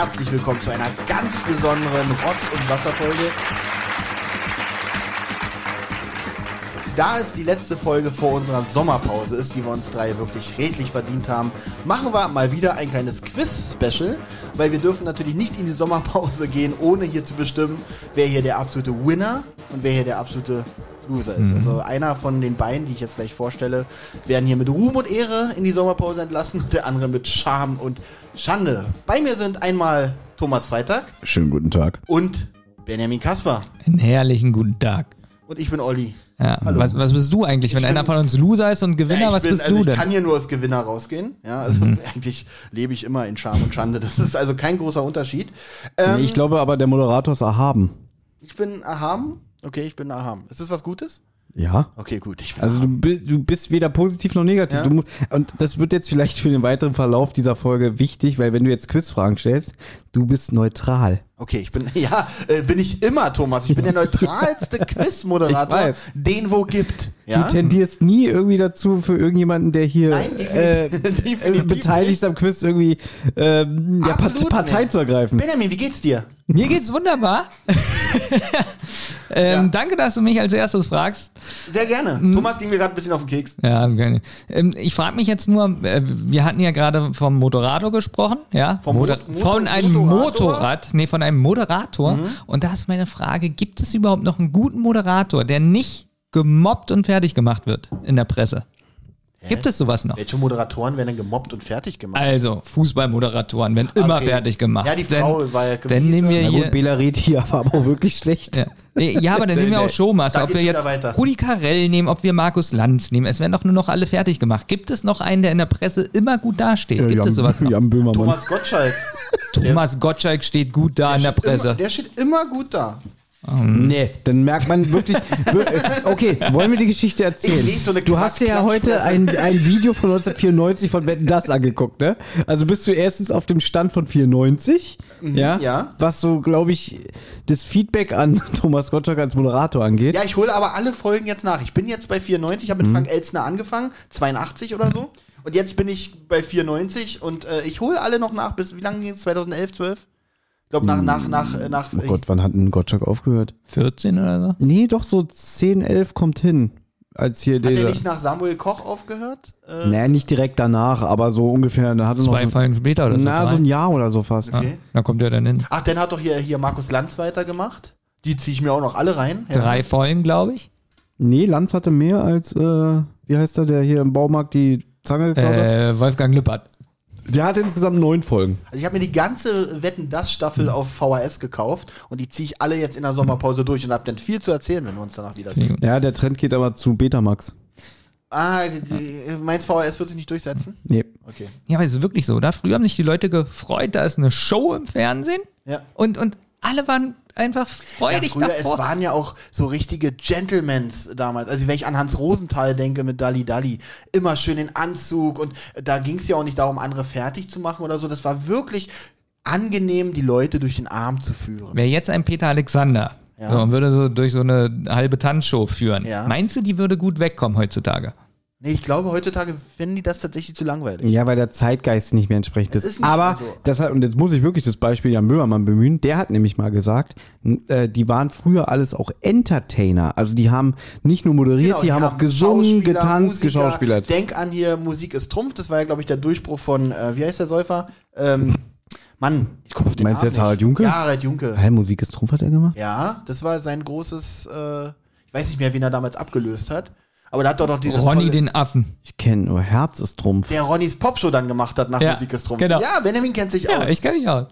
herzlich willkommen zu einer ganz besonderen Rotz- und Wasserfolge. Da es die letzte Folge vor unserer Sommerpause ist, die wir uns drei wirklich redlich verdient haben, machen wir mal wieder ein kleines Quiz-Special, weil wir dürfen natürlich nicht in die Sommerpause gehen, ohne hier zu bestimmen, wer hier der absolute Winner und wer hier der absolute Loser ist. Also einer von den beiden, die ich jetzt gleich vorstelle, werden hier mit Ruhm und Ehre in die Sommerpause entlassen und der andere mit Scham und Schande. Bei mir sind einmal Thomas Freitag Schönen guten Tag. und Benjamin Kasper. Einen herrlichen guten Tag. Und ich bin Olli. Ja. Hallo. Was, was bist du eigentlich? Wenn Ich einer bin- von uns Loser ist und Gewinner, Ja, ich was bin, bist also du ich denn? Mhm. kann hier nur als Gewinner rausgehen. Ja, also eigentlich lebe ich immer in Scham und Schande. Das ist also kein großer Unterschied. Ähm, ich glaube aber, der Moderator ist erhaben. ich bin erhaben. Okay, ich bin erhaben. Ist das was Gutes? Ja. Okay, gut. Also du, bi- du bist weder positiv noch negativ. Ja. Du, mu- und das wird jetzt vielleicht für den weiteren Verlauf dieser Folge wichtig, weil wenn du jetzt Quizfragen stellst, du bist neutral. Okay, ich bin, ja, äh, bin ich immer, Thomas. Ich bin der neutralste Quizmoderator, den wo gibt. Ja? Du tendierst nie irgendwie dazu, für irgendjemanden, der hier Nein, äh, definitiv äh, beteiligt ist am Quiz, irgendwie ähm, ja, Partei nicht. zu ergreifen. Benjamin, wie geht's dir? Mir geht's wunderbar. ähm, Ja. Danke, dass du mich als erstes fragst. Sehr gerne. Mhm. Thomas ging mir gerade ein bisschen auf den Keks. Ja, gerne. Ähm, ich frage mich jetzt nur, äh, wir hatten ja gerade vom Moderator gesprochen, ja? Vom Moder Mo- von Motor- einem Motorator? Motorrad, nee, von einem Moderator. Und da ist meine Frage, gibt es überhaupt noch einen guten Moderator, der nicht gemobbt und fertig gemacht wird in der Presse? Gibt es sowas noch? Welche Moderatoren werden denn gemobbt und fertig gemacht? Also, Fußballmoderatoren werden immer Okay. fertig gemacht. Ja, die Frau Dann- war ja Dann nehmen wir Na hier. gut, Bela Reti war aber auch wirklich schlecht. Ja. Ja, aber dann nehmen wir auch Showmaster. Da Ob wir jetzt weiter. Rudi Carell nehmen, ob wir Markus Lanz nehmen. Es werden doch nur noch alle fertig gemacht. Gibt es noch einen, der in der Presse immer gut dasteht? Gibt Jan, es sowas noch? Jan Böhmermann. Thomas Gottschalk. Thomas Gottschalk steht gut da in der Presse. Immer, der steht immer gut da. Nee, dann merkt man wirklich. wir- äh, okay, wollen wir die Geschichte erzählen? Ich lese so eine du hast dir ja heute ein, ein Video von 1994 von Wetten das angeguckt, ne? Also bist du erstens auf dem Stand von 94, ja? Mhm, ja. Was so, glaube ich, das Feedback an Thomas Gottschalk als Moderator angeht. Ja, ich hole aber alle Folgen jetzt nach. Ich bin jetzt bei 94, ich habe mit Frank Elstner angefangen, 82 oder so. Und jetzt bin ich bei 94 und äh, ich hole alle noch nach. Bis wie lange ging es? 2011, 12? Ich glaube, nach, nach, nach, äh, nach. Oh Gott, wann hat denn Gottschalk aufgehört? 14 oder so? Nee, doch so 10, 11 kommt hin. Als hier hat der dieser. nicht nach Samuel Koch aufgehört? Äh, Naja, nicht direkt danach, aber so ungefähr. Da hat er noch Zwei so, Folgen später oder so. na, so ein Jahr oder so fast. Okay. Da kommt er dann hin. Ach, dann hat doch hier, hier Markus Lanz weitergemacht. Die ziehe ich mir auch noch alle rein. Ja. Drei Folgen, glaube ich. Nee, Lanz hatte mehr als, äh, wie heißt der, der hier im Baumarkt die Zange geklaut hat? Äh, Wolfgang Lippert. Der hatte insgesamt neun Folgen. Also ich habe mir die ganze Wetten das Staffel auf VHS gekauft und die ziehe ich alle jetzt in der Sommerpause durch und habe dann viel zu erzählen, wenn wir uns danach wieder sehen. Ja, der Trend geht aber zu Betamax. Ah, äh, meinst VHS wird sich nicht durchsetzen? Nee. Okay. Ja, aber es ist wirklich so, oder? Früher haben sich die Leute gefreut, da ist eine Show im Fernsehen Ja. und, und alle waren einfach Ja, freudig früher, davor. es waren ja auch so richtige Gentlemans damals. Also wenn ich an Hans Rosenthal denke mit Dali Dali, immer schön in Anzug und da ging es ja auch nicht darum, andere fertig zu machen oder so. Das war wirklich angenehm, die Leute durch den Arm zu führen. Wäre jetzt ein Peter Alexander Ja. so, und würde so durch so eine halbe Tanzshow führen. Ja. Meinst du, die würde gut wegkommen heutzutage? Nee, ich glaube, heutzutage finden die das tatsächlich zu langweilig. Ja, weil der Zeitgeist nicht mehr entsprechend ist. ist nicht aber so. das hat, und jetzt muss ich wirklich das Beispiel Jan Böhmermann bemühen, der hat nämlich mal gesagt, äh, die waren früher alles auch Entertainer. Also die haben nicht nur moderiert, Genau, die, haben auch gesungen, getanzt, Musiker. geschauspielert. Denk an hier, Musik ist Trumpf. Das war ja, glaube ich, der Durchbruch von, äh, wie heißt der Säufer? Ähm, Mann, ich komme auf den Meinst du jetzt Harald Junke? Ja, Harald Junke. Hä, Musik ist Trumpf hat er gemacht? Ja, das war sein großes, äh, ich weiß nicht mehr, wen er damals abgelöst hat. Aber da hat doch noch dieses Ronny tolle, den Affen. Ich kenne nur Herz ist Trumpf. der Ronnys Popshow dann gemacht hat nach Ja, Musik ist Trumpf. genau. Ja, Benjamin kennt sich Ja, aus. ich kenne mich auch.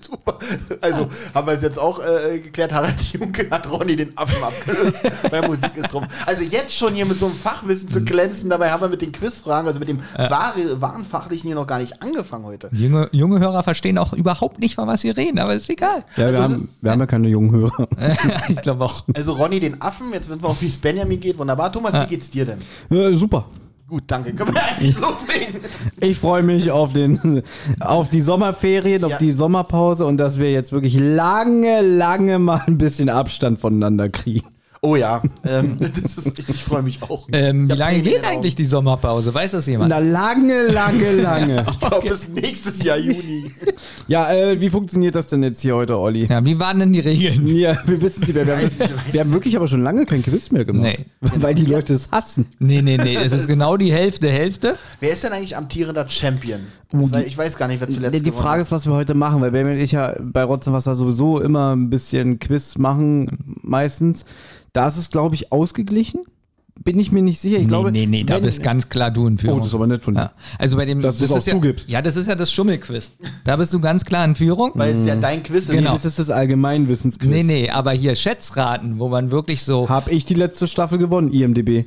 Super. Also haben wir es jetzt auch äh, geklärt, Harald Junke hat Ronny den Affen abgelöst bei Musik ist Trumpf. Also jetzt schon hier mit so einem Fachwissen zu glänzen, dabei haben wir mit den Quizfragen, also mit dem wahre, wahren Fachlichen hier noch gar nicht angefangen heute. Junge, junge Hörer verstehen auch überhaupt nicht, von was wir reden, aber ist egal. Ja, Also wir, haben, wir haben ja keine jungen Hörer. ich glaube auch. Also Ronny den Affen, jetzt wissen wir auch, wie es Benjamin geht. Wunderbar. Thomas, wie geht's dir denn? Äh, super. Gut, danke. Können wir eigentlich loslegen? Ich freue mich auf, den, auf die Sommerferien, auf Ja. die Sommerpause und dass wir jetzt wirklich lange, lange mal ein bisschen Abstand voneinander kriegen. Oh ja, ähm, das ist, ich freue mich auch. Ähm, Ich wie lange geht eigentlich die Sommerpause? Weiß das jemand? Na, lange, lange, lange. Ich glaube, bis nächstes Jahr Juni. ja, äh, wie funktioniert das denn jetzt hier heute, Olli? Ja, wie waren denn die Regeln? Ja, wir wissen es nicht mehr. Wir haben, wir haben wirklich aber schon lange kein Quiz mehr gemacht. Nee. Weil die Leute es hassen. Nee, nee, nee, es ist genau die Hälfte, Hälfte. Wer ist denn eigentlich amtierender Champion? Das war, ich weiß gar nicht, wer zuletzt Die, die Frage ist, was wir heute machen, weil Benjamin und ich ja bei Rotzenwasser sowieso immer ein bisschen Quiz machen, meistens. Da ist es, glaube ich, ausgeglichen. Bin ich mir nicht sicher. Ich glaube, nee, nee, nee, da bist ganz klar du in Führung. Oh, das ist aber nett von dir. Ja. Also bei dem, Dass du es das auch ist ja, zugibst. Ja, das ist ja das Schummelquiz. Da bist du ganz klar in Führung. Weil es ja dein Quiz ist. Genau. Das ist das Allgemeinwissensquiz. Nee, nee, aber hier Schätzraten, wo man wirklich so Hab ich die letzte Staffel gewonnen, IMDB?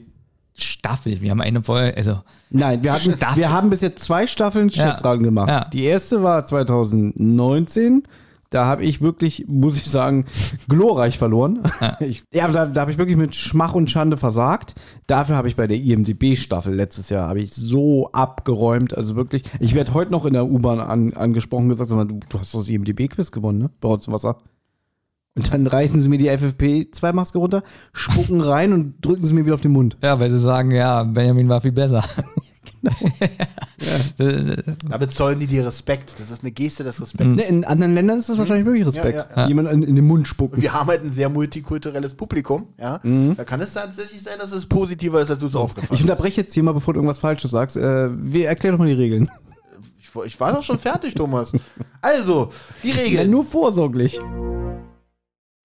Staffel, wir haben eine Folge, also Nein, wir, hatten, Staffel. wir haben bis jetzt zwei Staffeln Ja. Schätzraten gemacht. Ja. Die erste war 2019. Da habe ich wirklich, muss ich sagen, glorreich verloren. Ja, ich, ja aber da, da habe ich wirklich mit Schmach und Schande versagt. Dafür habe ich bei der IMDB-Staffel letztes Jahr habe ich so abgeräumt. Also wirklich, ich werde heute noch in der U-Bahn an, angesprochen und gesagt, du, du hast das IMDB-Quiz gewonnen, ne? Bei uns im Wasser. Und dann reißen sie mir die FFP2-Maske runter, spucken rein und drücken sie mir wieder auf den Mund. ja, weil sie sagen, ja, Benjamin war viel besser. Da bezollen die dir Respekt. Das ist eine Geste des Respekts. Ne, in anderen Ländern ist das wahrscheinlich wirklich Respekt. Ja, ja, Jemand in, in den Mund spucken. Wir haben halt ein sehr multikulturelles Publikum. Ja? Da kann es tatsächlich sein, dass es positiver ist, als du es aufgefasst Ich hast. unterbreche jetzt hier mal, bevor du irgendwas Falsches sagst. Äh, wir erklär doch mal die Regeln. Ich, ich war doch schon fertig, Thomas. Also, die Ja, Regeln. nur vorsorglich.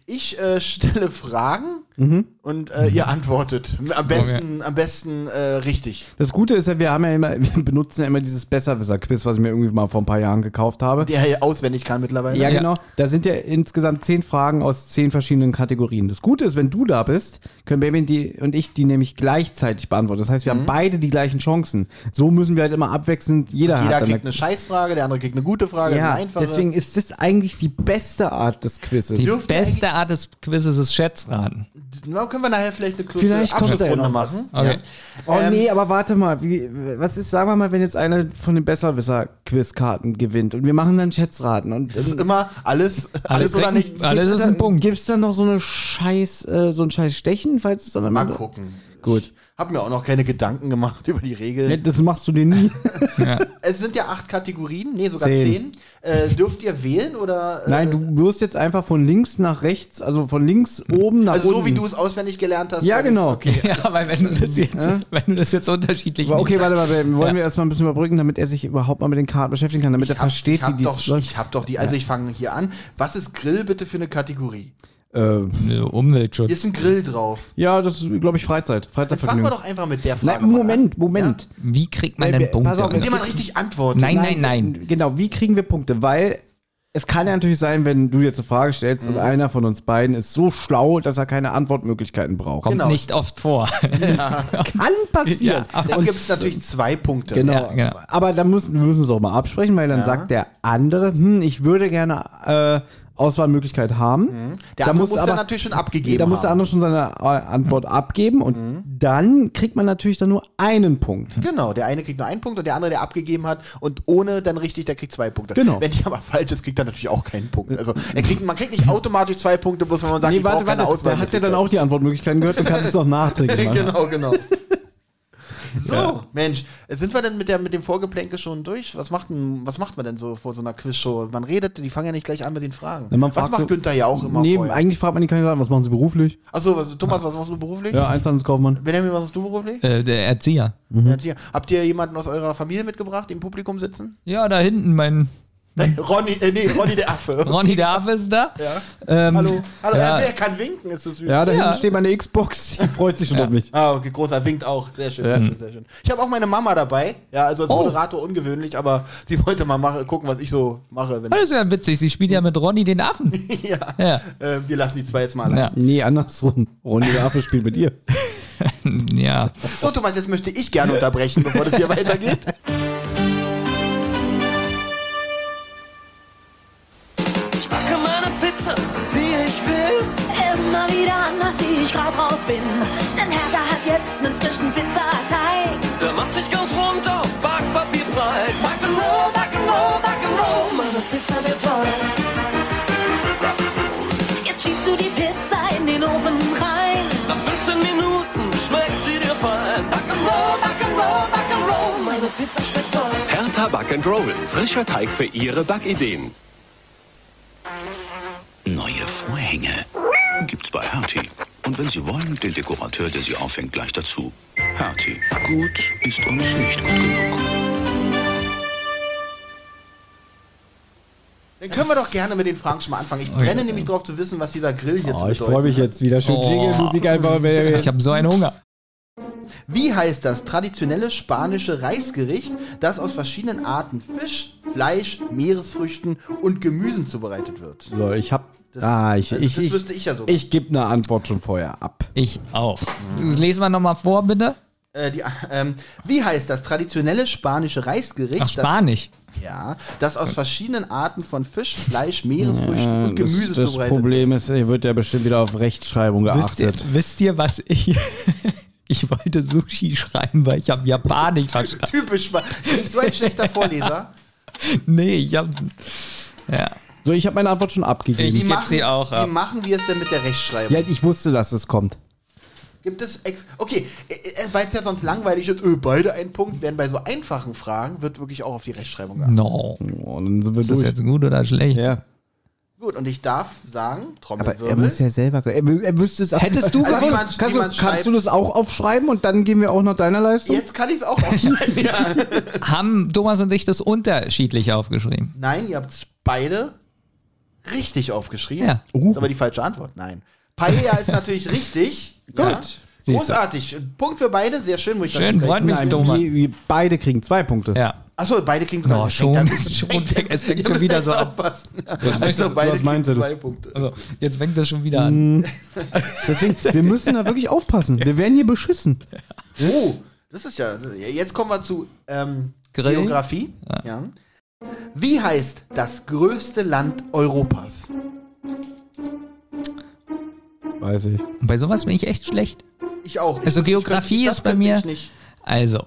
Ich äh, stelle Fragen Mhm. und äh, ihr antwortet. Am besten, am besten äh, richtig. Das Gute ist ja, wir haben ja immer, wir benutzen ja immer dieses Besserwisser-Quiz, was ich mir irgendwie mal vor ein paar Jahren gekauft habe. Der hier auswendig kann mittlerweile. Ja, Ja. genau. Da sind ja insgesamt zehn Fragen aus zehn verschiedenen Kategorien. Das Gute ist, wenn du da bist, können Baby die und ich die nämlich gleichzeitig beantworten. Das heißt, wir haben beide die gleichen Chancen. So müssen wir halt immer abwechselnd, jeder, Jeder hat dann kriegt eine Scheißfrage, der andere kriegt eine gute Frage, ja, eine einfache. deswegen ist das eigentlich die beste Art des Quizzes. Die beste Art des Quizzes ist Schätzraten. Können wir nachher vielleicht eine kurze Abschlussrunde noch machen. Okay. Oh Ähm, nee, aber warte mal, wie, was ist, sagen wir mal, wenn jetzt einer von den Besserwisser-Quizkarten gewinnt und wir machen dann Schätzraten und Das ist immer alles, alles, oder kriegen- nichts. alles ist ein Punkt. Gibt's da noch so eine Scheiß, äh, so ein Scheiß Stechen, falls es dann Mal gucken. Gut. Hab mir auch noch keine Gedanken gemacht über die Regeln. Ja, Das machst du dir nie. Es sind ja acht Kategorien, nee, sogar Zehn. zehn. Äh, dürft ihr wählen oder? Äh, Nein, du wirst jetzt einfach von links nach rechts, also von links oben nach Also unten. so wie du es auswendig gelernt hast. Ja, genau. Okay. Ja, weil wenn du das jetzt, wenn du das jetzt unterschiedlich Aber okay, warte mal, wir wollen Ja. wir erstmal ein bisschen überbrücken, damit er sich überhaupt mal mit den Karten beschäftigen kann, damit er Ich hab, versteht, ich hab wie die doch, ich hab doch die, also ich fange hier an. Was ist Grill bitte für eine Kategorie? Äh, Umweltschutz. Hier ist ein Grill drauf. Ja, das ist, glaube ich, Freizeit. Dann fangen Freizeitvergnügen. wir doch einfach mit der Frage Nein, Moment. Moment. Wie kriegt man denn Punkte? pass auf, Ja? Indem man richtig antwortet. Nein, nein, nein. Genau, wie kriegen wir Punkte? Weil es kann ja natürlich sein, wenn du jetzt eine Frage stellst Mhm. und einer von uns beiden ist so schlau, dass er keine Antwortmöglichkeiten braucht. Kommt Genau. nicht oft vor. Kann passieren. Ja, Dann gibt es natürlich zwei Punkte. Genau. Ja, genau. Aber da müssen, wir müssen es auch mal absprechen, weil dann Ja. sagt der andere, hm, ich würde gerne äh, Auswahlmöglichkeit haben. Mhm. Der Da andere muss muss, aber- natürlich schon abgegeben Da muss der andere schon seine äh, Antwort abgeben und Mhm. dann kriegt man natürlich dann nur einen Punkt. Genau, der eine kriegt nur einen Punkt und der andere, der abgegeben hat und ohne dann richtig, der kriegt zwei Punkte. Genau. Wenn die aber falsch ist, kriegt er natürlich auch keinen Punkt. Also er kriegt, man kriegt nicht automatisch zwei Punkte, bloß wenn man sagt, ich brauche keine Auswahl. da hat er dann auch die Antwortmöglichkeiten gehört und kann es noch nachträglich machen. genau, genau. So, Mensch, sind wir denn mit, der, mit dem Vorgeplänkel schon durch? Was macht, denn, was macht man denn so vor so einer Quizshow? Man redet, die fangen ja nicht gleich an mit den Fragen. Na, man was macht so- Günther ja auch immer Nee, vorher? eigentlich fragt man die Kandidaten, was machen sie beruflich? Achso, was, Thomas, was machst du beruflich? Ja, Einzelhandelskaufmann. Benjamin, was machst du beruflich? äh, der Erzieher. Ja, hier. Habt ihr jemanden aus eurer Familie mitgebracht, die im Publikum sitzen? Ja, da hinten, mein Ronny, äh, nee, Ronny der Affe. Ronny der Affe ist da. Ja. Ähm, Hallo. Hallo, ja. er, er kann winken, ist das süß. Ja, da Ja. hinten steht meine Xbox, die freut sich schon auf mich. Ah, okay, großer winkt auch. Sehr schön, sehr schön, sehr schön. Ich habe auch meine Mama dabei. Ja, also als Oh. Moderator ungewöhnlich, aber sie wollte mal machen, gucken, was ich so mache. Wenn Das ist ja witzig, sie spielt ja mit Ronny den Affen. ja. Ja. Äh, wir lassen die zwei jetzt mal allein. Ja. Nee, andersrum. Ronny der Affe spielt mit ihr. ja. So, Thomas, jetzt möchte ich gerne unterbrechen, bevor das hier weitergeht. immer wieder anders, wie ich grad drauf bin. Denn Hertha hat jetzt einen frischen Pizzateig. Der macht sich ganz rund auf Backpapier breit. Back'n'Roll, Back'n'Roll, Back'n'Roll, meine Pizza wird toll. Jetzt schiebst du die Pizza in den Ofen rein. Nach 15 Minuten schmeckt sie dir fein. Back'n'Roll, Back'n'Roll, Back'n'Roll, meine Pizza schmeckt toll. Hertha Back'n'Roll, frischer Teig für Ihre Backideen. Neue Vorhänge. Gibt's bei Hertie. Und wenn Sie wollen, den Dekorateur, der sie aufhängt, gleich dazu. Hertie. Gut ist uns nicht gut genug. Dann können wir doch gerne mit den Fragen schon mal anfangen. Ich brenne nämlich drauf zu wissen, was dieser Grill hier zu Oh, ich bedeuten freue mich jetzt wieder. Schön Oh. Jingle-Musik einfach. Ich habe so einen Hunger. Wie heißt das traditionelle spanische Reisgericht, das aus verschiedenen Arten Fisch, Fleisch, Meeresfrüchten und Gemüsen zubereitet wird? So, ich hab. Das, ah, ich, also ich, das ich, wüsste ich ja sogar. ich gebe eine Antwort schon vorher ab. Ich auch. Lesen wir nochmal vor, bitte. Äh, die, ähm, wie heißt das traditionelle spanische Reisgericht, Ach, Spanisch. Das, ja, das aus verschiedenen Arten von Fisch, Fleisch, Meeresfrüchten und Gemüse das, das zubereitet Problem ist, hier wird ja bestimmt wieder auf Rechtschreibung Wisst ihr, geachtet. wisst ihr, was ich. ich wollte Sushi schreiben, weil ich habe Japanisch verstanden. Typisch, Spa- bin ich so ein schlechter Vorleser. Nee, ich habe. Ja. So, ich habe meine Antwort schon abgegeben. Ich- geb sie auch wie ab. machen wir es denn mit der Rechtschreibung? ja, ich wusste, dass es kommt. Gibt es ex okay, äh, äh, weil es ja sonst langweilig ist, öh, beide ein Punkt, werden bei so einfachen Fragen wird wirklich auch auf die Rechtschreibung geachtet. No. Oh, dann sind wir Ist das durch. jetzt gut oder schlecht? ja. Gut, und ich darf sagen, Aber Trommelwirbel. er muss ja selber. Er, er wüsste es auch. Hättest du Also, wie gewusst? man- kannst, wie du, kannst du das auch aufschreiben und dann gehen wir auch nach deiner Leistung? Jetzt kann ich es auch aufschreiben. ja. Haben Thomas und ich das unterschiedlich aufgeschrieben? Nein, ihr habt es beide richtig aufgeschrieben. Ja. Das ist aber die falsche Antwort. Nein. Paella ist natürlich richtig. Ja. Großartig. Punkt für beide, sehr schön. Wo ich Schön, freut mich, Thomas. wir, wir beide kriegen zwei Punkte. Ja. Achso, beide kriegen Oh, es schon- schon weg. Es fängt schon wieder so an. aufpassen. Also du? beide Was meinst kriegen du? zwei Punkte. Also, jetzt fängt das schon wieder an. Deswegen, wir müssen da wirklich aufpassen. Wir werden hier beschissen. Oh, das ist ja. Jetzt kommen wir zu ähm? Geografie. Ja. Wie heißt das größte Land Europas? Weiß ich. Und bei sowas bin ich echt schlecht. Ich auch. Ich Also wusste, Geografie das ist bei könnte mir- Ich nicht. Also,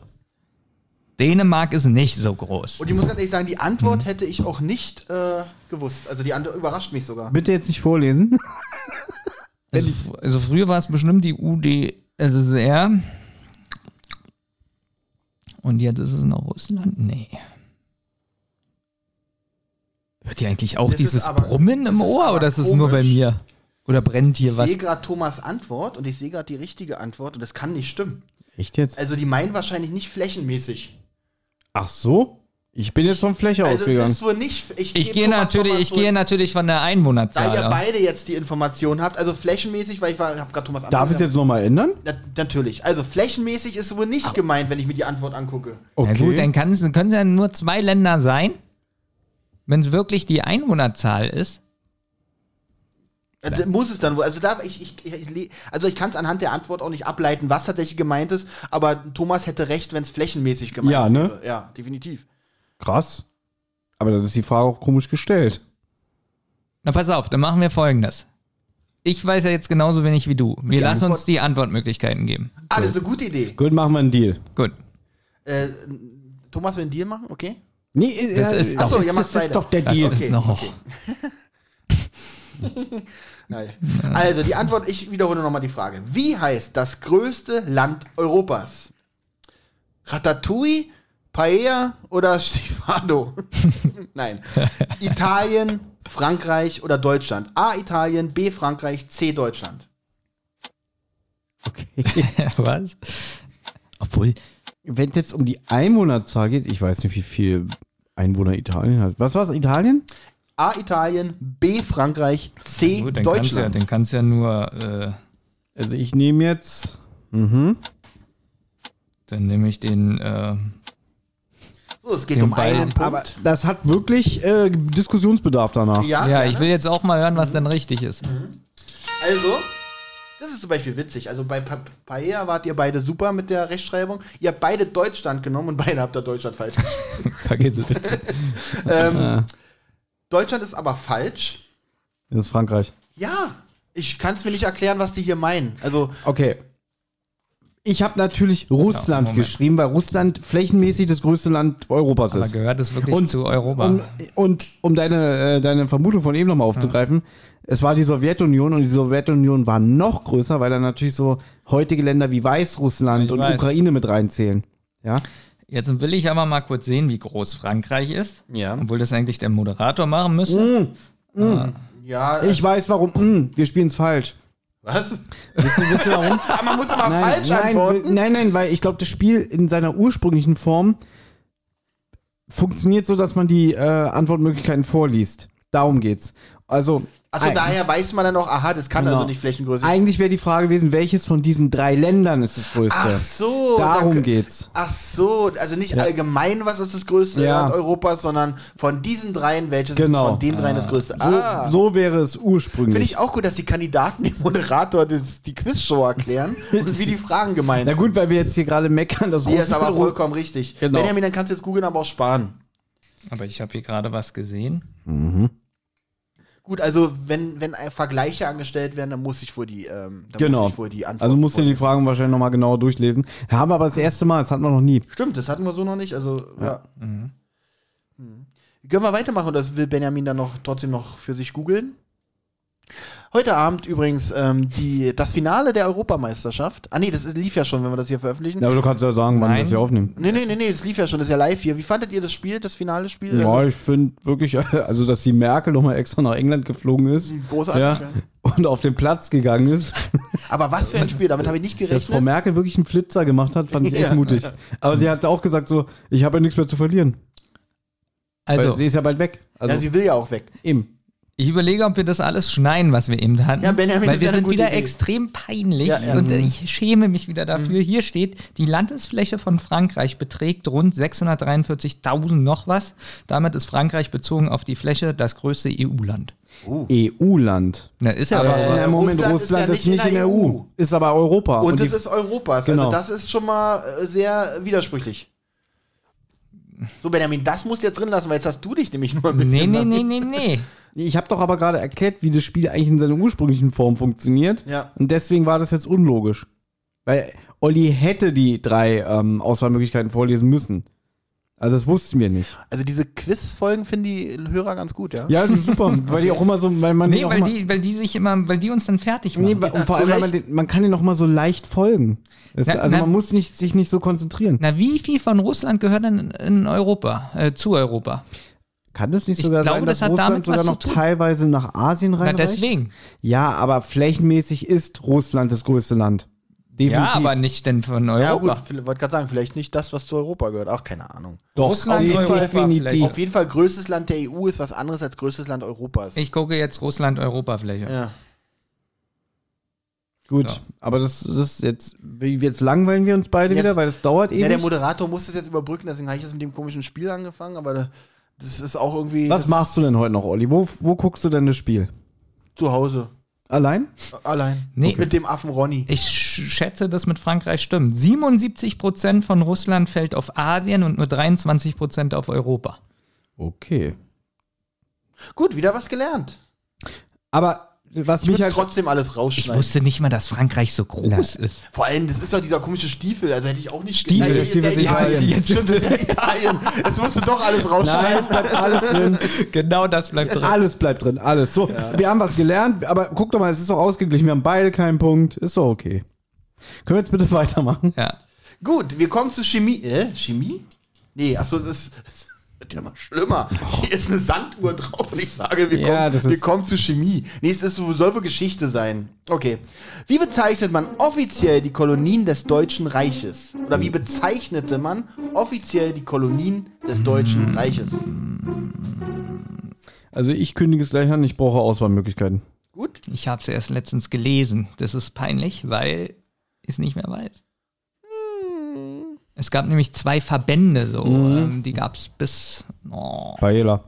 Dänemark ist nicht so groß. Und ich muss ganz ehrlich sagen, die. Antwort hätte ich auch nicht äh, gewusst. Also die Antwort überrascht mich sogar. Bitte jetzt nicht vorlesen. Also, also früher war es bestimmt die UdSSR. Und jetzt ist es noch Russland? Nee. Hört ihr eigentlich auch Das dieses aber- Brummen im Ohr oder ist es nur bei mir? Oder brennt hier Ich was? sehe gerade Thomas Antwort und ich sehe gerade die richtige Antwort und das kann nicht stimmen. Echt jetzt? Also die meinen wahrscheinlich nicht flächenmäßig. Ach so? Ich bin jetzt von Fläche Also es ausgegangen. ist wohl nicht. Ich, Ich gehe natürlich, ich gehe natürlich von der Da Einwohnerzahl. ihr aus. beide jetzt die Information habt, also flächenmäßig, weil ich war, habe gerade Thomas Darf Antwort ich es jetzt nochmal ändern? Na, natürlich. Also flächenmäßig ist wohl nicht gemeint, wenn ich mir die Antwort angucke. Ja gut, dann können es ja nur zwei Länder sein. Wenn es wirklich die Einwohnerzahl ist. Da Muss es dann wohl. Also da ich, ich, ich also ich kann es anhand der Antwort auch nicht ableiten, was tatsächlich gemeint ist, aber Thomas hätte recht, wenn es flächenmäßig gemeint Ja, ne? wäre. Ja, definitiv. Krass. Aber dann ist die Frage auch komisch gestellt. Na pass auf, dann machen wir folgendes. Ich weiß ja jetzt genauso wenig wie du. Wir Die lassen uns Antwort- die Antwortmöglichkeiten geben. Ah, das ist eine gute Idee. Gut, machen wir einen Deal. Gut. Äh, Thomas will einen Deal machen, okay? Nee, Das ist Ach so, doch- ja, macht das beide. ist doch der Deal. ist Okay, noch. okay. Also, die Antwort, ich wiederhole nochmal die Frage. Wie heißt das größte Land Europas? Ratatouille, Paella oder Stefano? Nein. Italien, Frankreich oder Deutschland? A. Italien, B. Frankreich, C. Deutschland. Was? Obwohl, Wenn es jetzt um die Einwohnerzahl geht, ich weiß nicht, wie viel Einwohner Italien hat. Was war's, Italien? A. Italien, B. Frankreich, C. gut, dann kannst du ja, Deutschland. dann kannst ja nur, äh, Also ich nehme jetzt. Mhm. dann nehme ich den, äh, so, es geht Den um einen beiden. Punkt. Aber das hat wirklich äh, Diskussionsbedarf danach. ja, ja, ich will jetzt auch mal hören, was dann richtig ist. Also, das ist zum Beispiel witzig. Also bei pa Paella wart ihr beide super mit der Rechtschreibung. Ihr habt beide Deutschland genommen und beide habt ihr Deutschland falsch geschrieben. Ähm, Deutschland ist aber falsch. Das ist Frankreich. Ja, ich kann es mir nicht erklären, was die hier meinen. Also, Okay. Ich habe natürlich Russland Moment. geschrieben, weil Russland flächenmäßig das größte Land Europas Aber ist. gehört es wirklich Und zu Europa? Um, und um deine, äh, deine Vermutung von eben nochmal aufzugreifen, es war die Sowjetunion und die Sowjetunion war noch größer, weil da natürlich so heutige Länder wie Weißrussland Ich und weiß. Ukraine mit reinzählen. Ja. Jetzt will ich aber mal kurz sehen, wie groß Frankreich ist. Ja. Obwohl das eigentlich der Moderator machen müsste. Ja, Ich weiß warum. Hm, wir spielen es falsch. Was? Wisst ihr, wisst ihr warum? Ah, man muss immer falsch nein, antworten. nein, nein, weil ich glaube, das Spiel in seiner ursprünglichen Form funktioniert so, dass man die äh, Antwortmöglichkeiten vorliest. Darum geht's. Also Eig- daher weiß man dann auch, aha, das kann Genau. also nicht Flächengröße. eigentlich wäre die Frage gewesen, welches von diesen drei Ländern ist das größte? Ach so. Darum da- geht's. Ach so, also nicht allgemein, was ist das größte Ja. Land Europas, sondern von diesen dreien, welches Genau. ist von den dreien das größte. So, Ah. so wäre es ursprünglich. Finde ich auch gut, dass die Kandidaten dem Moderator das, die Quizshow erklären und wie die Fragen gemeint Na gut, weil wir jetzt hier gerade meckern, dass sind. Nee, ist aber vollkommen richtig. Genau. Benjamin, dann kannst du jetzt googeln, aber auch sparen. Aber ich habe hier gerade was gesehen. Gut, also wenn, wenn Vergleiche angestellt werden, dann muss ich vor die, ähm, dann Genau. muss ich vor die Antwort. Also musst du die Fragen wahrscheinlich nochmal genauer durchlesen. Haben wir aber das erste Mal, das hatten wir noch nie. Stimmt, das hatten wir so noch nicht. Also, ja. Hm. Können wir weitermachen oder will Benjamin dann noch trotzdem noch für sich googeln? Heute Abend übrigens ähm, die, das Finale der Europameisterschaft. Ah nee, das lief ja schon, wenn wir das hier veröffentlichen. Ja, aber du kannst ja sagen, wann wir Nein. das hier aufnehmen. Nee, nee, nee, nee, das lief ja schon, das ist ja live hier. Wie fandet ihr das Spiel, das finale Spiel? Ja, ich finde wirklich, also dass die Merkel nochmal extra nach England geflogen ist. Großartig. Ja, ja. und auf den Platz gegangen ist, Aber was für ein Spiel, damit habe ich nicht dass Frau gerechnet. Merkel wirklich einen Flitzer gemacht hat, fand ich echt Ja. mutig. Aber sie hat auch gesagt so, ich habe ja nichts mehr zu verlieren. Also, weil sie ist ja bald weg. Also ja, sie will ja auch weg. eben. Ich überlege, ob wir das alles schneiden, was wir eben hatten. Ja, Benjamin, weil wir sind wieder Idee. extrem peinlich Ja, ja. und äh, ich schäme mich wieder dafür. Hier steht, die Landesfläche von Frankreich beträgt rund 643.000 noch was. Damit ist Frankreich bezogen auf die Fläche das größte EU-Land. EU-Land. Na, ist ja Aber- aber. Ja, Moment, Russland Russland, ist ja ist nicht in der EU. Ist aber Europa. Und, die- es ist Europas. Genau. Also das ist schon mal äh, sehr widersprüchlich. So, Benjamin, das musst du jetzt drin lassen, weil jetzt hast du dich nämlich nur ein bisschen. Nee, nee, nee, nee, nee. Ich habe doch aber gerade erklärt, wie das Spiel eigentlich in seiner ursprünglichen Form funktioniert. Ja. Und deswegen war das jetzt unlogisch. Weil Olli hätte die drei ähm, Auswahlmöglichkeiten vorlesen müssen. Also das wussten wir nicht. Also diese Quiz-Folgen finden die Hörer ganz gut, ja? Ja, super, weil die auch immer so, weil man Nee, auch weil die, weil die sich immer, weil die uns dann fertig machen. nee, weil- und vor allem, weil man, den, man kann den noch mal so leicht folgen. Das, Na, also na- man muss nicht, sich nicht so konzentrieren. Na, wie viel von Russland gehört denn in, in Europa, äh, zu Europa? Kann das nicht Ich sogar glaube, sein, das dass hat damit Russland sogar noch teilweise nach Asien Na, reinreicht? deswegen. Ja, aber flächenmäßig ist Russland das größte Land. Definitiv. Ja, aber nicht denn von Ja, gut, Europa. ich wollte gerade sagen, vielleicht nicht das, was zu Europa gehört. Ach, keine Ahnung. Doch, Russland, auf jeden Europa Fall definitiv. Auf jeden Fall, größtes Land der EU ist was anderes als größtes Land Europas. Ich gucke jetzt Russland-Europafläche. ja. Gut, So. aber das, das ist jetzt, wie jetzt langweilen wir uns beide Jetzt- wieder, weil das dauert ja, der. Moderator muss das jetzt überbrücken, deswegen habe ich das mit dem komischen Spiel angefangen, aber da- das ist auch irgendwie Was machst du denn heute noch, Olli? Wo, wo guckst du denn das Spiel? zu Hause. Allein? Allein. Nee. Mit dem Affen Ronny. Ich sch- schätze, dass mit Frankreich stimmt. 77% von Russland fällt auf Asien und nur 23% auf Europa. Okay. Gut, wieder was gelernt. Aber was Ich mich halt. trotzdem alles Ich rausschneiden. wusste nicht mal, dass Frankreich so groß ist. Vor allem, das ist doch dieser komische Stiefel, also hätte ich auch nicht Stiefel, Nein, das ist Stiefel ja ist Italien. Stimmt, das ist ja Italien. Jetzt musst du doch alles rausschneiden. Nein, es bleibt alles drin. Genau das bleibt drin. Alles bleibt drin, alles. So, wir haben was gelernt, aber guck doch mal, es ist doch ausgeglichen. Wir haben beide keinen Punkt. Ist doch okay. Können wir jetzt bitte weitermachen? Ja. Gut, wir kommen zu Chemie. Äh, Chemie? Nee, achso, das ist. Das wird ja mal schlimmer. Hier ist eine Sanduhr drauf und ich sage, wir, Ja, kommen, das wir kommen zu Chemie. Nee, es ist, soll wohl Geschichte sein. Okay. Wie bezeichnet man offiziell die Kolonien des Deutschen Reiches? Oder wie bezeichnete man offiziell die Kolonien des Deutschen Reiches? Also ich kündige es gleich an, ich brauche Auswahlmöglichkeiten. Gut? Ich habe es erst letztens gelesen. Das ist peinlich, weil ich es nicht mehr weiß. Es gab nämlich zwei Verbände so. Ähm, die gab es bis. Oh. Paella.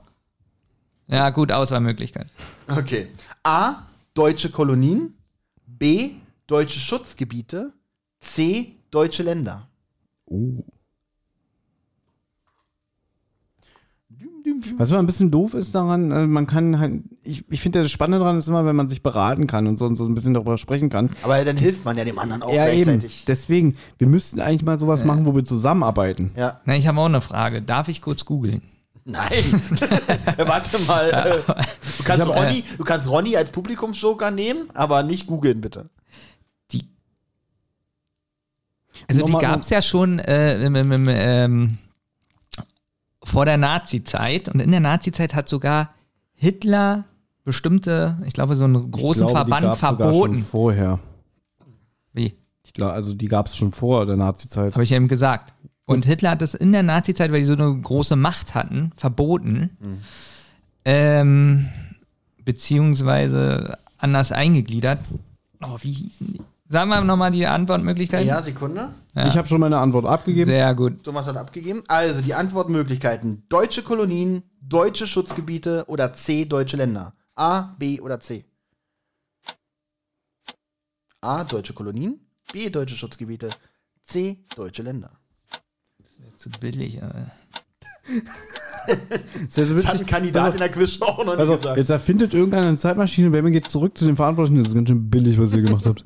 Ja, gut, Auswahlmöglichkeit. Okay. A. Deutsche Kolonien. B. Deutsche Schutzgebiete. C. Deutsche Länder. Oh. Was immer ein bisschen doof ist daran, äh, man kann halt, ich, ich finde das Spannende daran ist immer, wenn man sich beraten kann und so, und so ein bisschen darüber sprechen kann. Aber dann hilft man ja dem anderen auch ja, eben. gleichzeitig. Deswegen, wir müssten eigentlich mal sowas machen, wo wir zusammenarbeiten. Ja. Na, ich habe auch eine Frage. Darf ich kurz googeln? Nein. Warte mal. Äh, Du kannst, hab, Ronny, du kannst Ronny als Publikumsjoker nehmen, aber nicht googeln, bitte. Die, also die Nochmal- gab es ja schon äh, im, im, im, ähm, vor der Nazi-Zeit. Und in der Nazi-Zeit hat sogar Hitler bestimmte, ich glaube, so einen großen glaube, die Verband gab's sogar verboten. Schon vorher. Wie? Ich glaube, also die gab es schon vor der Nazi-Zeit. Habe ich eben gesagt. Und Hitler hat das in der Nazi-Zeit, weil die so eine große Macht hatten, verboten. Ähm, beziehungsweise anders eingegliedert. Oh, wie hießen die? Sagen wir nochmal die Antwortmöglichkeiten. Ja, Sekunde. Ja. Ich habe schon meine Antwort abgegeben. Sehr gut. Thomas hat abgegeben. Also die Antwortmöglichkeiten: deutsche Kolonien, deutsche Schutzgebiete oder C, deutsche Länder. A, B oder C. A, deutsche Kolonien, B, deutsche Schutzgebiete, C, deutsche Länder. Zu billig. Äh. Ist ja so Das hat ein Kandidat in der Quizshow auch noch nicht Also, gesagt. jetzt erfindet irgendeiner eine Zeitmaschine und Benjamin geht zurück zu den Verantwortlichen. Das ist ganz schön billig, was ihr gemacht habt.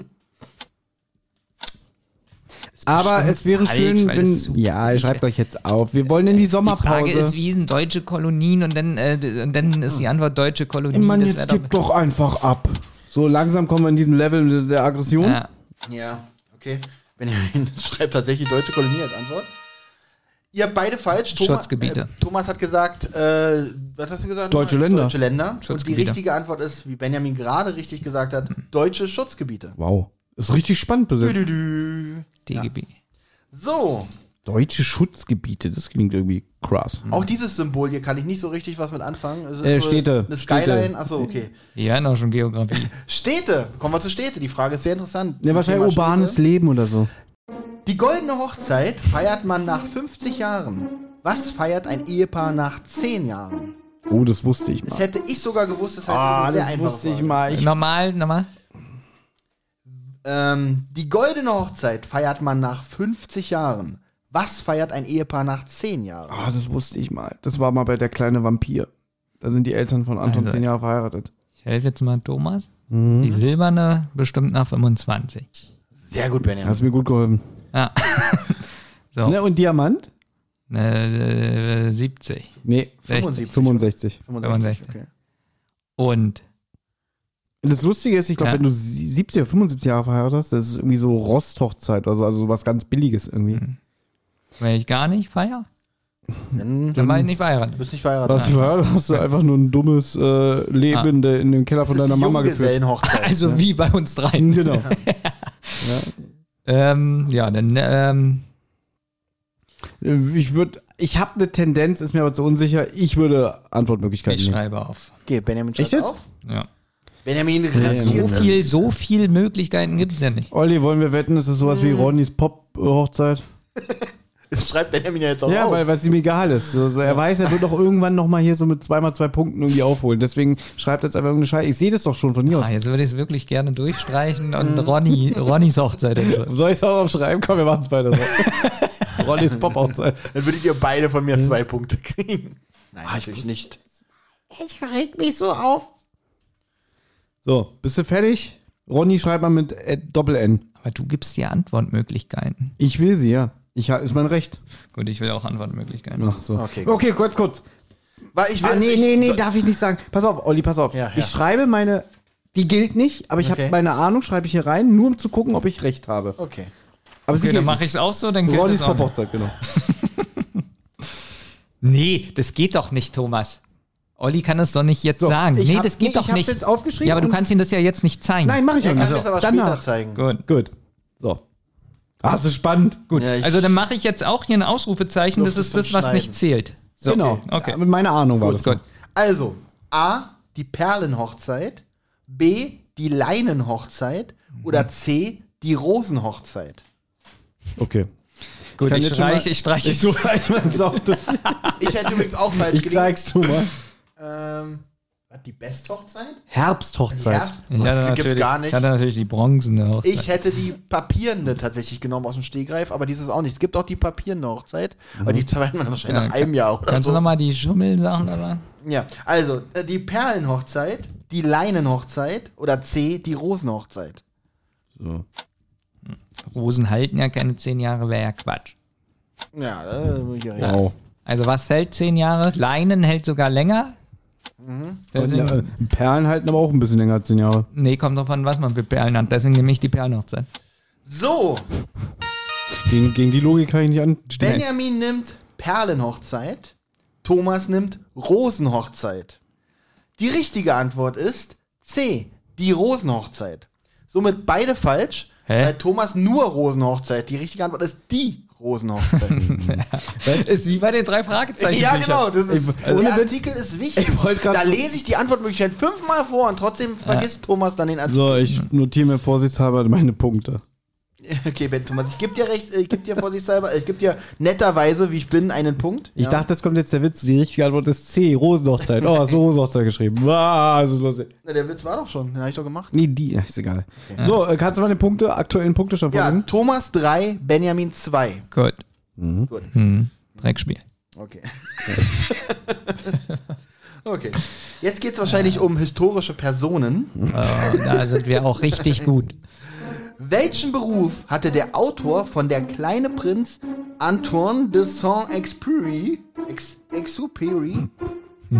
Aber es wäre falsch, schön, wenn. Ja, schreibt euch jetzt auf. Wir wollen in die Die Frage Sommerpause. ist, wie sind deutsche Kolonien und dann, äh, und dann ist die Antwort deutsche Kolonien. Mann, das jetzt wär gib doch einfach ab. So langsam kommen wir in diesen Level der Aggression. Ja. Ja, okay. Benjamin schreibt tatsächlich deutsche Kolonie als Antwort. Ihr habt beide falsch. Thomas, Schutzgebiete. Äh, Thomas hat gesagt, äh, was hast du gesagt? Deutsche nochmal? Länder. Deutsche Länder. Und die richtige Antwort ist, wie Benjamin gerade richtig gesagt hat, deutsche Schutzgebiete. Wow. Ist richtig spannend. Dü, bitte. dü, dü. DGB. So, Deutsche Schutzgebiete, das klingt irgendwie krass. auch dieses Symbol hier kann ich nicht so richtig was mit anfangen. Es ist Äh, Städte. Eine Skyline. Städte. Achso, okay. Ja, noch schon Geografie. Städte. Kommen wir zu Städte. Die Frage ist sehr interessant. Ja, wahrscheinlich Thema urbanes Städte. Leben oder so. Die goldene Hochzeit feiert man nach 50 Jahren. Was feiert ein Ehepaar nach 10 Jahren? Oh, das wusste ich Das mal. hätte ich sogar gewusst, das heißt, Ah, es ist eine sehr das wusste ich mal. Ich, Nochmal, nochmal. Ähm, die goldene Hochzeit feiert man nach 50 Jahren. Was feiert ein Ehepaar nach 10 Jahren? ah, das wusste ich mal. Das war mal bei der kleine Vampir. Da sind die Eltern von Anton Also- zehn Jahre verheiratet. Ich helfe jetzt mal Thomas. Mhm. Die silberne bestimmt nach 25. Sehr gut, Benjamin. Hast mir gut geholfen. Ja. so. Ne, und Diamant? Äh, 70. Nee, 60. 65. 65. Okay. Und Das Lustige ist, ich glaube, Ja. wenn du sie- 70 oder 75 Jahre verheiratet hast, das ist irgendwie so Rosthochzeit, also, also was ganz Billiges irgendwie. Mhm. wenn ich gar nicht feier, Dann dann war ich nicht verheiratet. bist du nicht verheiratet. Hast du verheiratet, hast du einfach nur ein dummes äh, Leben Ah. in, in dem Keller das von ist deiner die Mama geführt. Also wie bei uns dreien. Genau. Ähm, ja, dann ähm, Ich würde, ich habe eine Tendenz, ist mir aber zu unsicher. Ich würde Antwortmöglichkeiten ich nehmen. schreibe auf. Okay, Benjamin schreibt Echt jetzt? auf. Ja. Benjamin So rasiert es. viel, so viel Möglichkeiten gibt es ja nicht. Olli, wollen wir wetten, ist das sowas wie Ronnys Pop-Hochzeit? Das schreibt Benjamin ja jetzt auch Ja, auf. weil es ihm egal ist. So, so, er weiß, er wird doch irgendwann nochmal hier so mit zweimal zwei Punkten irgendwie aufholen. Deswegen schreibt jetzt einfach irgendeine Scheiße. Ich sehe das doch schon von hier aus. Ah, jetzt würde ich es wirklich gerne durchstreichen und Ronny, Ronnys Hochzeit. Soll ich es auch aufschreiben? Komm, wir machen es beide so. Ronnys Pop-Hochzeit. Dann würdet ihr beide von mir zwei Punkte kriegen. Nein, natürlich nicht. So, bist du fertig? Ronny schreibt mal mit äh, Doppel-N. Aber du gibst dir Antwortmöglichkeiten. Ich will sie, ja. Ich, ist mein Recht. Gut, ich will auch Antwortmöglichkeiten. Ach so. Okay, gut. okay kurz, kurz. Weil ich will Ah, nee, nee, nee, so- darf ich nicht sagen. Pass auf, Olli, pass auf. Ja, ja. Ich schreibe meine, die gilt nicht, aber ich Okay. habe meine Ahnung, schreibe ich hier rein, nur um zu gucken, ob ich recht habe. Okay. Aber Okay, dann mache ich es auch so, dann gilt Ronnys es auch. Pop-Hochzeit, genau. Nee, das geht doch nicht, Thomas. Olli kann es doch nicht jetzt So, sagen. ich Nee, hab- das geht nee, doch ich nicht. jetzt aufgeschrieben Ja, aber du kannst ihm das ja jetzt nicht zeigen. Nein, mache ich Er auch kann nicht. mir das aber Danach. später zeigen. Gut. Gut. So. Ah, das ist spannend. Gut. Ja, ich, Also dann mache ich jetzt auch hier ein Ausrufezeichen. Das ist ist das, was zum nicht zählt. So, genau. Okay. Ja, mit meiner Ahnung war das. Gut. also, A, die Perlenhochzeit. B, die Leinenhochzeit. Oder C, die Rosenhochzeit. Okay. Gut, kann ich schon streiche, ich streiche. Ich streiche mal ins Auto. Ich hätte übrigens auch falsch Ich zeig's du mal. Ähm, was, die Besthochzeit? Herbsthochzeit. Ja, Ich das gibt's natürlich, gar ich nicht. hatte natürlich die bronzene Hochzeit. Ich hätte die papierende tatsächlich genommen aus dem Stegreif, aber dieses auch nicht. Es gibt auch die papierende Hochzeit, aber die feiern wir wahrscheinlich Ja, nach einem Jahr oder Kannst so. du nochmal die Schummelsachen da sagen? Ja, also äh, die Perlenhochzeit, die Leinenhochzeit oder C, die Rosenhochzeit. So. Rosen halten ja keine zehn Jahre, wäre ja Quatsch. Ja, äh, hier recht. Wow. Also was hält zehn Jahre? Leinen hält sogar länger. Deswegen, Und, äh, Perlen halten aber auch ein bisschen länger als 10 Jahre. nee, kommt drauf an, was man für Perlen hat. Deswegen nehme ich die Perlenhochzeit. So, Gegen, gegen die Logik kann ich nicht anstellen. Benjamin nimmt Perlenhochzeit, Thomas nimmt Rosenhochzeit. Die richtige Antwort ist C, die Rosenhochzeit. Somit beide falsch, Hä? weil Thomas nur Rosenhochzeit. Die richtige Antwort ist die Rosenhochzeit. Das ist wie bei den drei Fragezeichen. ja, genau. Das ist, ohne der Witz, Artikel ist wichtig. Da so- lese ich die Antwortmöglichkeit fünfmal vor und trotzdem vergisst Thomas dann den Artikel. So, ich notiere mir vorsichtshalber meine Punkte. Okay, Ben Thomas, ich gebe dir recht, äh, ich gebe dir vorsichtshalber, ich gebe dir netterweise, wie ich bin, einen Punkt. Ich ja. dachte, das kommt jetzt der Witz. Die richtige Antwort ist C, Rosenhochzeit. Oh, hast du Rosenhochzeit geschrieben. Ah, ist lustig. Na, der Witz war doch schon, den habe ich doch gemacht. Nee, die, ist egal. So, äh, kannst du mal den Punkte, aktuellen Punktestand Ja, vorlesen? Thomas 3, Benjamin 2. Gut. Gut, Hm. Dreckspiel. okay. okay. Jetzt geht es wahrscheinlich um historische Personen. Oh, da sind wir auch richtig gut. Welchen Beruf hatte der Autor von Der kleine Prinz Antoine de Saint-Exupéry? Ex Exupéry?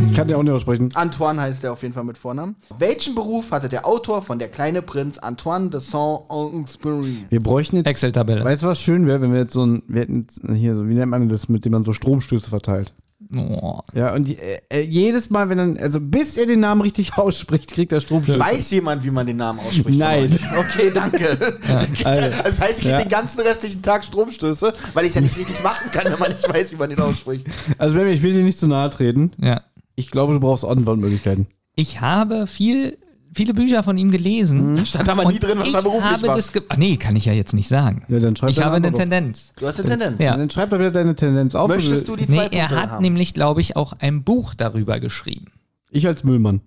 Ich kann dir auch nicht aussprechen. Antoine heißt er auf jeden Fall mit Vornamen. Welchen Beruf hatte der Autor von Der kleine Prinz Antoine de Saint-Exupéry? Wir bräuchten jetzt. Excel-Tabelle. Weißt du, was schön wäre, wenn wir jetzt so ein. Wir hätten hier so, wie nennt man das, mit dem man so Stromstöße verteilt? Oh. Ja, und die, äh, äh, jedes Mal, wenn dann, also bis er den Namen richtig ausspricht, kriegt er Stromstöße. Weiß jemand, wie man den Namen ausspricht? Nein. Okay, danke. also, das heißt, ich kriege Ja. den ganzen restlichen Tag Stromstöße, weil ich es ja nicht richtig machen kann, wenn man nicht weiß, wie man den ausspricht. also ich will dir nicht zu nahe treten. Ja. Ich glaube, du brauchst Antwortmöglichkeiten. Ich habe viel, viele Bücher von ihm gelesen. Stand aber nie drin, was er beruflich habe war. das Ach, nee, kann ich ja jetzt nicht sagen. Ja, dann schreib ich habe eine. Tendenz. Du hast eine Tendenz. Ja. Dann schreib doch wieder deine Tendenz auf. Möchtest du die zwei Nee, Punkte er hat haben? nämlich, glaube ich, auch ein Buch darüber geschrieben. Ich als Müllmann.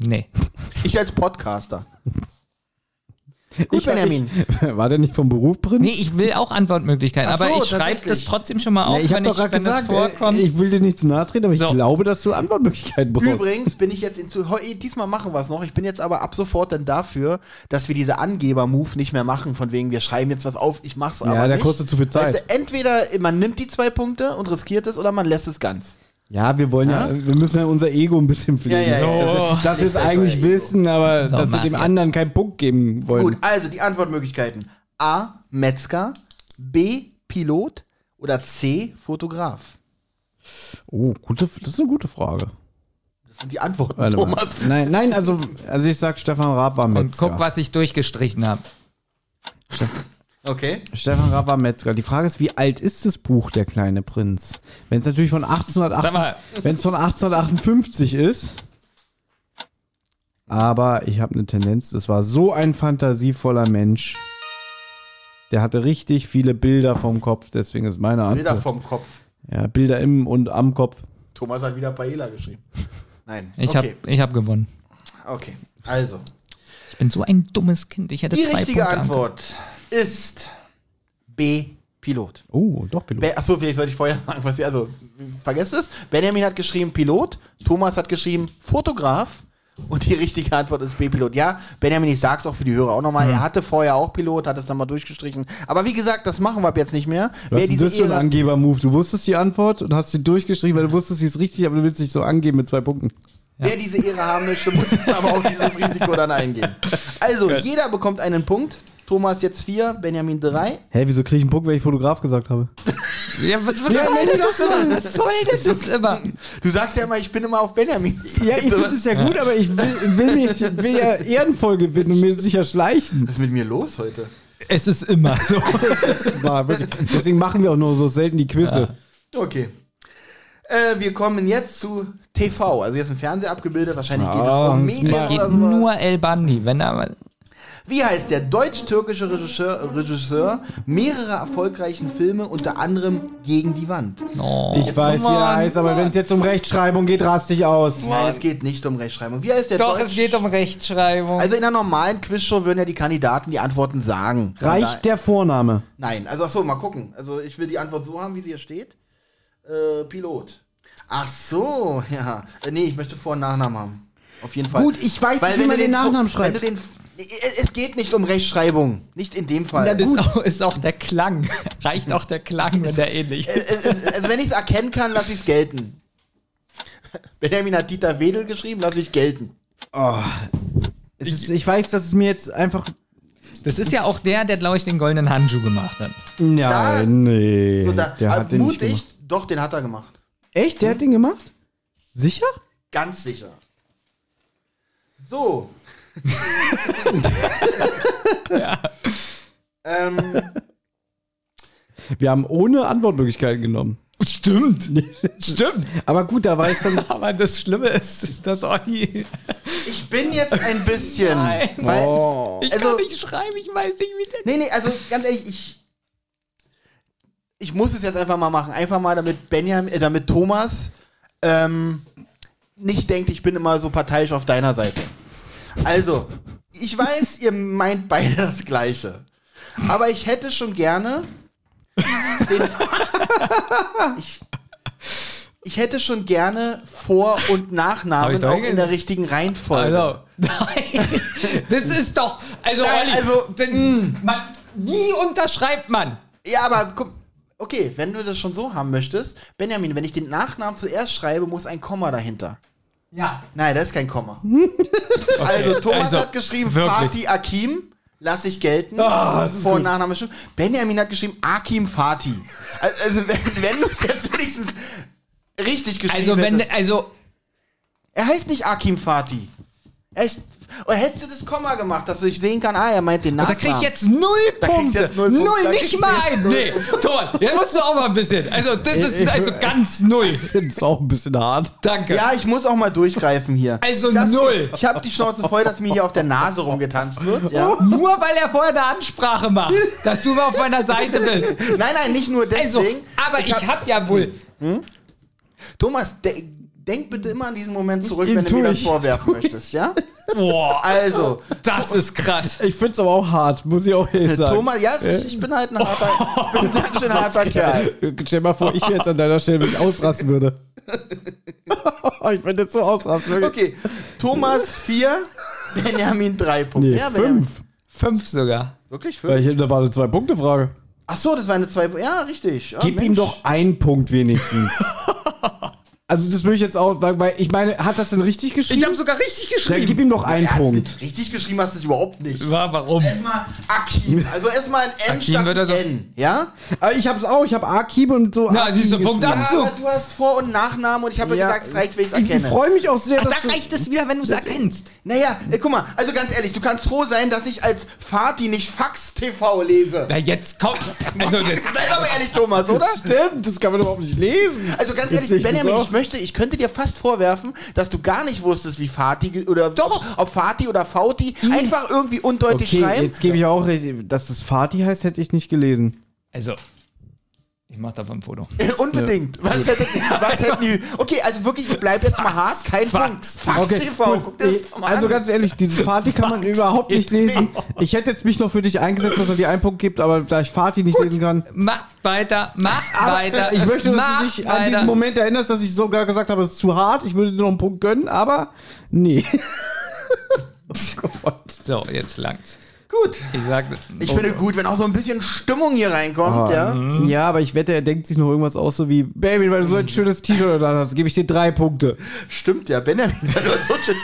Nee. Ich als Podcaster. Gut, Ich- Benjamin. War der nicht vom Beruf Prinz? Nee, ich will auch Antwortmöglichkeiten, Ach so, aber ich schreibe das trotzdem schon mal auf, Nee, ich habe wenn, doch ich, gerade wenn das gesagt, vorkommt. äh, ich will dir nicht zu nahe treten, aber ich So. glaube, dass du Antwortmöglichkeiten brauchst. Übrigens bin ich jetzt in, diesmal machen wir es noch. Ich bin jetzt aber ab sofort dann dafür, dass wir diese Angeber-Move nicht mehr machen, von wegen wir schreiben jetzt was auf, ich mach's aber Ja, der nicht. kostet zu viel Zeit. Weißt du, entweder man nimmt die zwei Punkte und riskiert es oder man lässt es ganz. Ja, wir wollen ja, wir müssen ja unser Ego ein bisschen pflegen. Ja, ja, ja. Dass, wir- dass wir es eigentlich wissen, aber So, dass wir dem jetzt. anderen keinen Punkt geben wollen. Gut, also die Antwortmöglichkeiten. A. Metzger, B. Pilot oder C. Fotograf. Oh, gute, das ist eine gute Frage. Das sind die Antworten, Warte mal. Thomas. Nein, nein, also, also ich sag, Stefan Raab war Und Metzger. guck, was ich durchgestrichen habe. Okay. Stefan Raab war Metzger. Die Frage ist, wie alt ist das Buch Der kleine Prinz? Wenn es natürlich von Sag 1808, mal. wenn es von 1858 ist. Aber ich habe eine Tendenz, das war so ein fantasievoller Mensch. Der hatte richtig viele Bilder vom Kopf, deswegen ist meine Antwort. Bilder vom Kopf. Ja, Bilder im und am Kopf. Thomas hat wieder Paella geschrieben. Nein. Ich okay. habe ich hab gewonnen. okay. Also, Ich bin so ein dummes Kind. Ich hätte die zwei richtige Punkte Antwort ist B. Pilot. Oh, doch, Pilot. Be Achso, vielleicht sollte ich vorher sagen, was ihr, also, vergesst es. Benjamin hat geschrieben Pilot, Thomas hat geschrieben Fotograf und die richtige Antwort ist B-Pilot. Ja, Benjamin, ich sag's auch für die Hörer auch nochmal, er hatte vorher auch Pilot, hat es dann mal durchgestrichen. Aber wie gesagt, das machen wir ab jetzt nicht mehr. Was ist das für ein Angeber-Move? Du wusstest die Antwort und hast sie durchgeschrieben, weil du wusstest, sie ist richtig, aber du willst dich so angeben mit zwei Punkten. Wer diese Ehre haben möchte, muss jetzt aber auch dieses Risiko dann eingehen. Also, jeder bekommt einen Punkt. Thomas jetzt vier, Benjamin drei. Hä, wieso kriege ich einen Punkt, weil ich Fotograf gesagt habe? Ja, was, was soll denn das immer? Was soll denn das immer? Du sagst ja immer, ich bin immer auf Benjamin. Ja, ich finde es ja gut, aber ich will, will, mich, will ja Ehrenvoll gewinnen und mir sicher schleichen. Was ist mit mir los heute? Es ist immer so. Das war wirklich, deswegen machen wir auch nur so selten die Quizze. Okay. Äh, wir kommen jetzt zu TV. Also jetzt im Fernsehen abgebildet. Wahrscheinlich geht Ah, es um es Medien geht Geht oder sowas. nur El Bandi. Wenn er, Wie heißt der deutsch-türkische Regisseur, Regisseur mehrerer erfolgreichen Filme, unter anderem Gegen die Wand? oh, Ich weiß, wie er Mann. heißt, aber wenn es jetzt um Rechtschreibung geht, rast dich aus. Nein, es geht nicht um Rechtschreibung. Wie heißt der Doch, Deutsch es geht um Rechtschreibung. Also in einer normalen Quizshow würden ja die Kandidaten die Antworten sagen. Reicht der Vorname? Nein, also ach so, mal gucken. Also ich will die Antwort so haben, wie sie hier steht. Äh, Pilot. Ach so, ja. Äh, nee, ich möchte Vor- und Nachnamen haben. Auf jeden Fall. Gut, ich weiß nicht, wie wenn man du den Vor- Nachnamen schreibt. Wenn du den, es geht nicht um Rechtschreibung. Nicht in dem Fall. ist, auch, ist auch der Klang. Reicht auch der Klang, wenn der ähnlich ist. Äh, äh, also wenn ich es erkennen kann, lasse ich es gelten. Benjamin hat Dieter Wedel geschrieben, lass mich gelten. Es ist, ich weiß, dass es mir jetzt einfach. Das ist ja auch der, der, glaube ich, den goldenen Handschuh gemacht hat. Ja, nee. So, da, der ah, hat den nicht mutig, gemacht. doch, den hat er gemacht. Echt? Der hat den gemacht? Sicher? Ganz sicher. So. Ähm, Wir haben ohne Antwortmöglichkeiten genommen. Stimmt. Stimmt. Aber gut, da weiß man. Aber das Schlimme ist, ist dass Olli. ich bin jetzt ein bisschen. Nein. Weil, Oh. Ich Also- kann nicht schreiben, ich weiß nicht, wie der. Nee, nee, also ganz ehrlich, ich. Ich muss es jetzt einfach mal machen. Einfach mal, damit Benjamin, äh, damit Thomas ähm, nicht denkt, ich bin immer so parteiisch auf deiner Seite. Also, ich weiß, ihr meint beide das Gleiche. Aber ich hätte schon gerne den, ich, ich hätte schon gerne Vor- und Nachnamen auch in der richtigen Reihenfolge. Also, nein. Das ist doch. Also, Nein, Olli, also, denn, man, wie unterschreibt man? Ja, aber guck, okay, wenn du das schon so haben möchtest, Benjamin, wenn ich den Nachnamen zuerst schreibe, muss ein Komma dahinter. Ja. Nein, das ist kein Komma. also Thomas also, hat geschrieben wirklich. Fatih Akim, lass ich gelten. Ah, Vor- und Nachname schon. Benjamin hat geschrieben Akim Fatih. Al- Also wenn, wenn du es jetzt wenigstens richtig geschrieben Also, wenn. hättest. Also, Er heißt nicht Akim Fatih. Ist, oder hättest du das Komma gemacht, dass ich sehen kann, ah, er meint den da Nachnamen. krieg ich jetzt null Da Punkte. jetzt null Punkte. Da Null, nicht mal jetzt ein. null Nee, Tor, jetzt musst du auch mal ein bisschen. Also, das ist also ganz null. Ich finde es auch ein bisschen hart. Danke. Ja, ich muss auch mal durchgreifen hier. Also das, null. Ich habe die Schnauze voll, dass mir hier auf der Nase rumgetanzt wird. Ja. Nur weil er vorher eine Ansprache macht, dass du mal auf meiner Seite bist. Nein, nein, nicht nur Also, deswegen. aber ich, hab, ja wohl. Thomas, de denk bitte immer an diesen Moment zurück, wenn du mir das ich, vorwerfen möchtest, ja? Boah, Also, das ist krass. Ich finde es aber auch hart, muss ich auch ehrlich sagen. Thomas, ja, ich bin halt ein harter, ich bin ein ganz schön harter Kerl. Stell dir mal vor, ich jetzt an deiner Stelle mich ausrasten würde. ich bin jetzt so ausrasten. wirklich. Okay, Thomas 4, Benjamin 3 Punkte. Nee, ja, Benjamin. fünf. Fünf sogar. Wirklich Weil 5? ich, da war eine Zwei-Punkte-Frage. Ach so, das war eine 2. Ja, richtig. Ah, Gib ihm Mensch. doch einen Punkt wenigstens. also das würde ich jetzt auch, weil, weil ich meine, hat das denn richtig geschrieben? Ich habe sogar richtig Dann gib geschrieben. ihm doch einen Er hat's Punkt. nicht Richtig geschrieben hast du es überhaupt nicht. War, warum? Erstmal Akim. Also erstmal ein N Akim statt wird ein also- N. Ja? Aber ich hab's auch, ich habe Akib und so. Na, Akib siehst du, Punkt geschrieben. ab. Ja, Abzug. aber du hast Vor- und Nachnamen und ich habe ja Ja. gesagt, es reicht, wenn ich es Ich, ich erkenne. freue mich auch sehr, Da dass du, reicht es wieder, wenn du es erkennst. Naja, äh, guck mal, also ganz ehrlich, du kannst froh sein, dass ich als Fati nicht Fax TV lese. Na, jetzt kommt. Also, das, Sei doch mal ehrlich, Thomas, oder? Stimmt, das kann man überhaupt nicht lesen. Also ganz Jetzt ehrlich, sehe ich das Benjamin, auch. ich möchte, ich könnte dir fast vorwerfen, dass du gar nicht wusstest, wie Fati oder Doch. ob Fati oder Fauti einfach irgendwie undeutlich Okay, schreiben. jetzt gebe ich auch recht, dass das Fatih heißt, hätte ich nicht gelesen. also. Ich mach davon ein Foto. Unbedingt. Was, hätte, was hätten die. Okay, also wirklich, ich bleib jetzt mal hart. Kein Fax. Punkt. Fax Okay, TV. gut. Guck dir das doch mal Also an. ganz ehrlich, dieses Fatih kann man überhaupt nicht lesen. Ich hätte jetzt mich noch für dich eingesetzt, dass er dir einen Punkt gibt, aber da ich Fatih nicht lesen kann. Macht weiter, macht Aber weiter. äh, ich möchte, dass mach du dich an diesen Moment erinnerst, dass ich sogar gesagt habe, es ist zu hart. Ich würde dir noch einen Punkt gönnen, aber nee. oh Gott. So, jetzt langt's. Gut. Ich sag. Ich finde gut, wenn auch so ein bisschen Stimmung hier reinkommt, ja. Ja, aber ich wette, er denkt sich noch irgendwas aus, so wie, Baby, weil du so ein schönes T-Shirt da hast, gebe ich dir drei Punkte. Stimmt ja, Benjamin, weil du so schön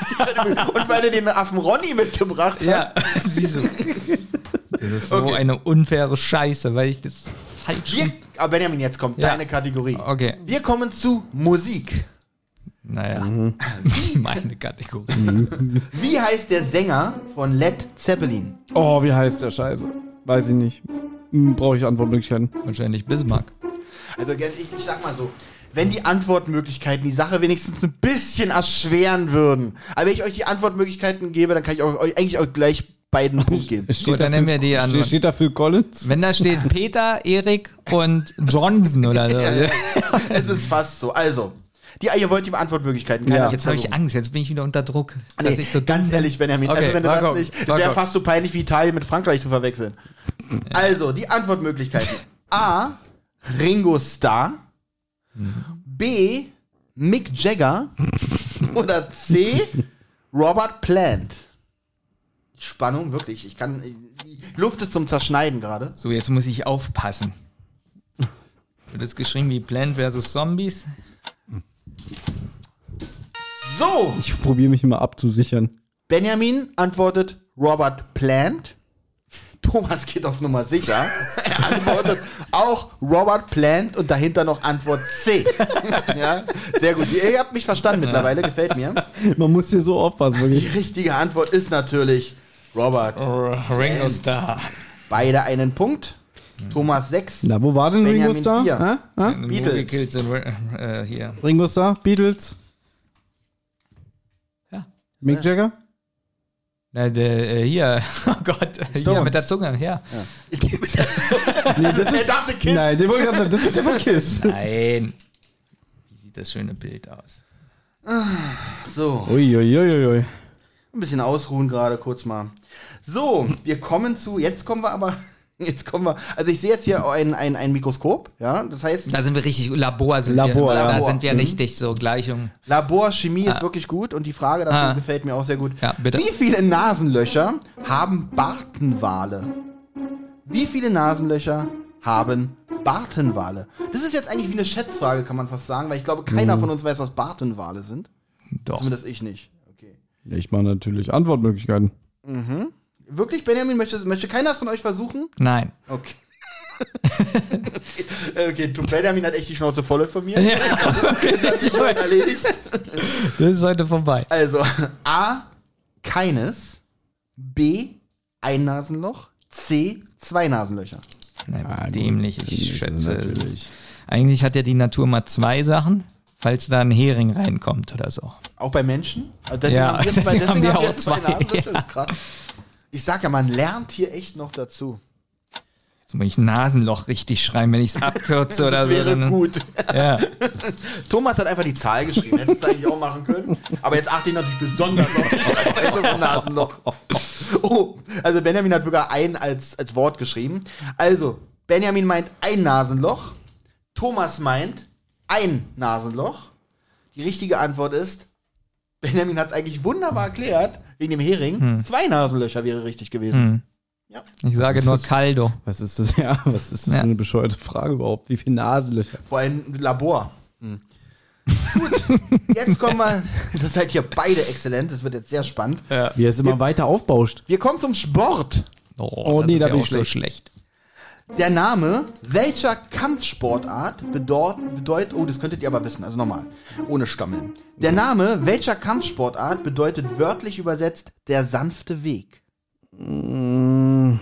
und weil du den Affen Ronny mitgebracht hast. Ja, siehst du. Das ist so Okay. eine unfaire Scheiße, weil ich das falsch. Wir, aber Benjamin, jetzt kommt Ja. deine Kategorie. Okay. Wir kommen zu Musik. Naja, Mhm. meine Kategorie. Wie heißt der Sänger von Led Zeppelin? Oh, wie heißt der Scheiße? Weiß ich nicht. Hm, Brauche ich Antwortmöglichkeiten. Wahrscheinlich Bismarck. Also ich, ich sag mal so, wenn die Antwortmöglichkeiten die Sache wenigstens ein bisschen erschweren würden. Aber wenn ich euch die Antwortmöglichkeiten gebe, dann kann ich euch, euch eigentlich auch gleich beiden Punkt geben. Es Gut, dann da nehmen wir die Antwort. Steht, steht da Phil Collins? Wenn da steht Peter, Erik und Johnson oder so. Es ist fast so. Also, die, ihr wollt die Antwortmöglichkeiten. keine Ja. Jetzt habe ich. Angst, jetzt bin ich wieder unter Druck. Nee, so ganz ehrlich, Benjamin, Okay, also wenn du das komm, nicht, es wäre fast so peinlich wie Italien mit Frankreich zu verwechseln. Also, die Antwortmöglichkeiten. A. Ringo Starr. B. Mick Jagger. Oder C. Robert Plant. Spannung, wirklich. Ich kann. Die Luft ist zum Zerschneiden gerade. So, jetzt muss ich aufpassen. Wird es geschrieben wie Plant vs. Zombies? So, Ich probiere mich mal abzusichern. Benjamin antwortet Robert Plant. Thomas geht auf Nummer sicher. Er antwortet auch Robert Plant und dahinter noch Antwort C. ja, sehr gut. Ihr habt mich verstanden mittlerweile, gefällt mir. Man muss hier so aufpassen, Die wirklich. richtige Antwort ist natürlich Robert. Ringo Starr. Beide einen Punkt. Thomas 6. Na, wo war denn Ringo Starr? Hä? Hä? Beatles. Äh, hier. Ringo Starr? Beatles? Ja. Mick Jagger? Na, der, äh, hier, oh Gott, hier Stones. mit der Zunge, ja. Nee, das er dachte Kiss. Nein, den wollte ich gerade sagen, das ist der von Kiss. Nein. Wie sieht das schöne Bild aus? So, Uiuiuiui. ein bisschen ausruhen gerade kurz mal. So, wir kommen zu, jetzt kommen wir aber, jetzt kommen wir, also ich sehe jetzt hier ein, ein, ein Mikroskop, ja, das heißt, Da sind wir richtig, Labor sind Labor, wir. Da Labor. sind wir Mhm. richtig so, Gleichung. Labor, Chemie ist wirklich gut und die Frage dazu Ah. gefällt mir auch sehr gut. Ja, bitte. Wie viele Nasenlöcher haben Bartenwale? Wie viele Nasenlöcher haben Bartenwale? Das ist jetzt eigentlich wie eine Schätzfrage, kann man fast sagen, weil ich glaube, Mhm. keiner von uns weiß, was Bartenwale sind. Doch. Zumindest ich nicht. Okay. Ich mache natürlich Antwortmöglichkeiten. Wirklich, Benjamin, möchte, möchte keiner von euch versuchen? Nein. Okay. okay, okay, du, Benjamin hat echt die Schnauze voll von mir. Das hat sich heute erledigt. Das ist heute vorbei. Also, A, keines. B, ein Nasenloch. C, zwei Nasenlöcher. Nein, Ah, dämlich, ich schätze. es Eigentlich hat ja die Natur mal zwei Sachen, falls da ein Hering reinkommt oder so. Auch bei Menschen? Also Deswegen Ja, haben wir zwei, deswegen deswegen haben wir haben wir auch zwei zwei, Nasenlöcher. ja. Das ist krass. Ich sag ja, man lernt hier echt noch dazu. Jetzt muss ich Nasenloch richtig schreiben, wenn ich es abkürze oder Das wäre so. gut. Ja. Thomas hat einfach die Zahl geschrieben. Hätte es eigentlich auch machen können. Aber jetzt achte ich natürlich besonders auf die vom Nasenloch. Oh, also Benjamin hat sogar ein als, als Wort geschrieben. Also, Benjamin meint ein Nasenloch. Thomas meint ein Nasenloch. Die richtige Antwort ist, Benjamin hat es eigentlich wunderbar erklärt, wegen dem Hering. Hm. Zwei Nasenlöcher wäre richtig gewesen. Ja. Ich sage nur ist- Caldo. Was ist das? Ja, was ist das Ja. für eine bescheuerte Frage überhaupt? Wie viele Nasenlöcher? Vor allem Labor. Hm. Gut, jetzt kommen wir. Das seid ihr beide exzellent. Das wird jetzt sehr spannend. Wie er es immer weiter aufbauscht. Wir kommen zum Sport. Oh, Oh, das nee, da ja bin ich so schlecht. schlecht. Der Name welcher Kampfsportart bedeutet. Oh, das könntet ihr aber wissen. Also nochmal. Ohne Stammeln. Der Name welcher Kampfsportart bedeutet wörtlich übersetzt der sanfte Weg. Mm,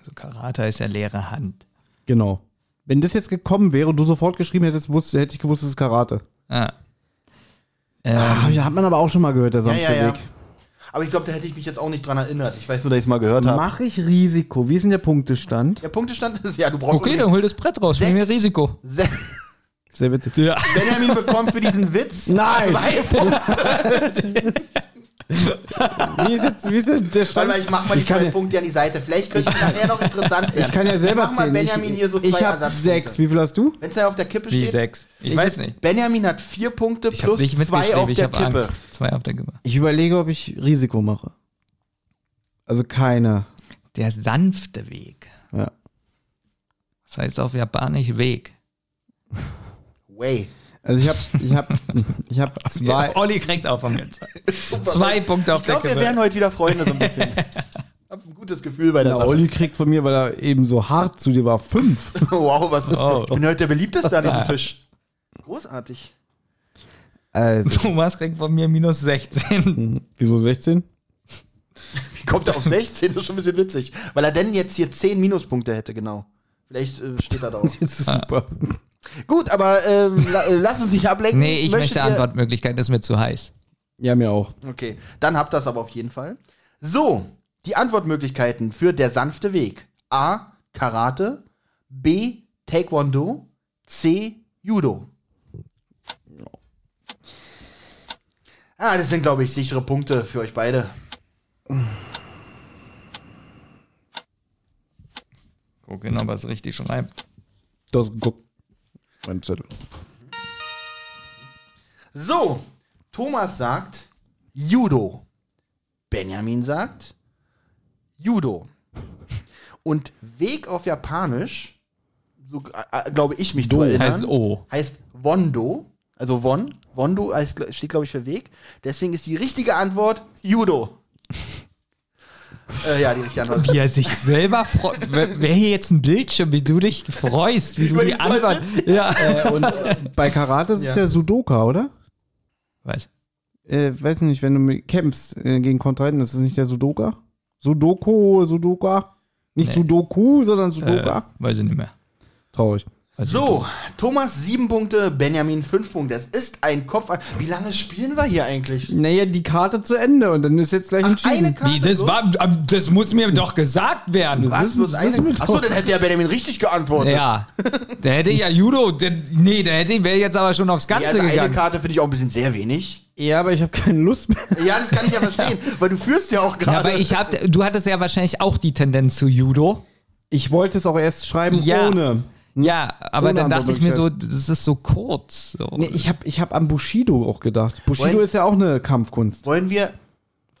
Also Karate ist ja leere Hand. Genau. Wenn das jetzt gekommen wäre und du sofort geschrieben hättest, wusste, hätte ich gewusst, es ist Karate. Ah. Ähm, Ah, ja, hat man aber auch schon mal gehört, der sanfte ja, ja. Weg. Aber ich glaube, da hätte ich mich jetzt auch nicht dran erinnert. Ich weiß nur, dass ich es mal gehört habe. Mach ich Risiko. Wie ist denn der Punktestand? Der Punktestand ist, ja, du brauchst okay, dann hol das Brett raus, Sechs. nehmen wir Risiko. Se- Sehr witzig. Ja. Benjamin bekommt für diesen Witz Nein. zwei Punkte. Wie ist jetzt, wie ist denn der Warte Stand? mal, ich mach mal die zwei ja- Punkte an die Seite. Vielleicht könnte es nachher noch interessant werden. Ich kann ja selber ich mach mal zählen. Benjamin ich hier so zwei ich habe Ersatzpunkte. sechs. Wie viel hast du? Wenn es da auf der Kippe Wie steht. sechs? Ich, Ich weiß nicht. Benjamin hat vier Punkte Ich plus nicht zwei auf ich der Kippe. Angst. Zwei auf der Kippe. Ich überlege, ob ich Risiko mache. Also keine. Der sanfte Weg. Ja. Das heißt auf Japanisch Weg. Way. Also ich habe ich hab, ich hab zwei. Olli kriegt auch von mir zwei. zwei Punkte auf Ich glaube, der wir Kippe. wären heute wieder Freunde so ein bisschen. hab ein gutes Gefühl bei der Ja, Sache. Olli kriegt von mir, weil er eben so hart zu dir war, fünf. Wow, was ist Oh. Ich bin heute der beliebteste an diesem Tisch. Großartig. Also, Thomas kriegt von mir minus 16. wieso 16? Wie kommt er auf 16? Das ist schon ein bisschen witzig. Weil er denn jetzt hier 10 Minuspunkte hätte, genau. Vielleicht äh, steht er da auch. Das ist super. Gut, aber ähm, la, äh, lassen Sie sich ablenken. Nee, ich Möchtet möchte ihr- Antwortmöglichkeit, das ist mir zu heiß. Ja, mir auch. Okay, dann habt ihr das aber auf jeden Fall. So, die Antwortmöglichkeiten für der sanfte Weg. A. Karate. B. Taekwondo. C. Judo. Ah, das sind, glaube ich, sichere Punkte für euch beide. Guck hin, ob er es richtig schreibt. Das, guck. Mein Zettel. So, Thomas sagt Judo. Benjamin sagt Judo. Und Weg auf Japanisch, so äh, äh, glaube ich mich zu Do erinnern, Heißt O. heißt Wondo. Also Won, Wondo als- steht, glaube ich, für Weg. Deswegen ist die richtige Antwort Judo. Äh, ja, die richtige Antwort. Wie er sich selber freut. Wäre hier jetzt ein Bildschirm, wie du dich freust, wie du die Antwort. Ja. Äh, und bei Karate ist es Ja. ja Sudoka, oder? Was? Äh, weiß nicht, wenn du mit- kämpfst äh, gegen Kontrahenten, ist es nicht der Sudoka? Sudoku, Sudoka? Nicht Nee. Sudoku, sondern Äh, Sudoka? weiß ich nicht mehr. Traurig. So, Thomas sieben Punkte, Benjamin fünf Punkte. Es ist ein Kopf. Wie lange spielen wir hier eigentlich? Naja, die Karte zu Ende und dann ist jetzt gleich Ach, entschieden. eine Karte. Wie, das, bloß? war, das muss mir doch gesagt werden. Was? Bloß das eine? ist mit- Achso, dann hätte ja Benjamin richtig geantwortet. Ja. Der hätte ja Judo. Der, nee, der hätte wäre jetzt aber schon aufs Ganze Ja, also eine gegangen. Karte finde ich auch ein bisschen sehr wenig. Ja, aber ich habe keine Lust mehr. Ja, das kann ich ja verstehen, weil du führst ja auch Ja, gerade. aber ich hab, du hattest ja wahrscheinlich auch die Tendenz zu Judo. Ich wollte es auch erst schreiben Ja. ohne. Ja, aber dann dachte ich mir so, das ist so kurz. So. Nee, ich habe ich hab an Bushido auch gedacht. Bushido Wollen- ist ja auch eine Kampfkunst. Wollen wir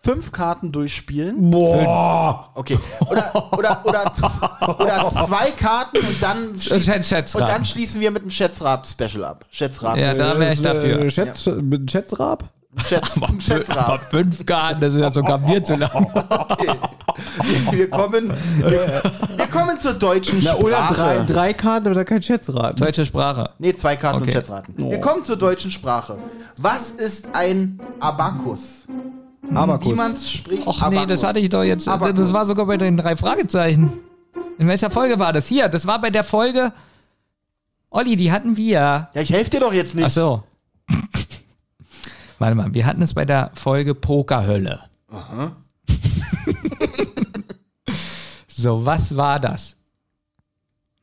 fünf Karten durchspielen? Boah! Okay. Oder, oder, oder, z- oder zwei Karten und dann, schließen, Schätz- und dann schließen wir mit dem Schätzrat-Special ab. Schätzrat. Ja, da wäre ich dafür. Äh, Schätz, mit Schätzrab? Schätz, Aber Schätzrat. fünf Karten, das ist ja sogar mir zu lang. Okay. Wir kommen, wir, wir kommen zur deutschen Na, Sprache. oder drei, drei Karten oder kein Schätzrad. Deutsche Sprache. Nee, zwei Karten Okay. und Schätzraten. Wir kommen zur deutschen Sprache. Was ist ein Abakus? Wie Abakus. man es spricht. Och nee, das hatte ich doch jetzt. Abakus. Das war sogar bei den drei Fragezeichen. In welcher Folge war das? Hier, das war bei der Folge. Olli, die hatten wir. Ja, ich helfe dir doch jetzt nicht. Ach so. Warte mal, wir hatten es bei der Folge Pokerhölle. so, was war das?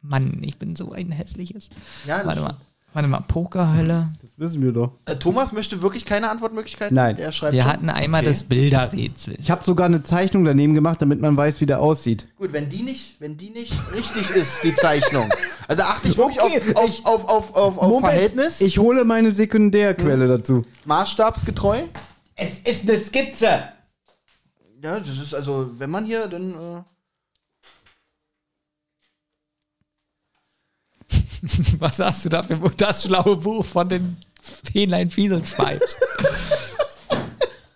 Mann, ich bin so ein hässliches. Ja, das Warte mal, warte mal, Pokerhölle. Das wissen wir doch. Äh, Thomas möchte wirklich keine Antwortmöglichkeit? Nein. Der schreibt Wir schon. hatten einmal Okay. das Bilderrätsel. Ich habe sogar eine Zeichnung daneben gemacht, damit man weiß, wie der aussieht. Gut, wenn die nicht, wenn die nicht richtig ist, die Zeichnung. Also achte ich wirklich Okay, auf, auf, auf, auf, auf, auf Verhältnis, Ich hole meine Sekundärquelle dazu. maßstabsgetreu. Es ist eine Skizze. Ja, das ist also, wenn man hier, dann. Äh, Was hast du dafür? Das schlaue Buch von den Fähnlein Fieselschweifs.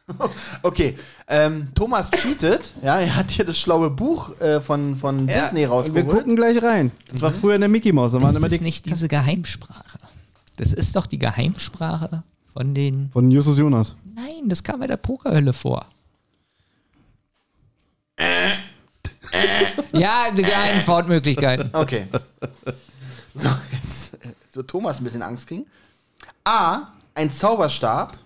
okay, ähm, Thomas cheatet. Ja, er hat hier das schlaue Buch äh, von, von Disney Wir rausgeholt. gucken gleich rein. Das war früher in der Mickey. Da waren Das immer ist die nicht diese Geheimsprache. Das ist doch die Geheimsprache von den. von Justus Jonas. Nein, das kam bei der Pokerhölle vor. ja, die Antwortmöglichkeiten. Okay. So, jetzt äh, jetzt wird Thomas ein bisschen Angst kriegen. A. Ein Zauberstab.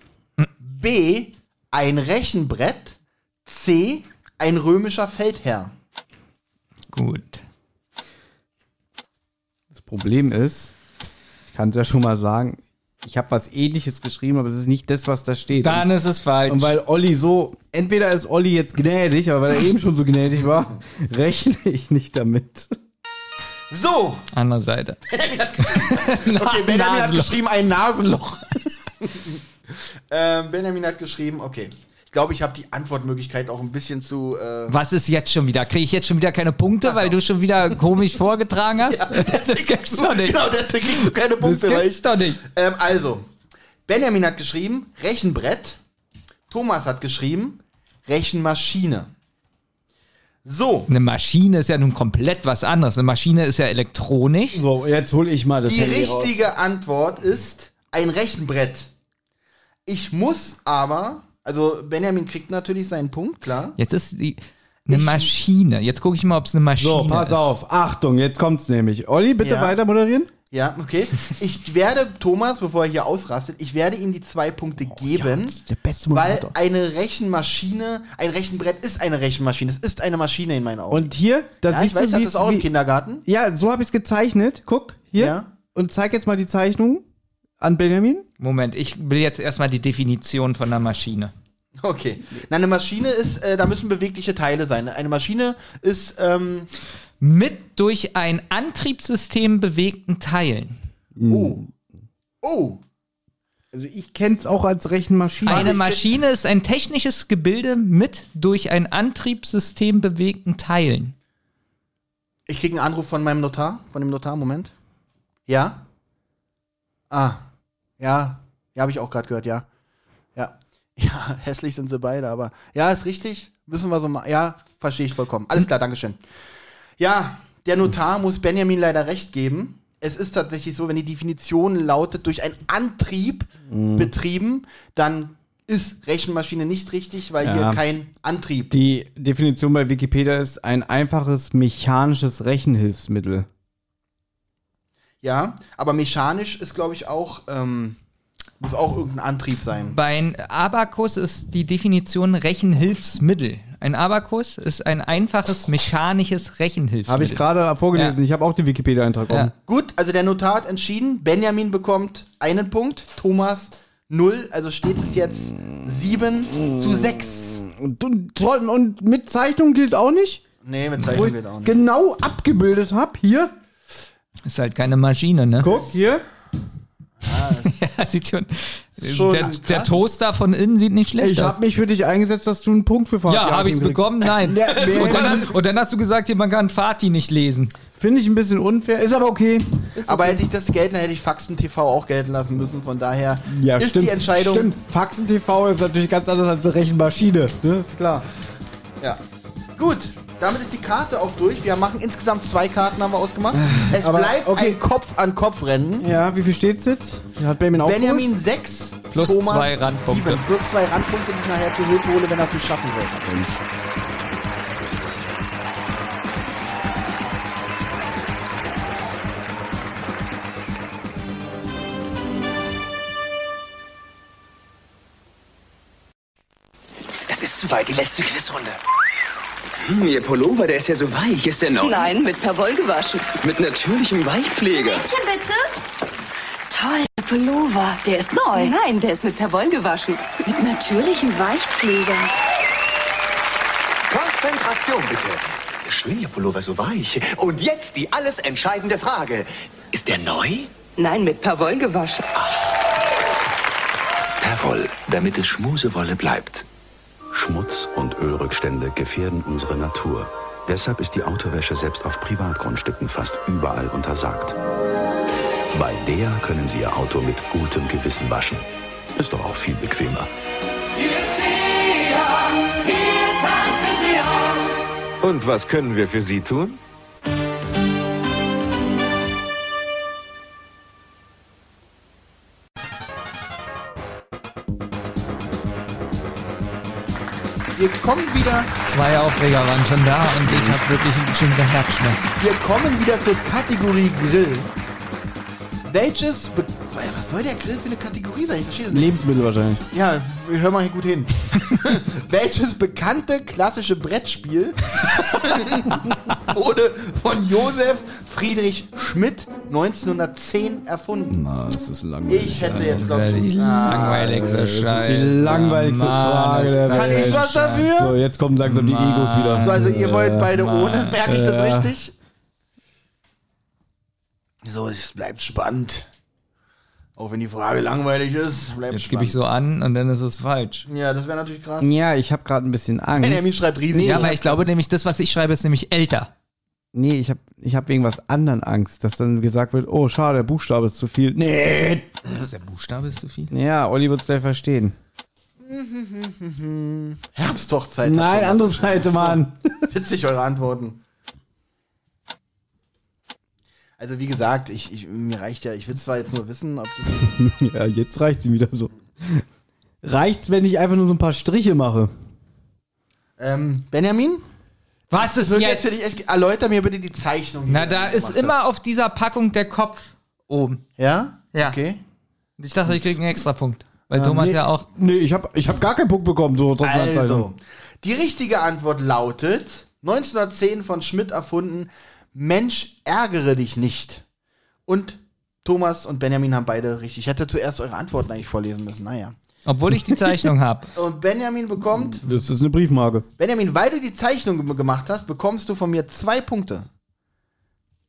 B. Ein Rechenbrett. C. Ein römischer Feldherr. Gut. Das Problem ist, ich kann es ja schon mal sagen, ich habe was ähnliches geschrieben, aber es ist nicht das, was da steht. Dann ist es falsch. Und weil Olli so, entweder ist Olli jetzt gnädig, aber weil er eben schon so gnädig war, rechne ich nicht damit. So, Andere Seite. okay, Benjamin hat geschrieben ein Nasenloch. ähm, Benjamin hat geschrieben, okay. Ich glaube, ich habe die Antwortmöglichkeit auch ein bisschen zu. Äh, Was ist jetzt schon wieder? Kriege ich jetzt schon wieder keine Punkte, weil du schon wieder komisch vorgetragen hast? das gibt's doch nicht. Genau, deswegen kriegst du keine Das Punkte. weil gibt's ich, doch nicht. ähm, also, Benjamin hat geschrieben Rechenbrett. Thomas hat geschrieben Rechenmaschine. So, Eine Maschine ist ja nun komplett was anderes. Eine Maschine ist ja elektronisch. So, jetzt hole ich mal das die Handy raus. richtige Antwort ist ein Rechenbrett. Ich muss aber, also Benjamin kriegt natürlich seinen Punkt, klar. Jetzt ist die eine Ich- Maschine. Jetzt gucke ich mal, ob es eine Maschine So, pass ist. auf. Achtung, jetzt kommt's nämlich. Olli, bitte Ja. weiter moderieren. Ja, okay. Ich werde Thomas, bevor er hier ausrastet, ich werde ihm die zwei Punkte geben. das ist der beste Weil eine Rechenmaschine, ein Rechenbrett ist eine Rechenmaschine. Es ist eine Maschine in meinen Augen. Und hier, da ja, ich siehst weiß, du, ich das auch im Kindergarten. Ja, so habe ich es gezeichnet. Guck, hier. Ja. Und zeig jetzt mal die Zeichnung an Benjamin. Moment, ich will jetzt erstmal die Definition von einer Maschine. Okay. Na, eine Maschine ist, äh, da müssen bewegliche Teile sein. Eine Maschine ist, ähm, Mit durch ein Antriebssystem bewegten Teilen. oh. Oh. Also ich kenne es auch als Rechenmaschine. Eine ich- Maschine ist ein technisches Gebilde mit durch ein Antriebssystem bewegten Teilen. Ich kriege einen Anruf von meinem Notar, von dem Notar, Moment. Ja? Ah. Ja. Ja, habe ich auch gerade gehört, ja. Ja. Ja, hässlich sind sie beide, aber ja, ist richtig. Müssen wir so mal. Ja, verstehe ich vollkommen. Alles klar, Dankeschön. Ja, der Notar muss Benjamin leider recht geben. Es ist tatsächlich so, wenn die Definition lautet, durch einen Antrieb betrieben, dann ist Rechenmaschine nicht richtig, weil Ja. hier kein Antrieb. Die Definition bei Wikipedia ist ein einfaches mechanisches Rechenhilfsmittel. Ja, aber mechanisch ist, glaube ich, auch, ähm, muss auch irgendein Antrieb sein. Bei einem Abakus ist die Definition Rechenhilfsmittel. Ein Abakus ist ein einfaches mechanisches Rechenhilfsmittel. Habe ich gerade vorgelesen. Ja. Ich habe auch den Wikipedia-Eintrag Ja. offen. Gut, also der Notar hat entschieden, Benjamin bekommt einen Punkt, Thomas null, also steht es jetzt sieben zu sechs. Und, und, und mit Zeichnung gilt auch nicht? Nee, mit Wo Zeichnung ich geht auch nicht. genau abgebildet habe. Hier, Ist halt keine Maschine, ne? guck, hier. Ja, sieht schon. Schon der, der Toaster von innen sieht nicht schlecht Ich aus. habe mich für dich eingesetzt, dass du einen Punkt für Fatih ja, habe ich's kriegst. bekommen? Nein. Ja, und, dann hast, und dann hast du gesagt, hier, man kann Fatih nicht lesen. Finde ich ein bisschen unfair, ist aber okay. Aber hätte ich das gelten, hätte ich Faxen TV auch gelten lassen müssen. Von daher Ja, ist stimmt. die Entscheidung. Stimmt. Faxen TV ist natürlich ganz anders als eine Rechenmaschine. Ne? Ist klar. Ja. Gut, damit ist die Karte auch durch. Wir machen insgesamt zwei Karten haben wir ausgemacht. Es Aber, bleibt okay. ein Kopf-an-Kopf-Rennen. Ja, wie viel steht's jetzt? Hat Benjamin auch Benjamin 6, Plus Thomas zwei Randpunkte. sieben. Plus zwei Randpunkte, die ich nachher zur Hilfe hole, wenn er es nicht schaffen sollte. Es ist soweit, die letzte Quizrunde. Hm, Ihr Pullover, der ist ja so weich. Ist der neu? Nein, mit Perwoll gewaschen. Mit natürlichem Weichpfleger. Mädchen, bitte. Toll, der Pullover. Der ist neu. Nein, der ist mit Perwoll gewaschen. Mit natürlichem Weichpfleger. Konzentration bitte. Schön, Ihr Pullover so weich. Und jetzt die alles entscheidende Frage. Ist der neu? Nein, mit Perwoll gewaschen. Perwoll, damit es Schmusewolle bleibt. Schmutz und Ölrückstände gefährden unsere Natur. Deshalb ist die Autowäsche selbst auf Privatgrundstücken fast überall untersagt. Bei der können Sie Ihr Auto mit gutem Gewissen waschen. Ist doch auch viel bequemer. Und was können wir für Sie tun? Wir kommen wieder, Zwei Aufreger waren schon da und ich habe wirklich einen bestimmten Herzschmerz. wir kommen wieder zur Kategorie Grill. Welches, Be was soll der Grill für eine Kategorie sein? Ich verstehe das nicht. Lebensmittel wahrscheinlich. Ja, hör mal hier gut hin. Welches bekannte klassische Brettspiel wurde von Josef Friedrich Schmidt 1910 erfunden? Na, das ist langweilig. Ich hätte jetzt, glaube ich, die langweiligste Das ist Scheiße. die langweiligste Frage der Kann Welt. ich was dafür? So, jetzt kommen langsam die. Egos wieder. So, also ihr wollt beide ohne, merke ich das richtig? So, es bleibt spannend. Auch wenn die Frage langweilig ist, bleibt Jetzt gebe ich so an und dann ist es falsch. Ja, das wäre natürlich krass. Ja, ich habe gerade ein bisschen Angst. Benjamin schreibt riesig. Ja, aber ich glaube nämlich, das, was ich schreibe, ist nämlich älter. Nee, ich habe ich hab wegen was anderen Angst, dass dann gesagt wird, oh, schade, der Buchstabe ist zu viel. Nee. Was, der Buchstabe ist zu viel? Ja, Olli wird's gleich verstehen. Herbsthochzeit. Nein, andere. Seite, Mann. Witzig, eure Antworten. Also wie gesagt, ich, ich, mir reicht ja, ich will zwar jetzt nur wissen, ob das... Ja, jetzt reicht's ihm wieder so. Reicht's, wenn ich einfach nur so ein paar Striche mache? Ähm, Benjamin? Was ist jetzt? jetzt für dich echt, erläuter mir bitte die Zeichnung. die Na, da ist immer hast. auf dieser Packung der Kopf oben. Ja? Ja. Okay. Und Ich dachte, ich kriege einen extra Punkt. Weil Thomas nee, ja auch. Nee, ich habe ich hab gar keinen Punkt bekommen, so Also, die richtige Antwort lautet, 1910 von Schmidt erfunden, Mensch, ärgere dich nicht. Und Thomas und Benjamin haben beide richtig. Ich hätte zuerst eure Antworten eigentlich vorlesen müssen. Naja. Obwohl ich die Zeichnung habe. Und Benjamin bekommt, Das ist eine Briefmarke. Benjamin, weil du die Zeichnung ge- gemacht hast, bekommst du von mir zwei Punkte.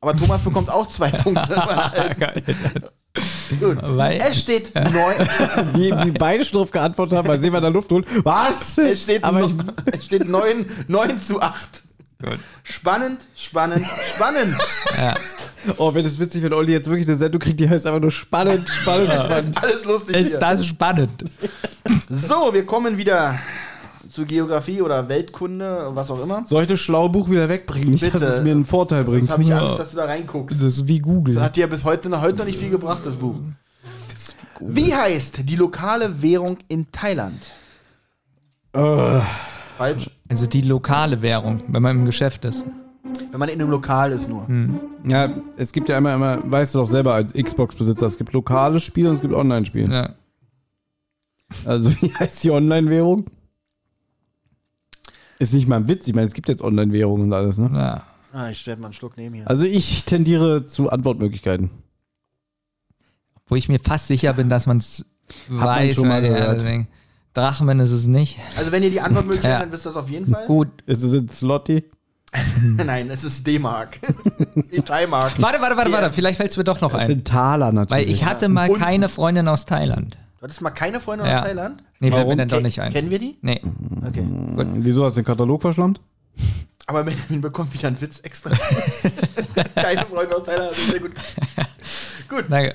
Aber Thomas bekommt auch zwei Punkte. Gut. Weil- Es steht neun. Wie, wie beide schon drauf geantwortet haben, mal sehen, wer da Luft holt. Was? Es steht, Aber no, ich, es steht 9, 9 zu 8. Gut. Spannend, spannend, spannend. Oh, wenn es witzig, wenn Olli jetzt wirklich eine Sendung kriegt, die heißt einfach nur spannend, spannend, spannend. Alles lustig Ist hier. das spannend? So, wir kommen wieder zu Geografie oder Weltkunde, was auch immer. Soll ich das schlaue Buch wieder wegbringen? Nicht, dass es mir einen Vorteil bringt. Jetzt habe ich Angst, dass du da reinguckst. Das ist wie Google. Das hat dir bis heute noch, heute noch nicht viel gebracht, das Buch. Wie heißt die lokale Währung in Thailand? Falsch. Also die lokale Währung, wenn man im Geschäft ist. Wenn man in einem Lokal ist nur. Ja, es gibt ja immer, immer, weißt du doch selber als Xbox-Besitzer, es gibt lokale Spiele und es gibt Online-Spiele. Ja. Also wie heißt die Online-Währung? Ist nicht mal ein Witz, ich meine, es gibt jetzt Online-Währungen und alles, ne? ja. Ah, ich werde mal einen Schluck nehmen hier. Also ich tendiere zu Antwortmöglichkeiten. Wo ich mir fast sicher bin, dass man es weiß. schon mal ja. Drachmen ist es nicht. Also wenn ihr die Antwortmöglichkeit Ja. dann wisst ihr das auf jeden Fall. Gut. Ist es in Slotty? Nein, es ist D-Mark. Thai-Mark. Warte, warte, warte, warte. Vielleicht fällt es mir doch noch Das ein. sind Taler natürlich. Weil ich hatte mal Und- keine Freundin aus Thailand. Du hattest mal keine Freundin Ja. aus Thailand? Nee, fällt mir Warum? dann doch Ke- nicht ein. Kennen wir die? Nee. Okay. Wieso hast du den Katalog verschlammt? Aber Benjamin bekommt wieder einen Witz extra. keine Freunde aus Thailand. das ist Sehr gut. gut. Danke.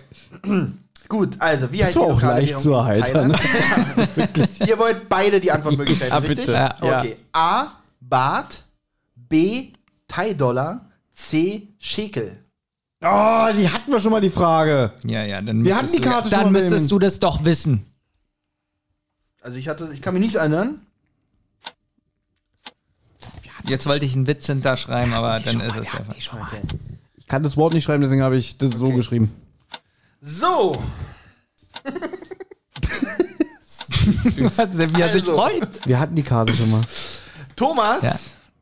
Gut, also wie heißt die auch lokale leicht Währung zu in erheitern. Thailand? Ihr wollt beide die Antwortmöglichkeiten, Ja, richtig? bitte. Ja. Okay. A. Baht. B. Thai-Dollar. C. Shekel. Oh, die hatten wir schon mal die Frage. Ja, ja, dann Wir müsstest hatten die du, Karte schon Dann mal müsstest du das doch wissen. Also ich hatte, ich kann mich nicht erinnern. Jetzt wollte ich einen Witz hinterschreiben, aber dann ist es einfach. Okay. Ich kann das Wort nicht schreiben, deswegen habe ich das so geschrieben. So, Wie er sich Also. freut. Wir hatten die Karte schon mal. Thomas, Ja.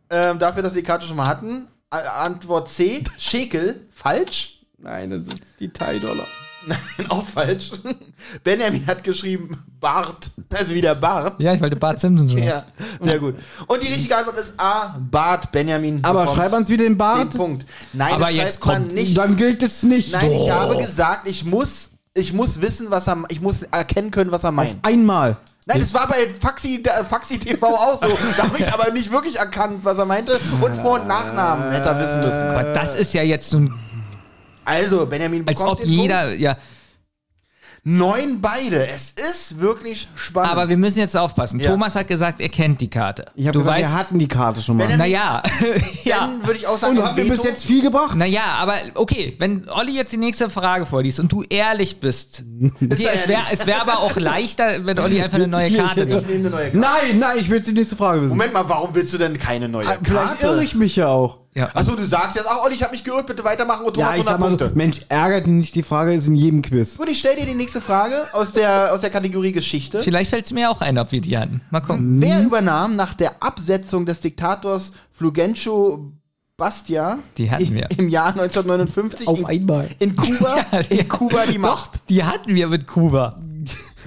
ähm, dafür, dass wir die Karte schon mal hatten, A- Antwort C. Shekel. Falsch. Nein, das ist die Thai-Dollar. Nein, auch falsch. Benjamin hat geschrieben Bart. Also wieder Bart. Ja, ich wollte Bart Simpson schon. Ja, sehr gut. Und die richtige Antwort ist A. Bart. Benjamin. Aber schreib uns wieder den den Bart. Punkt. Nein, Aber das jetzt kommt- nicht. Dann gilt es nicht. Nein, ich Doch. habe gesagt, ich muss, ich muss wissen, was er, ich muss erkennen können, was er meint. Einmal. Nein, das war bei Faxi, Faxi TV auch so. Da habe ich aber nicht wirklich erkannt, was er meinte. Und Vor- und Nachnamen hätte er wissen müssen. Aber das ist ja jetzt so ein, Also, Benjamin als bekommt ob den jeder, ja. Punkt. Neun beide. Es ist wirklich spannend. Aber wir müssen jetzt aufpassen. Ja. Thomas hat gesagt, er kennt die Karte. Ich habe du gesagt, weißt, wir hatten die Karte schon mal. Naja, ja. Dann würde ich auch sagen, Und haben wir bis jetzt viel gebracht? Naja, aber okay, wenn Olli jetzt die nächste Frage vorliest und du ehrlich bist, dir, es wäre wär aber auch leichter, wenn Olli einfach eine neue Karte Jetzt- nimmt. Ich nehme eine neue Karte. Nein, nein, ich will jetzt die nächste Frage wissen. Moment mal, warum willst du denn keine neue Ah, Vielleicht irre Karte? ich mich ja auch. Ja. Achso, du sagst jetzt, ach Olli, ich habe mich geirrt, bitte weitermachen und Thomas Ja, ich 100 sag mal, Punkte. Mensch, ärgert dich nicht, die Frage ist in jedem Quiz. Gut, ich stelle dir die nächste Frage aus der, aus der Kategorie Geschichte. Vielleicht fällt es mir auch ein, ob wir die hatten. Mal gucken. Wer übernahm nach der Absetzung des Diktators Fulgencio Bastia Die hatten wir. im Jahr 1959 Auf in, einmal. in Kuba, Ja, in ja. Kuba die Doch, Macht? die hatten wir mit Kuba.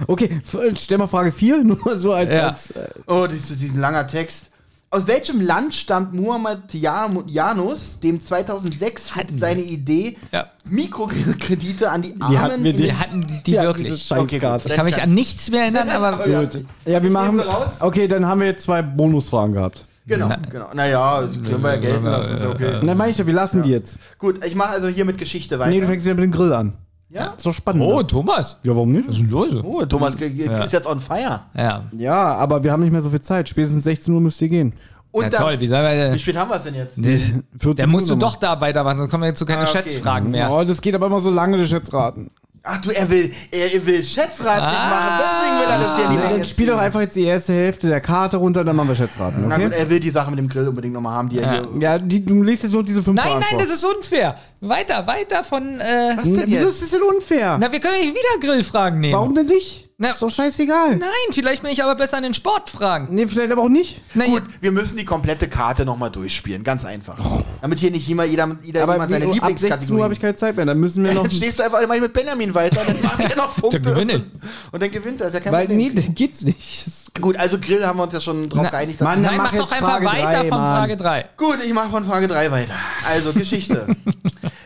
Okay, stell mal Frage 4, nur so als. Ja. als äh, Oh, das ist diesen langer Text. Aus welchem Land stammt Muhammad Janus, dem 2006 seine Idee, Ja. Mikrokredite an die hatten Armen wir in die- Wir hatten die Ja, wirklich. Scheißkarte. Ich kann mich an nichts mehr erinnern, aber Ja. Gut. Ja, wir machen. Okay, dann haben wir jetzt zwei Bonusfragen gehabt. Genau, genau. Naja, das können wir ja gelten lassen, ist ja okay. Dann meine ich ja, wir lassen die jetzt. Gut, ich mache also hier mit Geschichte weiter. Nee, du fängst wieder mit dem Grill an. Ja? Ist doch spannend. Oh, Thomas. Ja, warum nicht? Was ist denn los? Oh, Thomas ge- ist jetzt on fire. Ja. Ja, aber wir haben nicht mehr so viel Zeit. Spätestens 16 Uhr müsst ihr gehen. Und ja, dann, toll, wie soll man Wie spät haben wir es denn jetzt? 14 Da musst du doch da weitermachen, sonst kommen wir zu keine Ah, okay. Schätzfragen mehr. Oh, das geht aber immer so lange, die Schätzraten. Ach du, er will, er, will Schätzrat nicht Ah. machen, deswegen will er das hier Ja, Länge dann spiel doch einfach jetzt die erste Hälfte der Karte runter, dann machen wir Schätzraten, Na gut, okay? er will die Sache mit dem Grill unbedingt nochmal haben, die er hier... Ja, die, du liest jetzt noch diese fünf Nein, nein, vor. das ist unfair. Weiter, weiter von. Äh, Was denn Wieso ist das denn unfair? na, wir können nicht wieder Grillfragen nehmen. Warum denn nicht? Na- ist doch scheißegal. Nein, vielleicht bin ich aber besser an den Sportfragen. Nee, vielleicht aber auch nicht. Na, Gut, wir müssen die komplette Karte nochmal durchspielen, ganz einfach. Damit hier nicht jeder, jeder, jeder Aber jemand seine wie, ab 16 Uhr Lieblingskategorie... habe ich keine Zeit mehr. Dann müssen wir noch. dann stehst du einfach immer mit Benjamin weiter, dann macht er noch Punkte. Dann gewinne. Und dann gewinnt er, ist ja kein Weil, Problem. nee, dann geht's nicht. Gut, also Grill haben wir uns ja schon drauf Na, geeinigt. Dass Mann, Nein, mach mach doch jetzt einfach Frage weiter drei, von Mann. Frage 3. Gut, ich mache von Frage 3 weiter. Also, Geschichte.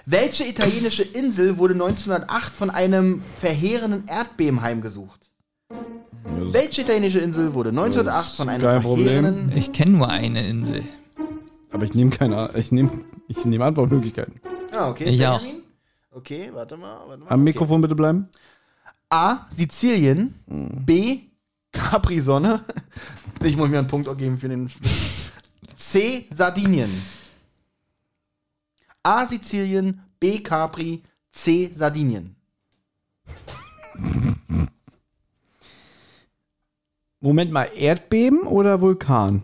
Welche italienische Insel wurde 1908 von einem verheerenden Erdbeben heimgesucht? Welche italienische Insel wurde 1908 von einem kein Problem. verheerenden... Ich kenne nur eine Insel. Aber ich nehme keine. Ich nehme ich nehm Antwortmöglichkeiten. Ah, okay. Ich auch. Okay, warte mal. Warte mal. Am okay. Mikrofon bitte bleiben. A. Sizilien. B. Capri-Sonne. Ich muss mir einen Punkt auch geben für den. C. Sardinien. A. Sizilien. B. Capri. C. Sardinien. Moment mal, Erdbeben oder Vulkan?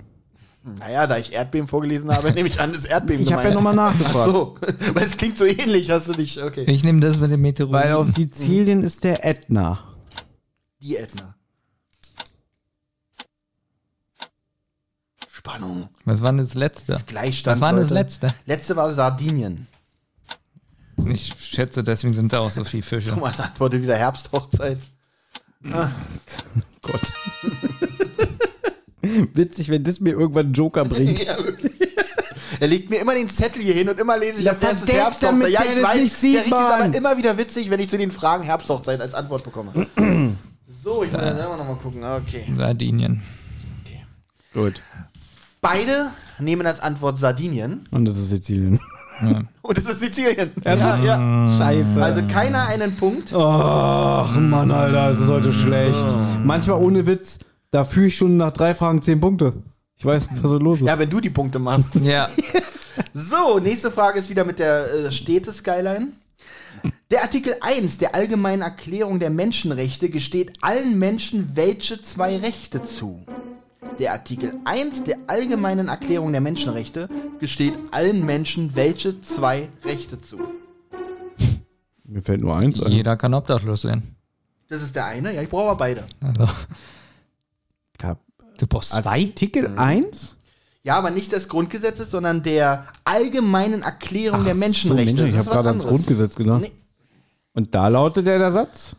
Naja, da ich Erdbeben vorgelesen habe, nehme ich an, das Erdbeben. Ich habe ja nochmal nachgefragt. Ach so, weil es klingt so ähnlich, hast du dich. Okay. Ich nehme das mit dem Meteoriten. Weil auf Sizilien ist der Ätna. Die Ätna. Spannung. Was war denn das letzte? Das Gleichstand. Was war denn das letzte? Letzte war Sardinien. Ich schätze, deswegen sind da auch so viele Fische. Thomas antwortet wieder Herbsthochzeit. Gott. Witzig, wenn das mir irgendwann einen Joker bringt. Ja, wirklich. Er legt mir immer den Zettel hier hin und immer lese ich Ja, als erstes Herbsthochzeit. damit Ja, ich das weiß, nicht sieht, der ist aber immer wieder witzig, wenn ich zu den Fragen Herbsthochzeit als Antwort bekomme. so, ich muss jetzt selber nochmal gucken. Okay. Sardinien. Gut. Beide nehmen als Antwort Sardinien Und das ist Sizilien. Und es ist Sizilien. Ja, ja. Scheiße. Also keiner einen Punkt. Ach, Mann, Alter, es ist heute schlecht. Manchmal ohne Witz, da führe ich schon nach drei Fragen zehn Punkte. Ich weiß nicht, was so los ist. Ja, wenn du die Punkte machst. Ja. So, nächste Frage ist wieder mit der äh, Städte-Skyline. Der Artikel 1 der Allgemeinen Erklärung der Menschenrechte gesteht allen Menschen welche zwei Rechte zu? Der Artikel 1 der Allgemeinen Erklärung der Menschenrechte gesteht allen Menschen welche zwei Rechte zu? Mir fällt nur eins ein. Jeder kann obdachlos werden. Das ist der eine, ja, ich brauche aber beide. Also, du brauchst zwei? Artikel 1? Ja, aber nicht des Grundgesetzes, sondern der Allgemeinen Erklärung der Ach so, Menschenrechte. Mensch, ich habe gerade ans. Grundgesetz gedacht. Nee. Und da lautet der, der Satz?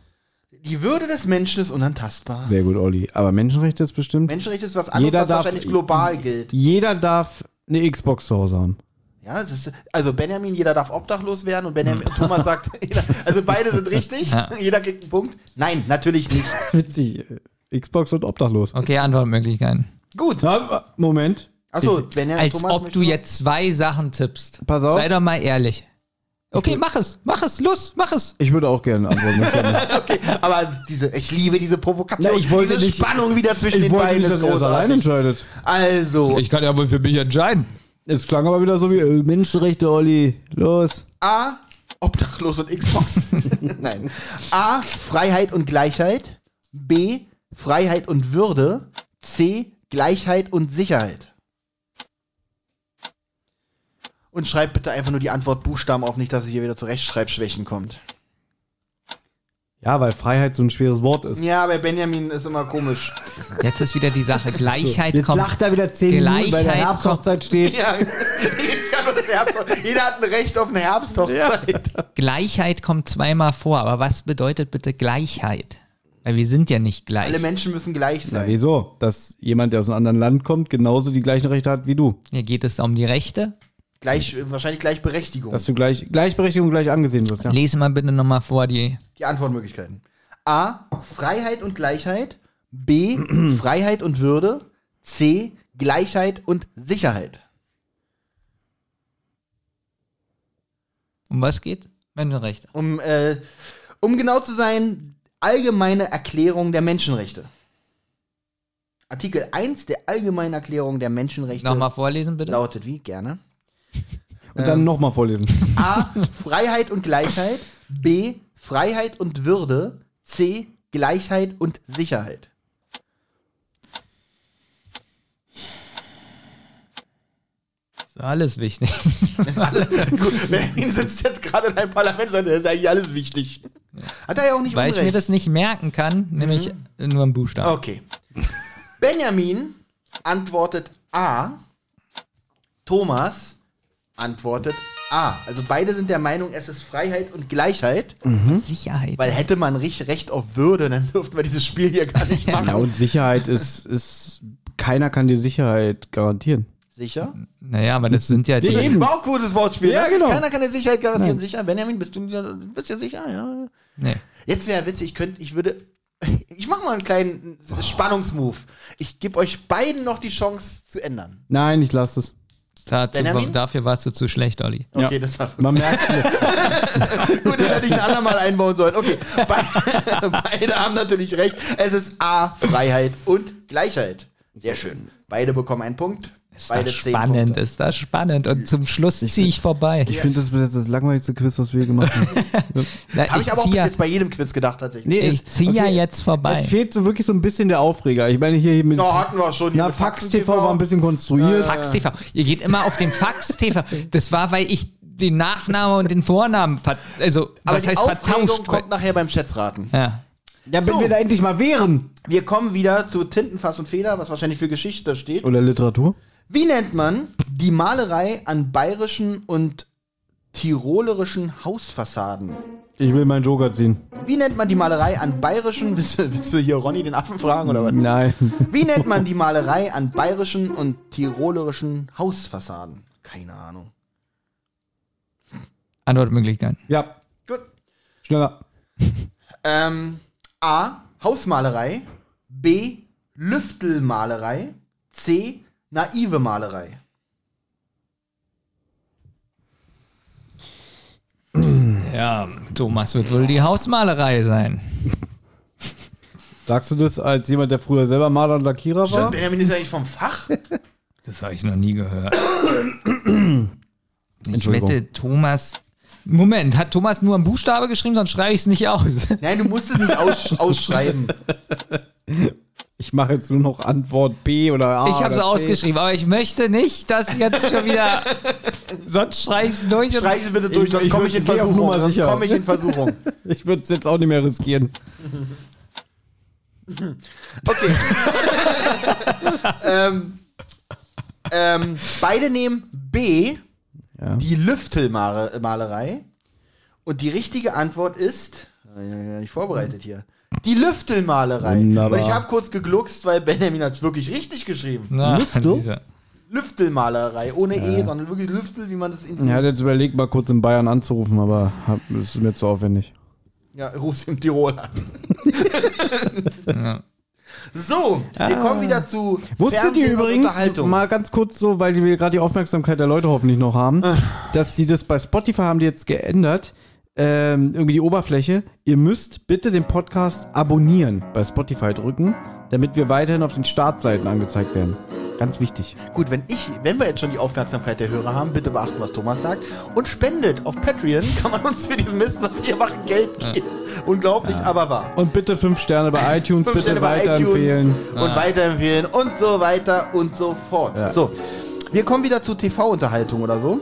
Die Würde des Menschen ist unantastbar. Sehr gut, Olli. Aber Menschenrechte ist bestimmt. Menschenrechte ist was anderes, Jeder was darf- wahrscheinlich global gilt. Jeder darf eine Xbox zu Hause haben. Ja, das ist, also Benjamin, jeder darf obdachlos werden und Benjamin, Thomas sagt, jeder, also beide sind richtig, Ja. jeder kriegt einen Punkt. Nein, natürlich nicht. Witzig. Xbox und obdachlos. Okay, Antwortmöglichkeiten. Gut. Na, Moment. Achso, Benjamin, Als Thomas ob du jetzt zwei Sachen tippst. Pass auf. Sei doch mal ehrlich. Okay, mach es, mach es, los, mach es. Ich würde auch gerne antworten. Okay, aber diese, ich liebe diese Provokation, Na, ich wollte diese nicht- Spannung wieder zwischen Ich den wollte beiden nicht, ist dass er das allein entscheidet. Also, Ich kann ja wohl für mich entscheiden. Es klang aber wieder so wie äh, Menschenrechte, Olli. Los. A, obdachlos und Xbox. Nein. A, Freiheit und Gleichheit. B, Freiheit und Würde. C, Gleichheit und Sicherheit. Und schreibt bitte einfach nur die Antwort Buchstaben auf, nicht, dass es hier wieder zu Rechtschreibschwächen kommt. Ja, weil Freiheit so ein schweres Wort ist. Ja, bei Benjamin ist immer komisch. Jetzt ist wieder die Sache. Gleichheit Jetzt kommt. lacht er wieder 10 Minuten, weil der Gleichheit Herbsthochzeit steht. Ja, jetzt kann nur das Herbst Jeder hat ein Recht auf eine Herbsthochzeit. Gleichheit kommt zweimal vor, aber was bedeutet bitte Gleichheit? Weil wir sind ja nicht gleich. Alle Menschen müssen gleich sein. wieso? Dass jemand, der aus einem anderen Land kommt, genauso die gleichen Rechte hat wie du. Hier geht es um die Rechte. Gleich, wahrscheinlich Gleichberechtigung. Dass du gleich, Gleichberechtigung gleich angesehen wirst, ja. Lese mal bitte nochmal vor die. Die Antwortmöglichkeiten. A. Freiheit und Gleichheit. B. Freiheit und Würde. C. Gleichheit und Sicherheit. Um was geht? Menschenrechte. Um, äh, um genau zu sein, Allgemeine Erklärung der Menschenrechte. Artikel 1 der Allgemeinen Erklärung der Menschenrechte Nochmal vorlesen bitte. lautet wie? Gerne. Und dann nochmal vorlesen. A. Freiheit und Gleichheit. B. Freiheit und Würde. C. Gleichheit und Sicherheit. Ist alles wichtig. Das ist alles, gut, Benjamin sitzt jetzt gerade in einem Parlament und sagt, das ist eigentlich alles wichtig. Hat er ja auch nicht Weil ich unrecht. mir das nicht merken kann, nämlich nur einen Buchstaben. Okay. Benjamin antwortet A. Thomas antwortet A. Also beide sind der Meinung, es ist Freiheit und Gleichheit. Sicherheit. Weil hätte man Recht auf Würde, dann dürften wir dieses Spiel hier gar nicht machen. Ja, und Sicherheit ist, ist, keiner kann dir Sicherheit garantieren. Sicher? Naja, aber das sind ja die. Eben. War auch ein gutes Wortspiel. Ja, ne? genau. Keiner kann dir Sicherheit garantieren. Nein. Sicher? Benjamin, bist du bist ja sicher? Ja. Nee. Jetzt wäre witzig, ich könnte, ich würde, ich mache mal einen kleinen Spannungsmove. Ich gebe euch beiden noch die Chance zu ändern. Nein, ich lasse es. Dazu, dafür warst du zu schlecht, Olli. Okay, das war Man merkt Gut, das hätte ich ein andermal einbauen sollen. Okay, Be beide haben natürlich recht. Es ist A, Freiheit und Gleichheit. Sehr schön. Beide bekommen einen Punkt. Ist Beide das spannend, Punkte. ist das spannend. Und zum Schluss ziehe ich vorbei. Ich finde das bis jetzt das langweiligste Quiz, was wir gemacht haben. Habe ich, aber auch bis ja, jetzt bei jedem Quiz gedacht, tatsächlich. Nee, ich ziehe ja jetzt vorbei. Es fehlt so wirklich so ein bisschen der Aufreger. Ich meine, hier mit. Ja, hatten wir schon. na, mit Fax TV war ein bisschen konstruiert. Fax TV. Ihr geht immer auf den Fax TV. Das war, weil ich den Nachnamen und den Vornamen, ver also Aber was die heißt Aufregung vertauscht? kommt nachher beim Schätzraten. Ja. Ja, wenn So. wir da endlich mal wären. Wir kommen wieder zu Tintenfass und Feder, was wahrscheinlich für Geschichte steht. Oder Literatur. Wie nennt man die Malerei an bayerischen und tirolerischen Hausfassaden? Ich will meinen Joker ziehen. Wie nennt man die Malerei an bayerischen, willst du, willst du hier Ronny den Affen fragen oder was? Nein. Wie nennt man die Malerei an bayerischen und tirolerischen Hausfassaden? Keine Ahnung. Antwortmöglichkeiten. Ja, Gut. schneller. Ähm, A. Hausmalerei. B. Lüftelmalerei. C. Naive Malerei. Ja, Thomas wird wohl die Hausmalerei sein. Sagst du das als jemand, der früher selber Maler und Lackierer war? Stimmt, Benjamin ist eigentlich vom Fach. Das habe ich noch nie gehört. ich wette, Thomas. Moment, hat Thomas nur einen Buchstabe geschrieben, sonst schreibe ich es nicht aus. Nein, du musst es nicht aus, ausschreiben. Ich mache jetzt nur noch Antwort B oder A. ich habe es ausgeschrieben, aber ich möchte nicht, dass jetzt schon wieder. sonst schreie ich es durch. und- Streich es bitte durch, Ich- sonst ich komme ich würd- in geh auf Versuchung. Sonst komme ich in Versuchung. Ich würde es jetzt auch nicht mehr riskieren. Okay. ähm, ähm, beide nehmen B, Ja. die Lüftelmalerei. Und die richtige Antwort ist, nicht vorbereitet hier, die Lüftelmalerei. Wunderbar. Und ich habe kurz gegluckst, weil Benjamin hat es wirklich richtig geschrieben. Na, Lüftel? Lüftelmalerei, ohne E, sondern wirklich Lüftel, wie man das in Er hat jetzt überlegt, mal kurz in Bayern anzurufen, aber das ist mir zu aufwendig. Ja, ruf's im Tirol an. So, wir kommen wieder zu Wusstet ihr übrigens, mal ganz kurz so, weil wir gerade die Aufmerksamkeit der Leute hoffentlich noch haben, Ah. dass sie das bei Spotify haben die jetzt geändert, ähm, irgendwie die Oberfläche. Ihr müsst bitte den Podcast abonnieren bei Spotify drücken, damit wir weiterhin auf den Startseiten angezeigt werden. Ganz wichtig. Gut, wenn ich, wenn wir jetzt schon die Aufmerksamkeit der Hörer haben, bitte beachten, was Thomas sagt. Und spendet auf Patreon, kann man uns für diesen Mist, was wir machen, Geld geben. Unglaublich, aber wahr. Und bitte fünf Sterne bei iTunes, Fünf bitte Sterne bei weiterempfehlen. iTunes Und weiterempfehlen und so weiter und so fort. Ja. So, wir kommen wieder zu TV-Unterhaltung oder so.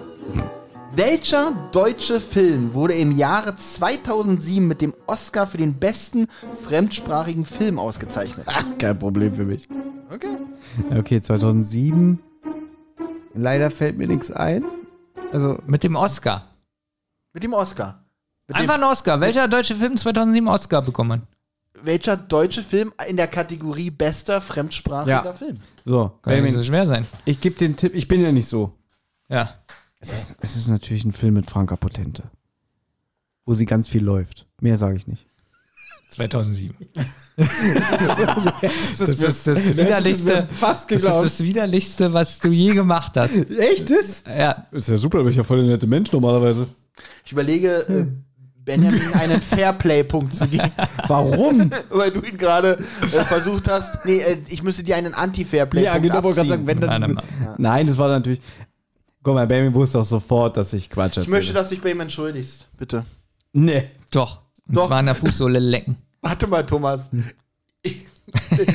Welcher deutsche Film wurde im Jahre 2007 mit dem Oscar für den besten fremdsprachigen Film ausgezeichnet? Kein Problem für mich. Okay. Okay, 2007. Leider fällt mir nichts ein. Also, Mit dem Oscar. Mit dem Oscar. Mit Einfach dem, ein Oscar. Welcher deutsche Film 2007 Oscar bekommen? welcher deutsche Film in der Kategorie bester fremdsprachiger Ja. Film? so, Kann ja nicht Benjamin, so schwer sein. ich gebe den Tipp, ich bin ja nicht so. Ja. Es ist, es ist natürlich ein Film mit Franka Potente. Wo sie ganz viel läuft. Mehr sage ich nicht. 2007. das ist das, das widerlichste. Das ist das widerlichste, was du je gemacht hast. Echtes? Ja. Ist ja super, aber ich ja voll der nette Mensch normalerweise. Ich überlege, äh, Benjamin einen Fairplay-Punkt zu geben, Warum? weil du ihn gerade äh, versucht hast. Nee, äh, ich müsste dir einen Anti-Fairplay-Punkt ja, genau, abziehen. sagen, wenn dann. mal. Nein, das war natürlich. Guck mal, Benjamin wusste auch sofort, dass ich Quatsch erzähle. Ich möchte, dass du dich bei ihm entschuldigst. Bitte. Nee. Doch. Und Doch. zwar an der Fußsohle lecken. Warte mal, Thomas. Ich,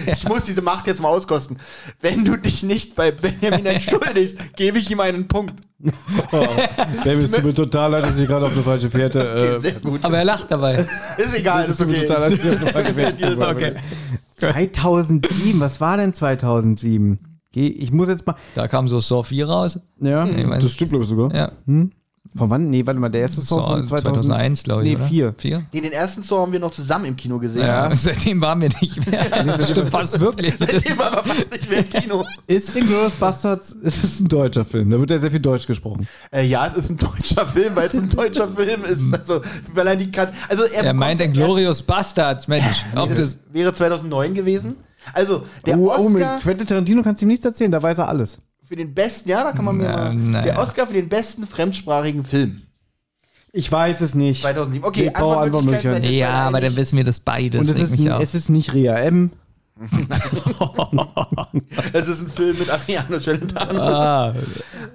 ich muss diese Macht jetzt mal auskosten. Wenn du dich nicht bei Benjamin entschuldigst, gebe ich ihm einen Punkt. Benjamin, es tut mir total leid, dass ich gerade auf eine falsche Fährte. Okay, Äh, sehr gut. Aber er lacht dabei. Ist egal, es ist tut mir okay. total leid, dass ich auf eine falsche Fährte Ist gekommen okay. bin. 2007, was war denn 2007? Geh, ich muss jetzt mal. Da kam so Saw 4 raus. Ja, Ich weiß- das stimmt, glaube ich, sogar. Ja. Von wann? Nee, warte mal, der erste Song Saw von 2000, 2001, glaube ich. Nee, oder? vier. Vier? Nee, den ersten Song haben wir noch zusammen im Kino gesehen. Ja, seitdem waren wir nicht mehr. Das stimmt fast wirklich. Seitdem aber fast nicht mehr im Kino. Ist Bastards, es ist ein deutscher Film, da wird ja sehr viel Deutsch gesprochen. Äh, ja, es ist ein deutscher Film, weil es ein deutscher Film ist. Also, weil er die kann. Also, er, Er bekommt- meint ein Glorious Bastards, Mensch. Ob Nee, das das, wäre 2009 gewesen. Also, der oh, oh, mit Oscar Quentin Tarantino kannst du ihm nichts erzählen, da weiß er alles. Für den besten, ja, da kann man mir Na, mal. naja. Der Oscar für den besten fremdsprachigen Film. Ich weiß es nicht. 2007. Okay, Antwortmöglichkeiten. seid ihr Ja, beide aber dann wissen wir das beides. Und es ist, es ist nicht Ria M. Es ist ein Film mit Adriano Celentano. Ah.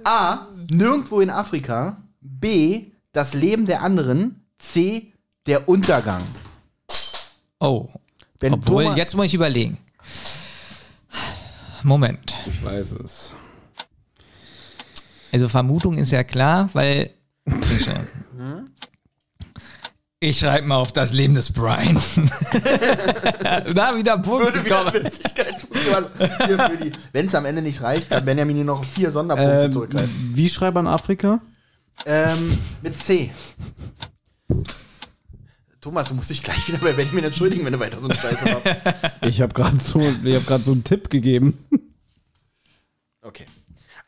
A. Nirgendwo in Afrika. B. Das Leben der anderen. C. Der Untergang. Oh. Wenn Obwohl, Thomas- jetzt muss ich überlegen. Moment. Ich weiß es. Also Vermutung ist ja klar, weil. Ich schreibe mal auf das Leben des Brian. da wieder Punkt Würde wieder bekommen. Witzigkeitspunkte Wenn es am Ende nicht reicht, kann Benjamin hier noch vier Sonderpunkte Ähm, zurückgreifen. wie schreibt man Afrika? Ähm, mit C. Thomas, du musst dich gleich wieder bei Benjamin entschuldigen, wenn du weiter so eine Scheiße machst. Ich habe gerade so, ich hab grad so einen Tipp gegeben. Okay.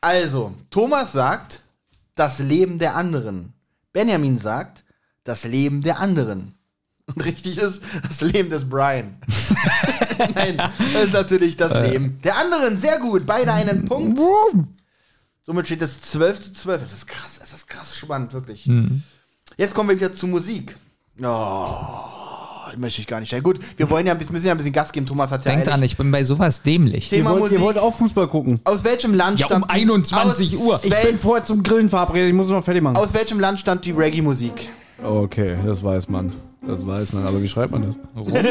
Also, Thomas sagt, das Leben der anderen. Benjamin sagt, das Leben der anderen. Und richtig ist, das Leben des Brian. Nein, das ist natürlich das Leben der anderen. Sehr gut, beide einen Punkt. Somit steht es 12 zu 12. Es ist krass, es ist krass spannend, wirklich. Jetzt kommen wir wieder zu Musik. Oh, möchte ich gar nicht. Ja, gut, wir wollen ja ein bisschen, müssen ja ein bisschen Gas geben. Thomas hat ja Denk dran, ich bin bei sowas dämlich. Thema ihr, wollt, ihr Musik. wollt auch Fußball gucken. Aus welchem Land Ja, um stammt die- 21 aus Uhr. Ich bin vorher zum Grillen verabredet, ich muss es noch fertig machen. Aus welchem Land stammt die Reggae-Musik? Okay, das weiß man. Das weiß man, aber wie schreibt man das?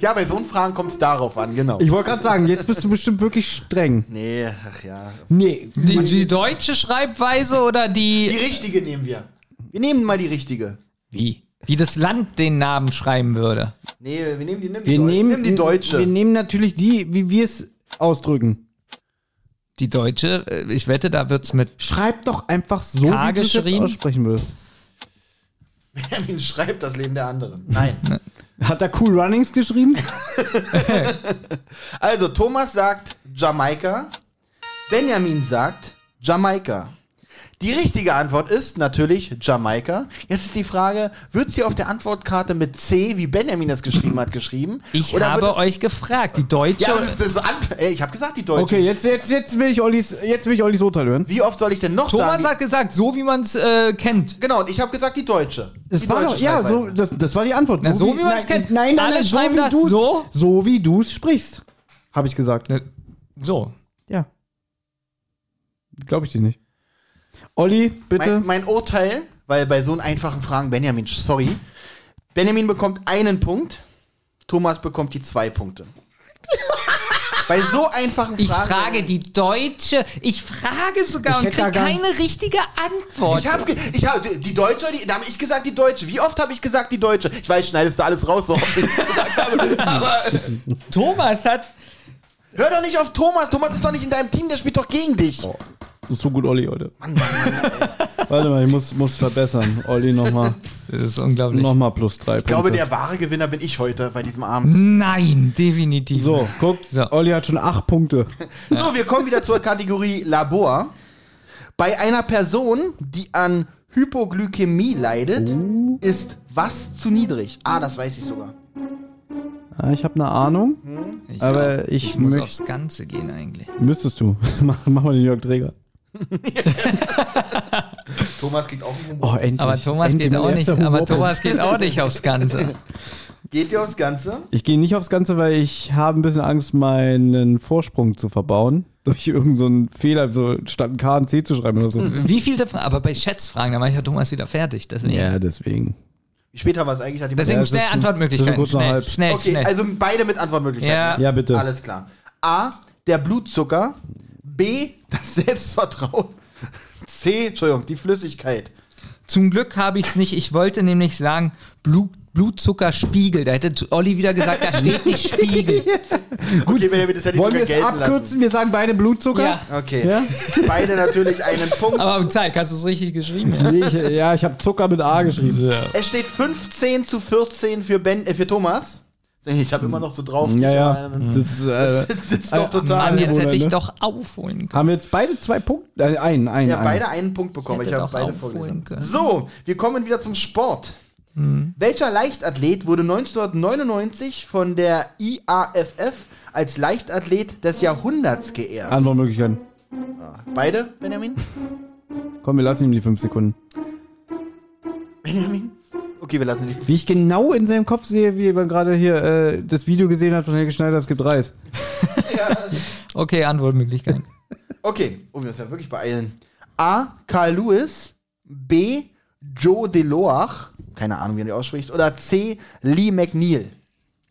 Ja, bei so einen Fragen kommt es darauf an, genau. Ich wollte gerade sagen, jetzt bist du bestimmt wirklich streng. nee, ach ja. Nee. Die, die deutsche Schreibweise oder Die die. richtige nehmen wir. Wir nehmen mal die richtige. Wie? Wie das Land den Namen schreiben würde. Nee, wir nehmen die, nimm die, Wir Deu- nehmen, nimm die deutsche. Wir nehmen natürlich die, wie wir es ausdrücken. Die deutsche, äh, ich wette, da wird's mit. Schreib doch einfach so, K wie du es jetzt aussprechen würdest. Benjamin schreibt das Leben der anderen. Nein. Hat er Cool Runnings geschrieben? Also, Thomas sagt Jamaika. Benjamin sagt Jamaika. Die richtige Antwort ist natürlich Jamaika. Jetzt ist die Frage, wird sie auf der Antwortkarte mit C, wie Benjamin das geschrieben hat, geschrieben? Ich Oder habe wird es- euch gefragt. Die deutsche. Ja, das ist das Ant Ey, ich habe gesagt, die deutsche. Okay, jetzt, jetzt, jetzt, will ich Ollis, jetzt will ich Ollis Urteil hören. Wie oft soll ich denn noch Thomas sagen? hat gesagt, so wie man es äh, kennt. Genau, und ich habe gesagt, die deutsche. Das die war deutsche doch, ja, so, das, das war die Antwort. Na, so wie man's nein, kennt. Nein, nein, Alle nein, so schreiben wie das du's- so? So wie du es sprichst. Habe ich gesagt. So. Ja. Glaube ich dir nicht. Olli, bitte. Mein, mein Urteil, weil bei so einfachen Fragen, Benjamin, sorry. Benjamin bekommt einen Punkt, Thomas bekommt die zwei Punkte. bei so einfachen Ich Fragen. frage die deutsche. Ich frage sogar Ich und kriege keine richtige Antwort. Ich habe ich hab, die Deutsche, die, da habe ich gesagt die Deutsche. Wie oft habe ich gesagt die Deutsche? Ich weiß, schneidest du alles raus, so oft ich gesagt habe. Aber Thomas hat. hör doch nicht auf Thomas. Thomas ist doch nicht in deinem Team, der spielt doch gegen dich. Das ist so gut, Olli, heute. Warte mal, ich muss, muss verbessern. Olli nochmal Das ist unglaublich. noch mal plus drei Ich glaube, Punkte. der wahre Gewinner bin ich heute bei diesem Abend. Nein, definitiv. So, guck, So. Olli hat schon acht Punkte. So, wir kommen wieder zur Kategorie Labor. Bei einer Person, die an Hypoglykämie leidet, ist was zu niedrig? Ah, das weiß ich sogar. Ah, ich habe eine Ahnung, Ich aber ich, Ich muss möchte. aufs Ganze gehen eigentlich. Müsstest du. mach, mach mal den Jörg Träger. Thomas kriegt auch Humor. Oh, endlich. Aber Thomas endlich geht auch nicht. Aber. Thomas geht auch nicht aufs Ganze. Geht ihr aufs Ganze? Ich gehe nicht aufs Ganze, weil ich habe ein bisschen Angst, meinen Vorsprung zu verbauen. Durch irgendeinen so einen Fehler, so statt ein K ein C zu schreiben oder so. Wie viele Fragen? Aber bei Schätzfragen, da mache ich ja Thomas wieder fertig. Deswegen, Ja, deswegen. Wie spät haben wir es eigentlich? Deswegen Ja, schnell Antwortmöglichkeiten. Schnell, schnell, Okay, schnell. also beide mit Antwortmöglichkeiten. Ja. Ja, bitte. Alles klar. A, der Blutzucker. B, das Selbstvertrauen. C, Entschuldigung, die Flüssigkeit. Zum Glück habe ich es nicht. Ich wollte nämlich sagen, Blut, Blutzuckerspiegel. Da hätte Olli wieder gesagt, da steht nicht Spiegel. Gut, okay, Benjamin, das hätte ich Wollen wir es abkürzen? Wir sagen beide Blutzucker? Ja. lassen. Okay. Ja? Beide natürlich einen Punkt. Aber Zeit, hast du es richtig geschrieben? Ja. Nee, ich, ja, ich habe Zucker mit A geschrieben. Es steht 15 zu 14 für, ben, äh, für Thomas. Ich habe immer noch so drauf. Ja, ja. Das, äh, Das sitzt doch total. Mann, jetzt hätte ich ne? doch aufholen können. haben wir jetzt beide zwei Punkte? Äh, einen, einen. Ja, einen. beide einen Punkt bekommen. Hätte Ich habe beide aufholen vorgelesen. können. So, wir kommen wieder zum Sport. Welcher Leichtathlet wurde 1999 von der IAFF als Leichtathlet des Jahrhunderts geehrt? Antwortmöglichkeiten. Beide, Benjamin? Komm, wir lassen ihm die fünf Sekunden. Benjamin? Okay, wir lassen dich. Wie ich genau in seinem Kopf sehe, wie man gerade hier äh, das Video gesehen hat von Helge Schneider, es gibt Reis. Okay, Antwortmöglichkeiten. Okay, oh, wir müssen ja wirklich beeilen. A. Carl Lewis. B. Joe Deloach. Keine Ahnung, wie er die ausspricht. Oder C. Lee McNeil.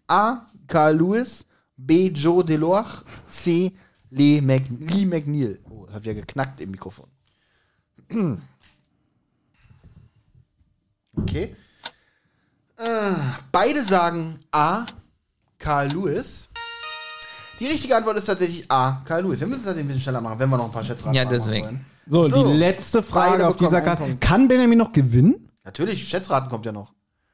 A. Carl Lewis. B. Joe Deloach. C. Lee, Mc Lee McNeil. Oh, das hat ja geknackt im Mikrofon. Okay. Äh, beide sagen A. Carl Lewis. Die richtige Antwort ist tatsächlich A. Karl Lewis. Wir müssen es tatsächlich ein bisschen schneller machen, wenn wir noch ein paar Schätzfragen Ja, machen deswegen. wollen. So, So. die letzte Frage Beide auf dieser Karte. Kann Benjamin noch gewinnen? Natürlich, Schätzraten kommt ja noch.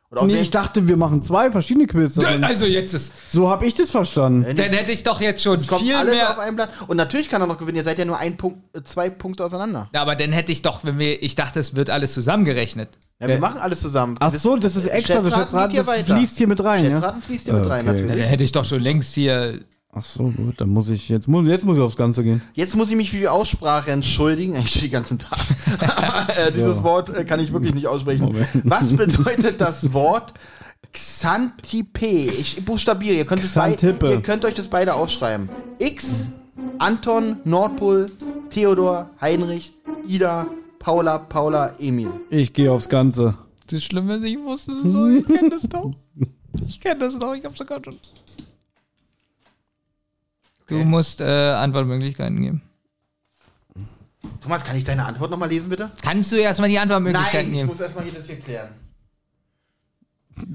Und Nee, ich dachte, wir machen zwei verschiedene Quiz. Also jetzt ist. So habe ich das verstanden. Wenn Dann hätte ich doch jetzt schon es kommt viel alles mehr. auf ein Blatt. Und natürlich kann er noch gewinnen. Ihr seid ja nur ein Punkt, äh, zwei Punkte auseinander. Ja, aber dann hätte ich doch, wenn wir. Ich dachte, es wird alles zusammengerechnet. Ja, wir Äh, machen alles zusammen. Ach so, das ist extra. Das Schätzraten geht Schätzraten, hier das weiter. fließt hier mit rein. Ja? Schätzraten fließt hier mit rein, Okay. Ja, natürlich. dann hätte ich doch schon längst hier. Ach so, gut, dann muss ich jetzt muss, jetzt muss ich aufs Ganze gehen. Jetzt muss ich mich für die Aussprache entschuldigen. Ich stehe den ganzen Tag. Aber, äh, dieses So. Wort äh, kann ich wirklich nicht aussprechen. Moment. Was bedeutet das Wort Xantippe? Ich buchstabiere. Ihr könnt, es ihr könnt euch das beide aufschreiben. X, Anton, Nordpol, Theodor, Heinrich, Ida, Paula, Paula, Emil. Ich gehe aufs Ganze. Das Schlimme ist, ich wusste es so. Ich kenne das doch. Ich kenne das doch. Ich hab's sogar schon. Du musst äh, Antwortmöglichkeiten geben. Thomas, kann ich deine Antwort nochmal lesen, bitte? Kannst du erstmal die Antwortmöglichkeiten Nein, ich muss erstmal hier das hier klären.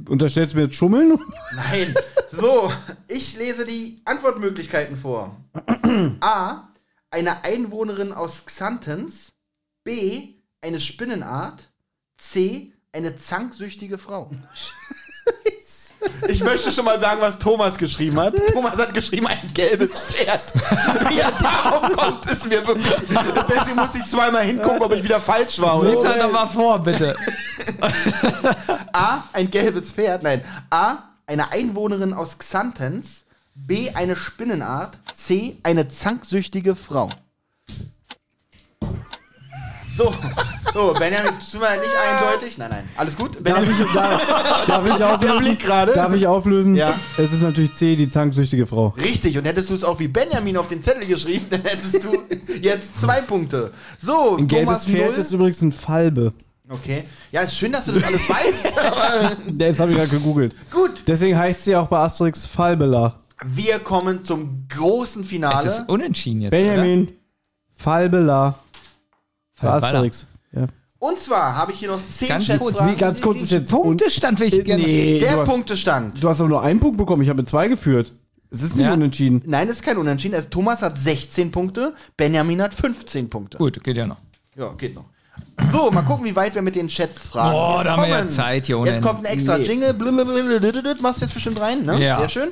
Unterstellst du mir jetzt Schummeln? Nein. So, ich lese die Antwortmöglichkeiten vor. A. Eine Einwohnerin aus Xantens. B. Eine Spinnenart. C. Eine zanksüchtige Frau. Ich möchte schon mal sagen, was Thomas geschrieben hat. Thomas hat geschrieben, ein gelbes Pferd. Wie er darauf kommt, ist mir wirklich. Deswegen muss ich zweimal hingucken, ob ich wieder falsch war. Oder Lies mal vor, bitte. A, ein gelbes Pferd. Nein. A, eine Einwohnerin aus Xantens. B, eine Spinnenart. C, eine zanksüchtige Frau. So, so Benjamin, tut mir nicht eindeutig. Nein, nein. Alles gut? Darf Benjamin, ich, darf, darf ich der auflösen? Blick gerade. Darf ich auflösen? Ja. Es ist natürlich C, die zanksüchtige Frau. Richtig, und hättest du es auch wie Benjamin auf den Zettel geschrieben, dann hättest du jetzt zwei Punkte. So, Ein gelbes Thomas Pferd null. ist übrigens ein Falbe. Okay. Ja, ist schön, dass du das alles weißt. Jetzt habe ich gerade gegoogelt. Gut. Deswegen heißt sie auch bei Asterix Falbela. Wir kommen zum großen Finale. Es ist unentschieden jetzt. Benjamin. Falbela. Falbala. Asterix. Ja. Und zwar habe ich hier noch zehn Ganz kurz, Schätzfragen. Wie ganz kurz ist jetzt. Punktestand will ich gerne. Nee, Der du hast, Punktestand. du hast aber nur einen Punkt bekommen. Ich habe zwei geführt. Es ist nicht Ja. unentschieden. Nein, es ist kein Unentschieden. Also Thomas hat 16 Punkte, Benjamin hat 15 Punkte. Gut, geht ja noch. Ja, geht noch. So, mal gucken, wie weit wir mit den Schätzfragen Oh, da haben wir ja. Zeit hier ohne Jetzt kommt ein extra Nee. Jingle. Blablabla. Machst du jetzt bestimmt rein, ne? Ja. Sehr schön.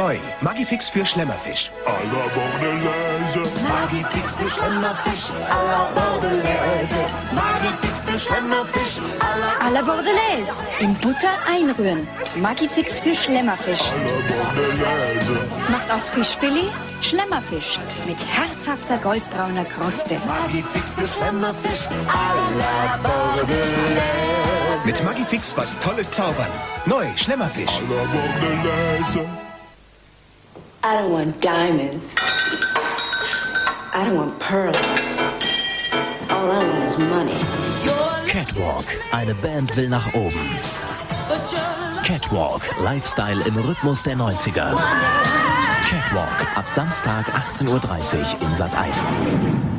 Neu, Magifix für Schlemmerfisch. Magifix für Schlemmerfisch à la Bordelaise. Magifix für Schlemmerfisch à la... À la Bordelaise. In Butter einrühren. Magifix für Schlemmerfisch. Macht aus Fischfilet Schlemmerfisch mit herzhafter goldbrauner Kruste. Magifix für Schlemmerfisch à la Bordelaise. Mit Magifix was Tolles zaubern. Neu, Schlemmerfisch. I don't want diamonds. I don't want pearls. All I want is money. Catwalk. Eine Band will nach oben. Catwalk. Lifestyle im Rhythmus der 90er. Catwalk. Ab Samstag 18.30 Uhr in Sat 1.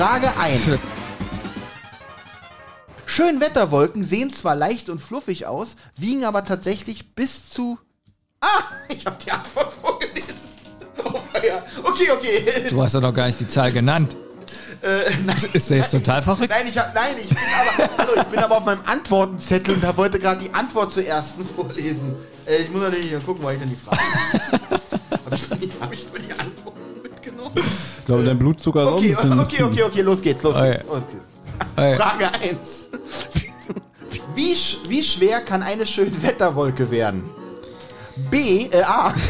Frage 1. Schönwetterwolken sehen zwar leicht und fluffig aus, wiegen aber tatsächlich bis zu. Ah, ich habe die Antwort vorgelesen. Oh, ja. Okay, okay. Du hast ja noch gar nicht die Zahl genannt. Äh, nein, Ist der jetzt total verrückt? nein, ich hab, nein, ich bin aber, hallo, ich bin aber auf meinem Antwortenzettel und da wollte gerade die Antwort zur ersten vorlesen. Äh, ich muss natürlich mal gucken, weil ich dann die Frage. habe ich, nur die- hab ich glaube, dein Blutzucker ist auch Okay, ein bisschen- okay, okay, okay, los geht's, los Okay. geht's. Los geht's. Okay. Frage 1. Wie, sch- wie schwer kann eine schöne Wetterwolke werden? B, äh, A.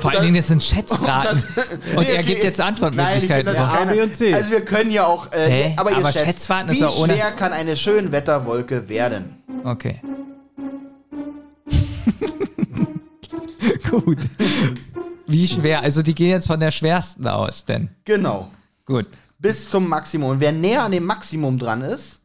Vor allen Dingen, das sind Schätzfragen. Und Nee, er okay, gibt jetzt Nein, Antwortmöglichkeiten. ich finde, das ist Ja, A, B und C. Also wir können ja auch, äh, Hä? aber ihr Aber schätzt, Schätzfahrten ist wie doch ohne- schwer kann eine schöne Wetterwolke werden? Okay. Gut. Wie schwer? Also die gehen jetzt von der schwersten aus, denn. Genau. Gut. Bis zum Maximum. Und wer näher an dem Maximum dran ist,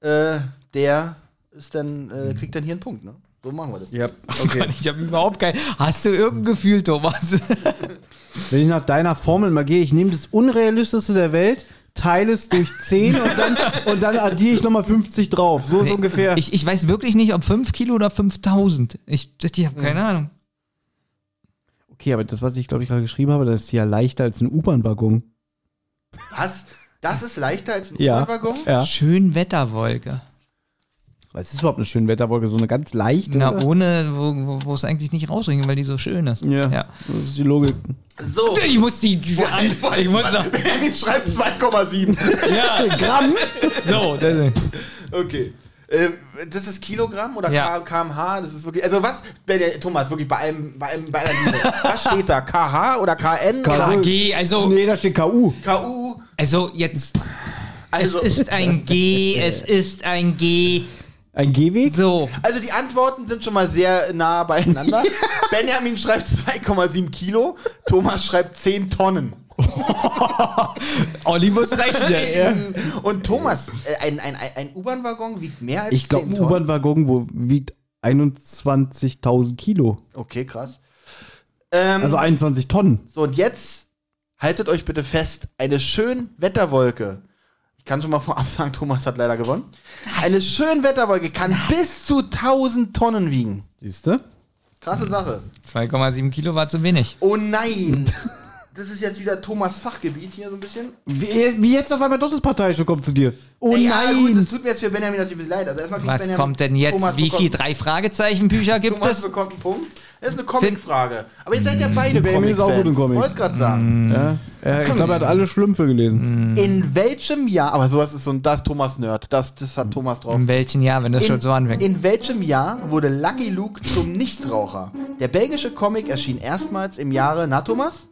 äh, der ist dann, äh, kriegt dann hier einen Punkt, ne? So machen wir das. Ja, Okay. Ich habe überhaupt kein. Hast du irgendein Gefühl, Thomas? Wenn ich nach deiner Formel mal gehe, ich nehme das Unrealistischste der Welt, teile es durch 10 und dann, und dann addiere ich nochmal 50 drauf. So ist ungefähr. Ich, ich weiß wirklich nicht, ob 5 Kilo oder 5000. Ich, ich habe keine Ahnung. Okay, aber das, was ich glaube ich gerade geschrieben habe, das ist ja leichter als ein U-Bahn-Waggon. Was? Das ist leichter als ein Ja. U-Bahn-Waggon? ja. Schön Wetterwolke. Was ist überhaupt eine schöne Wetterwolke? So eine ganz leichte? Na, oder? ohne, wo, wo, wo es eigentlich nicht rausringen, weil die so schön ist. Ja, ja. das ist die Logik. So. Ich muss die. Ich muss noch. Schreibt 2,7. Ja, Gramm. So, das, Okay. Ähm, das ist Kilogramm oder Ja. Kmh? Das ist wirklich. Also was, bei der, Thomas, wirklich bei allem, bei allem, bei Liebe. Was steht da? KH oder KN? KG, also. Nee, da steht KU. KU? Also jetzt. Also, es ist ein G, es ist ein G. Ein Gehweg? So. also die Antworten sind schon mal sehr nah beieinander. Benjamin schreibt 2,7 Kilo, Thomas schreibt 10 Tonnen. Olli muss rechnen. Und Thomas, äh, ein, ein, ein, U-Bahn-Waggon wiegt mehr als Ich glaube, 10 ein. U-Bahn-Waggon wiegt 21.000 Kilo. Okay, krass. Ähm, Also 21 Tonnen. So, und jetzt haltet euch bitte fest, eine schön Wetterwolke. Ich kann schon mal vorab sagen, Thomas hat leider gewonnen. Eine schön Wetterwolke kann bis zu 1000 Tonnen wiegen. Siehst du? Krasse Sache. 2,7 Kilo war zu wenig. Oh nein. Das ist jetzt wieder Thomas Fachgebiet hier so ein bisschen. Wie, wie jetzt auf einmal doch das Parteiische kommt zu dir. Oh ja, nein! gut, das tut mir jetzt für Benjamin natürlich ein bisschen leid. Also erstmal Was Benjamin, kommt denn jetzt? Thomas Wie bekommt- viel drei Fragezeichen-Bücher gibt Thomas es? bekommt einen Punkt. Das ist eine Comic-Frage. Aber jetzt seid ihr beide Benjamin ist auch gut in. Comics. Wollte gerade sagen. ja, ja, ich glaube, er hat alle Schlümpfe gelesen. In welchem Jahr, aber sowas ist so ein, das ist Thomas Nerd. Das, das hat Thomas drauf. In welchem Jahr, wenn das schon so anfängt? In welchem Jahr wurde Lucky Luke zum Nichtraucher? Der belgische Comic erschien erstmals im Jahre, na Thomas?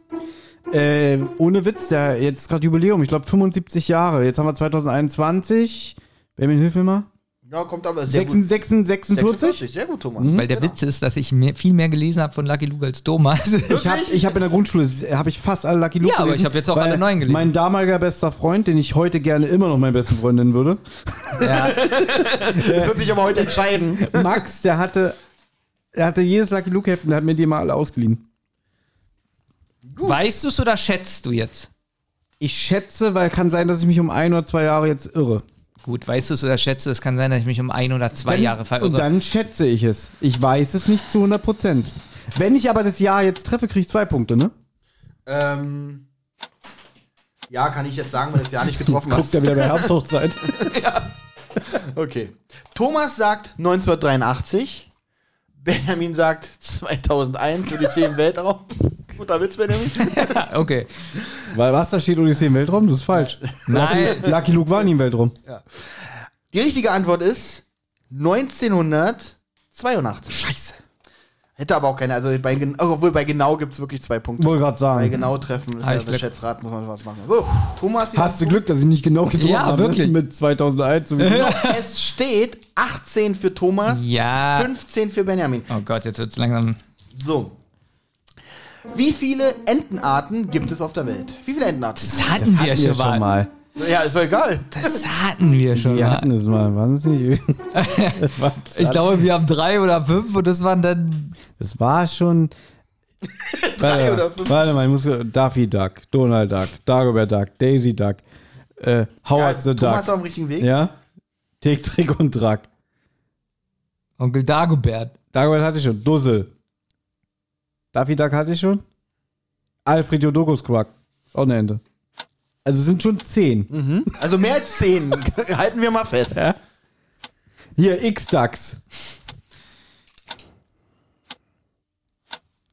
Äh, ohne Witz, der jetzt gerade Jubiläum, ich glaube 75 Jahre. Jetzt haben wir 2021. Benjamin, hilf mir mal. Ja, kommt aber sehr 46, gut. 46? 46, sehr gut, Thomas. Weil der Genau. Witz ist, dass ich mehr, viel mehr gelesen habe von Lucky Luke als Thomas. Ich habe ich hab in der Grundschule habe ich fast alle Lucky Luke Ja, aber gelesen, ich habe jetzt auch alle neuen gelesen. Mein damaliger bester Freund, den ich heute gerne immer noch meinen besten Freund nennen würde, ja. Das wird sich aber heute entscheiden. Max, der hatte, er hatte jedes Lucky Luke Heft und der hat mir die mal alle ausgeliehen. Weißt du es oder schätzt du jetzt? Ich schätze, weil kann sein, dass ich mich um ein oder zwei Jahre jetzt irre. Gut, weißt du es oder schätzt du, es kann sein, dass ich mich um ein oder zwei Dann- Jahre verirre. Und dann schätze ich es. Ich weiß es nicht zu 100 Prozent. Wenn ich aber das Jahr jetzt treffe, kriege ich zwei Punkte, ne? ähm, ja, kann ich jetzt sagen, weil du das Jahr nicht getroffen Guckt hast. er wieder bei Herbsthochzeit. Okay. Thomas sagt 1983. Benjamin sagt 2001, Odyssee im Weltraum. Guter Witz, Benjamin. okay. Weil was da steht Odyssee im Weltraum, das ist falsch. Nein. Lucky, Lucky Luke war nie im Weltraum. Die richtige Antwort ist 1982. Scheiße. Hätte aber auch keine, also bei, oh, obwohl bei genau gibt es wirklich zwei Punkte. Wollte gerade Bei sagen. genau treffen ist Ah, ja bei Glück. Schätzrat, muss man was machen. So, Thomas. wieder Hast du Glück, dass ich nicht genau getroffen Ja, habe? wirklich. Mit 2001. sowieso. Punkt. So, es steht 18 für Thomas, Ja. 15 für Benjamin. Oh Gott, jetzt wird's langsam. So. Wie viele Entenarten gibt es auf der Welt? Wie viele Entenarten? Das hatten wir Hatten wir schon mal. Ja, ist doch egal. Das hatten wir schon Wir mal. hatten es mal, waren es nicht? Das war, Ich glaube, wir haben drei oder fünf und das waren dann. das war schon. Drei warte, oder mal, fünf? warte mal, ich muss Daffy Duck, Donald Duck, Dagobert Duck, Daisy Duck, äh, Howard Ja, the Thomas Duck. ist auf dem richtigen Weg. Ja? Tick, Trick und Track. Onkel Dagobert. Dagobert hatte ich schon. Dussel. Daffy Duck hatte ich schon. Alfred Jodokus Quack. Auch eine Ende. Also es sind schon zehn. Mhm. Also mehr als zehn. Halten wir mal fest. Ja. Hier, X-Ducks.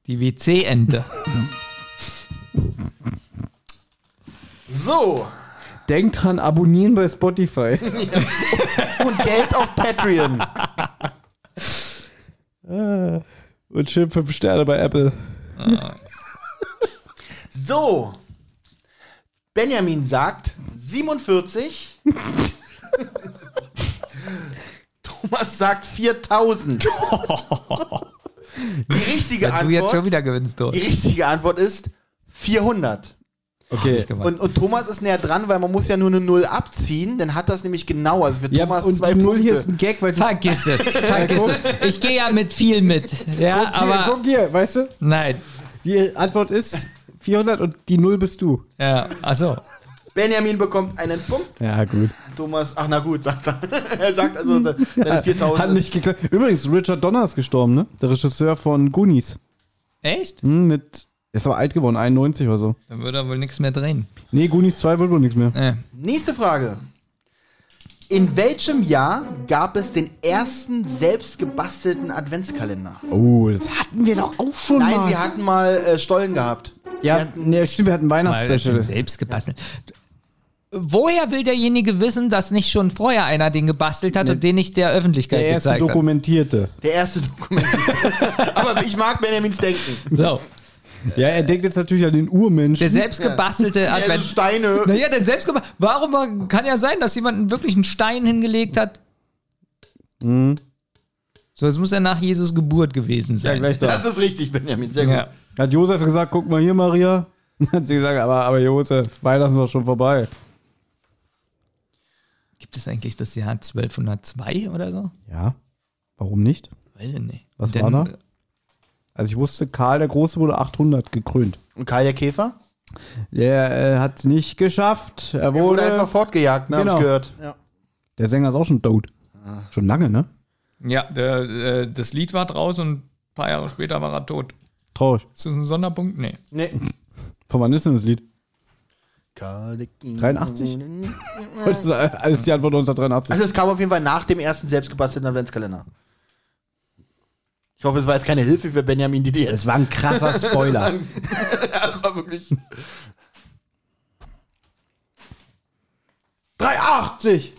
Die WC-Ente. So. Denkt dran, abonnieren bei Spotify. Und Geld auf Patreon. Und schön fünf Sterne bei Apple. So. Benjamin sagt 47. Thomas sagt 4000. Die richtige Weil du jetzt schon Antwort, wieder gewinnst, die durch. richtige Antwort ist 400. Okay. Und, und Thomas ist näher dran, weil man muss ja nur eine Null abziehen, dann hat das nämlich genau. Also für Ja, Thomas und zwei die Null hier ist ein Gag, weil Vergiss es. Vergiss es. Ich gehe ja mit viel mit. Ja, guck, hier, aber guck hier, weißt du? nein. Die Antwort ist 400 und die Null bist du. Ja, achso. Benjamin bekommt einen Punkt. Ja, gut. Thomas, ach na gut, sagt er. er sagt also, seine 4000 Hat nicht geklappt. Übrigens, Richard Donner ist gestorben, ne? Der Regisseur von Goonies. Echt? Hm, mit, ist aber alt geworden, 91 oder so. Dann würde er wohl nichts mehr drehen. Nee, Goonies 2 wird wohl nichts mehr. Äh. Nächste Frage. In welchem Jahr gab es den ersten selbst gebastelten Adventskalender? Oh, das hatten wir doch auch schon Nein, mal. wir hatten mal äh, Stollen gehabt. ja, nee, stimmt, wir hatten Weihnachtsspecial. selbst gebastelt. Woher will derjenige wissen, dass nicht schon vorher einer den gebastelt hat und den nicht der Öffentlichkeit Der erste gezeigt Dokumentierte. Der erste Dokument. Aber ich mag Benjamins Denken. hat? So. Ja, er denkt jetzt natürlich an den Urmenschen. Der selbst gebastelte Ja, Advent. so Steine. Naja, der selbst gebastelt. Warum kann ja sein, dass jemand wirklich einen Stein hingelegt hat? Mhm. So, es muss ja nach Jesus Geburt gewesen Ja, sein. gleich da. Das ist richtig, Benjamin. Sehr gut. Ja. Hat Josef gesagt, guck mal hier, Maria. Dann hat sie gesagt, aber, aber Josef, Weihnachten ist doch schon vorbei. Gibt es eigentlich das Jahr 1202 oder so? Ja, warum nicht? Weiß ich nicht. Was Denn- war da? Also ich wusste, Karl der Große wurde 800 gekrönt. Und Karl der Käfer? Der äh, hat es nicht geschafft. Er wurde wurde, einfach fortgejagt, ne? Genau. Hab ich gehört. Ja. der Sänger ist auch schon tot. Schon lange, ne? Ja, der, äh, das Lied war draußen und ein paar Jahre später war er tot. Traurig. Ist das ein Sonderpunkt? Nee. Nee. Von wann ist denn das Lied? Karl der Käfer. 83? Das ist alles die Antwort 1983. Also es kam auf jeden Fall nach dem ersten selbstgebastelten Adventskalender. Ich hoffe, es war jetzt keine Hilfe für Benjamin, jetzt Das war ein krasser Spoiler. Ja, war wirklich. 380!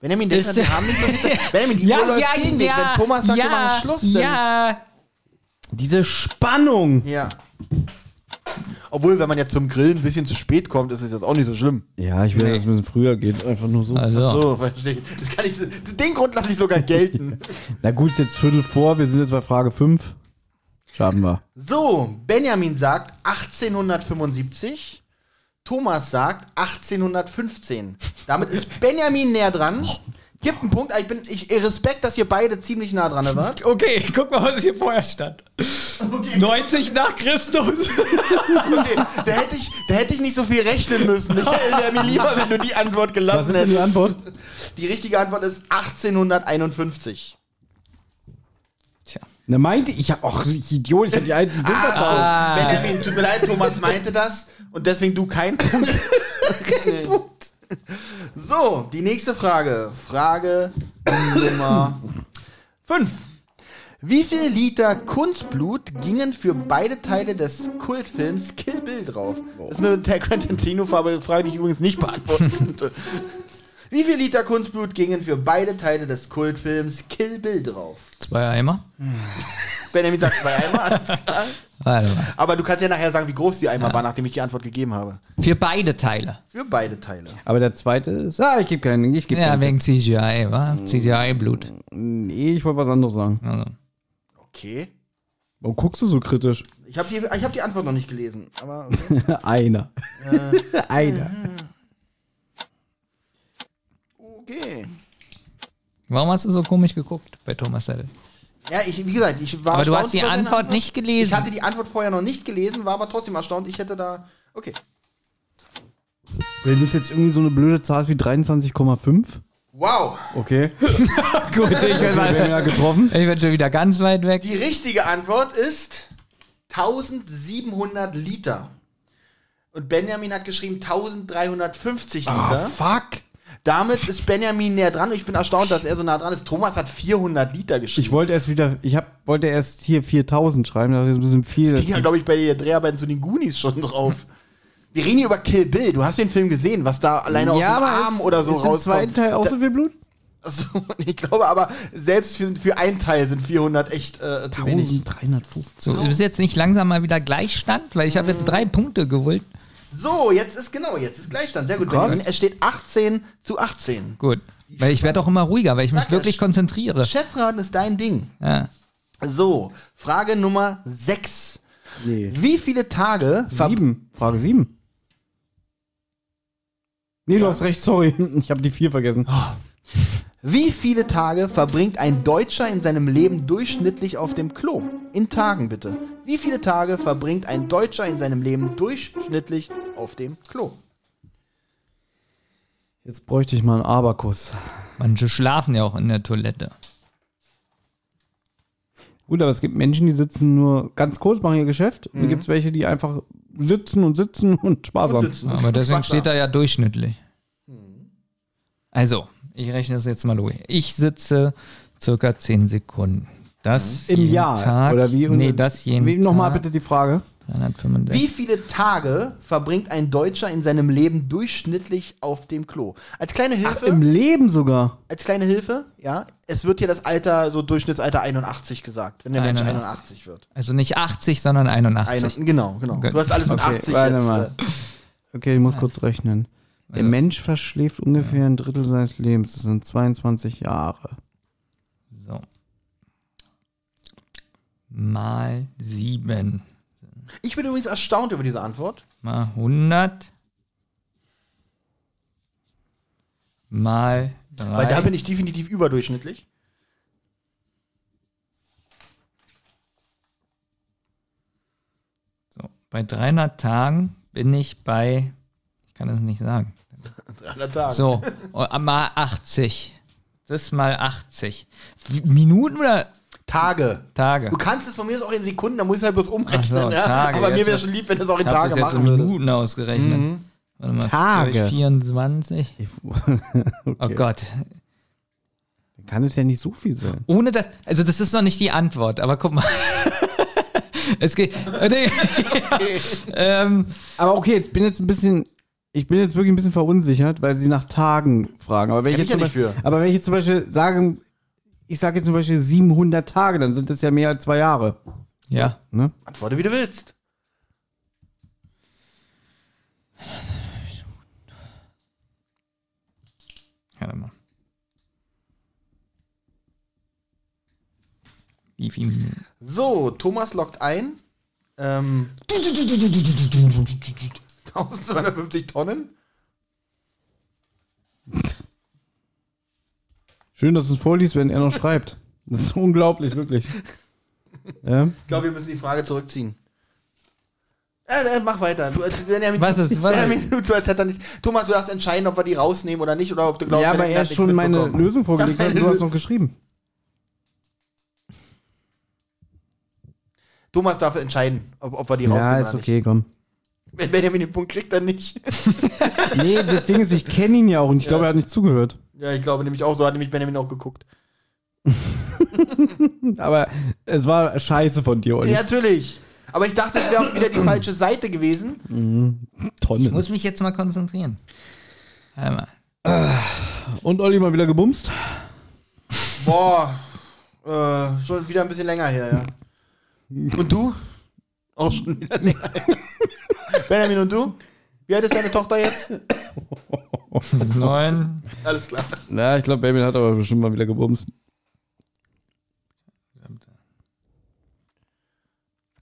Benjamin, denk Ist- haben nicht so. Benjamin, die Ja, läuft ja, gegen dich. ja, Wenn Thomas sagt, ja, wir machen Schluss, dann Ja, Diese Spannung. Ja. Obwohl, wenn man jetzt zum Grillen ein bisschen zu spät kommt, ist es jetzt auch nicht so schlimm. Ja, ich will, dass es ein bisschen früher geht. Einfach nur so. also. Ach so, verstehe ich. Das kann ich. Den Grund lasse ich sogar gelten. Na gut, ist jetzt Viertel vor. Wir sind jetzt bei Frage 5. Schaffen wir. So, Benjamin sagt 1875. Thomas sagt 1815. Damit ist Benjamin näher dran. Gibt einen Punkt. Ich bin ich Respekt, dass ihr beide ziemlich nah dran wart. Okay, guck mal, was hier vorher stand. 90 nach Christus. Okay, da hätte ich, da hätte ich nicht so viel rechnen müssen. Ich wäre mir lieber, wenn du die Antwort Was gelassen ist denn die hättest. Antwort? Die richtige Antwort ist 1851. Tja. Na meinte ich, ja, ach, ich Idiot, ich hab die einzigen Ah, Benjamin, tut mir leid, Thomas meinte das und deswegen du kein Punkt. Kein Punkt. So, die nächste Frage. Frage Nummer 5. Wie viel Liter Kunstblut gingen für beide Teile des Kultfilms Kill Bill drauf? Das ist eine Quentin Tarantino-Frage, die ich übrigens nicht beantworten konnte. Wie viel Liter Kunstblut gingen für beide Teile des Kultfilms Kill Bill drauf? Zwei Eimer. Benjamin sagt zwei Eimer, alles klar. Warte mal. Aber du kannst ja nachher sagen, wie groß die Eimer war, nachdem ich die Antwort gegeben habe. Für beide Teile. Für beide Teile. Aber der zweite ist. Ah, ich gebe keinen. Ich gebe Ja, keinen. wegen CGI, wa? CGI-Blut. Nee, ich wollte was anderes sagen. Also. Okay. Warum guckst du so kritisch? Ich habe die, ich hab die Antwort noch nicht gelesen. Aber okay. Einer. Einer. Okay. Warum hast du so komisch geguckt bei Thomas Settel? Ja, ich, wie gesagt, ich war Aber du erstaunt hast die seine Antwort nicht gelesen. Ich hatte die Antwort vorher noch nicht gelesen, war aber trotzdem erstaunt. Ich hätte da. Okay. Wenn das jetzt irgendwie so eine blöde Zahl ist wie 23,5. Wow. Okay. Gut, ich bin, ja getroffen. ich bin schon wieder ganz weit weg. Die richtige Antwort ist 1700 Liter. Und Benjamin hat geschrieben 1350 Liter. Ah, fuck. Damit ist Benjamin näher dran. Ich bin erstaunt, dass er so nah dran ist. Thomas hat 400 Liter geschrieben. Ich wollte erst wieder, ich hab, wollte erst hier 4000 schreiben, das ist ein bisschen viel. Das ging ja, glaube ich, bei den Dreharbeiten zu den Goonies schon drauf. Wir reden hier über Kill Bill. Du hast den Film gesehen, was da alleine aus dem Arm ist- oder so ist im rauskommt. zweiten Teil auch Da- so viel Blut? Achso, ich glaube aber, selbst für, für einen Teil sind 400 echt äh, zu wenig. 1350. So, ist jetzt nicht langsam mal wieder Gleichstand? Weil ich habe jetzt drei Punkte geholt. So, jetzt ist genau, jetzt ist Gleichstand. Sehr gut, Krass. Benjamin. Es steht 18 zu 18. Gut. Weil ich werde auch immer ruhiger, weil ich mich Sag ja, wirklich Sch- konzentriere. Schätzraten ist dein Ding. Ja. So, Frage Nummer 6. Nee. Wie viele Tage ver- Sieben. Frage sieben. Nee, du hast recht, sorry. Ich habe die vier vergessen. Wie viele Tage verbringt ein Deutscher in seinem Leben durchschnittlich auf dem Klo? In Tagen bitte. Wie viele Tage verbringt ein Deutscher in seinem Leben durchschnittlich auf dem Klo? Jetzt bräuchte ich mal einen Aberkuss. Manche schlafen ja auch in der Toilette. Gut, aber es gibt Menschen, die sitzen nur ganz kurz, machen ihr Geschäft. Und dann gibt es welche, die einfach sitzen und sitzen und Spaß haben. Aber deswegen steht da ja durchschnittlich. Also, ich rechne das jetzt mal durch. Ich sitze circa 10 Sekunden. Das Im Jahr, Tag, oder wie? Nee, das jeden wie, Tag. Nochmal bitte die Frage. 365. Wie viele Tage verbringt ein Deutscher in seinem Leben durchschnittlich auf dem Klo? Als kleine Hilfe, Im Leben sogar. als kleine Hilfe, ja, es wird hier das Alter, so Durchschnittsalter 81 gesagt, wenn der Mensch 81. 81 wird. Also nicht 80, sondern 81. Ein, genau, genau. Du hast alles mit Okay, 80 warte jetzt. mal. Äh, Okay, ich muss kurz rechnen. Der Ja. Mensch verschläft ungefähr ein Drittel seines Lebens. Das sind 22 Jahre. So. Mal 7. ich bin übrigens erstaunt über diese Antwort. Mal 100. Mal 3. Weil da bin ich definitiv überdurchschnittlich. so, bei 300 Tagen bin ich bei, ich kann das nicht sagen. 300 Tage. So, oh, mal 80. Das mal 80. Wie- Minuten oder Tage. Tage? Du kannst es von mir auch in Sekunden, da muss ich halt bloß umrechnen. So, ja? Tage. Aber mir wäre schon lieb, wenn du es auch in Ich habe Tage das jetzt in machen würdest. Minuten ausgerechnet. Mhm. Warte mal, Tage. durch 24. okay. Oh Gott. Kann es ja nicht so viel sein. Ohne das, also das ist noch nicht die Antwort, aber guck mal. es geht. ähm, Aber okay, jetzt bin jetzt ein bisschen. Ich bin jetzt wirklich ein bisschen verunsichert, weil sie nach Tagen fragen. Aber wenn ich Kann jetzt ich ja Beispiel, für. aber wenn ich jetzt zum Beispiel sage, ich sage jetzt zum Beispiel 700 Tage, dann sind das ja mehr als zwei Jahre. ja. Ne? Antworte, wie du willst. Mal. Wie viel Minuten? So, Thomas lockt ein. Ähm, 1250 Tonnen. Schön, dass du es vorliest, wenn er noch schreibt. Das ist unglaublich, wirklich. Ja? Ich glaube, wir müssen die Frage zurückziehen. Äh, äh, mach weiter. Du, als, Benjamin, Was ist- was Benjamin, du, er nicht, Thomas, du darfst entscheiden, ob wir die rausnehmen oder nicht, oder ob du glaubst, ja, aber er hat schon meine. Lösung vorgelegt Ja, du hast noch geschrieben. Thomas darf entscheiden, ob, ob wir die Ja, rausnehmen ist oder okay, komm. Wenn Benjamin den Punkt kriegt, dann nicht. Nee, das Ding ist, ich kenne ihn ja auch und ich glaube, er hat nicht zugehört. ja, ich glaube nämlich auch, so hat nämlich Benjamin auch geguckt. Aber es war scheiße von dir, Olli. Ja, natürlich. Aber ich dachte, es wäre auch wieder die falsche Seite gewesen. Ich Tonnen. muss mich jetzt mal konzentrieren. Warte mal. Und Olli mal wieder gebumst? Boah, äh, schon wieder ein bisschen länger her, ja. Und du? Auch schon wieder länger. Benjamin und du? Wie alt ist deine Tochter jetzt? Neun. Alles klar. Na, ich glaube, Baby hat aber bestimmt mal wieder gebumst.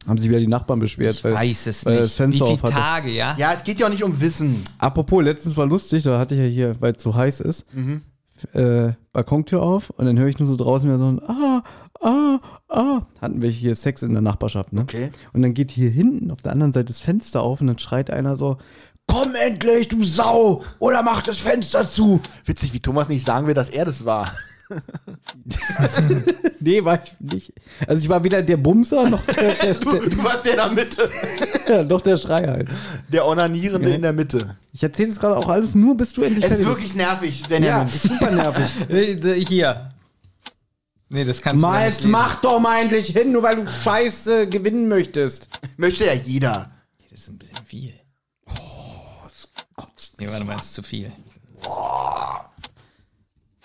Haben sich wieder die Nachbarn beschwert. Ich weiß es weil nicht. Wie viele. Tage, ja? Ja, es geht ja auch nicht um Wissen. Apropos, letztens war lustig, da hatte ich ja hier, weil es so heiß ist, Mhm. äh, Balkontür auf und dann höre ich nur so draußen wieder so ein Ah, ah, ah, hatten wir hier Sex in der Nachbarschaft, ne? Okay. Und dann geht hier hinten auf der anderen Seite das Fenster auf und dann schreit einer so, komm endlich, du Sau, oder mach das Fenster zu. Witzig, wie Thomas nicht sagen will, dass er das war. Nee, war ich nicht. Also ich war weder der Bumser noch der, der, Du, du warst der in der Mitte. der, noch der Schreihals. Der Onanierende Ja. in der Mitte. Ich erzähle es gerade auch alles nur, bis du endlich Es ist wirklich nervig, Ja, Benjamin. ist super nervig. Äh, Hier. Nee, das kannst du nicht lesen. mach doch mal endlich hin, nur weil du Scheiße gewinnen möchtest. Möchte ja jeder. Das ist ein bisschen viel. Oh, Nee, warte mal, das ist zu viel.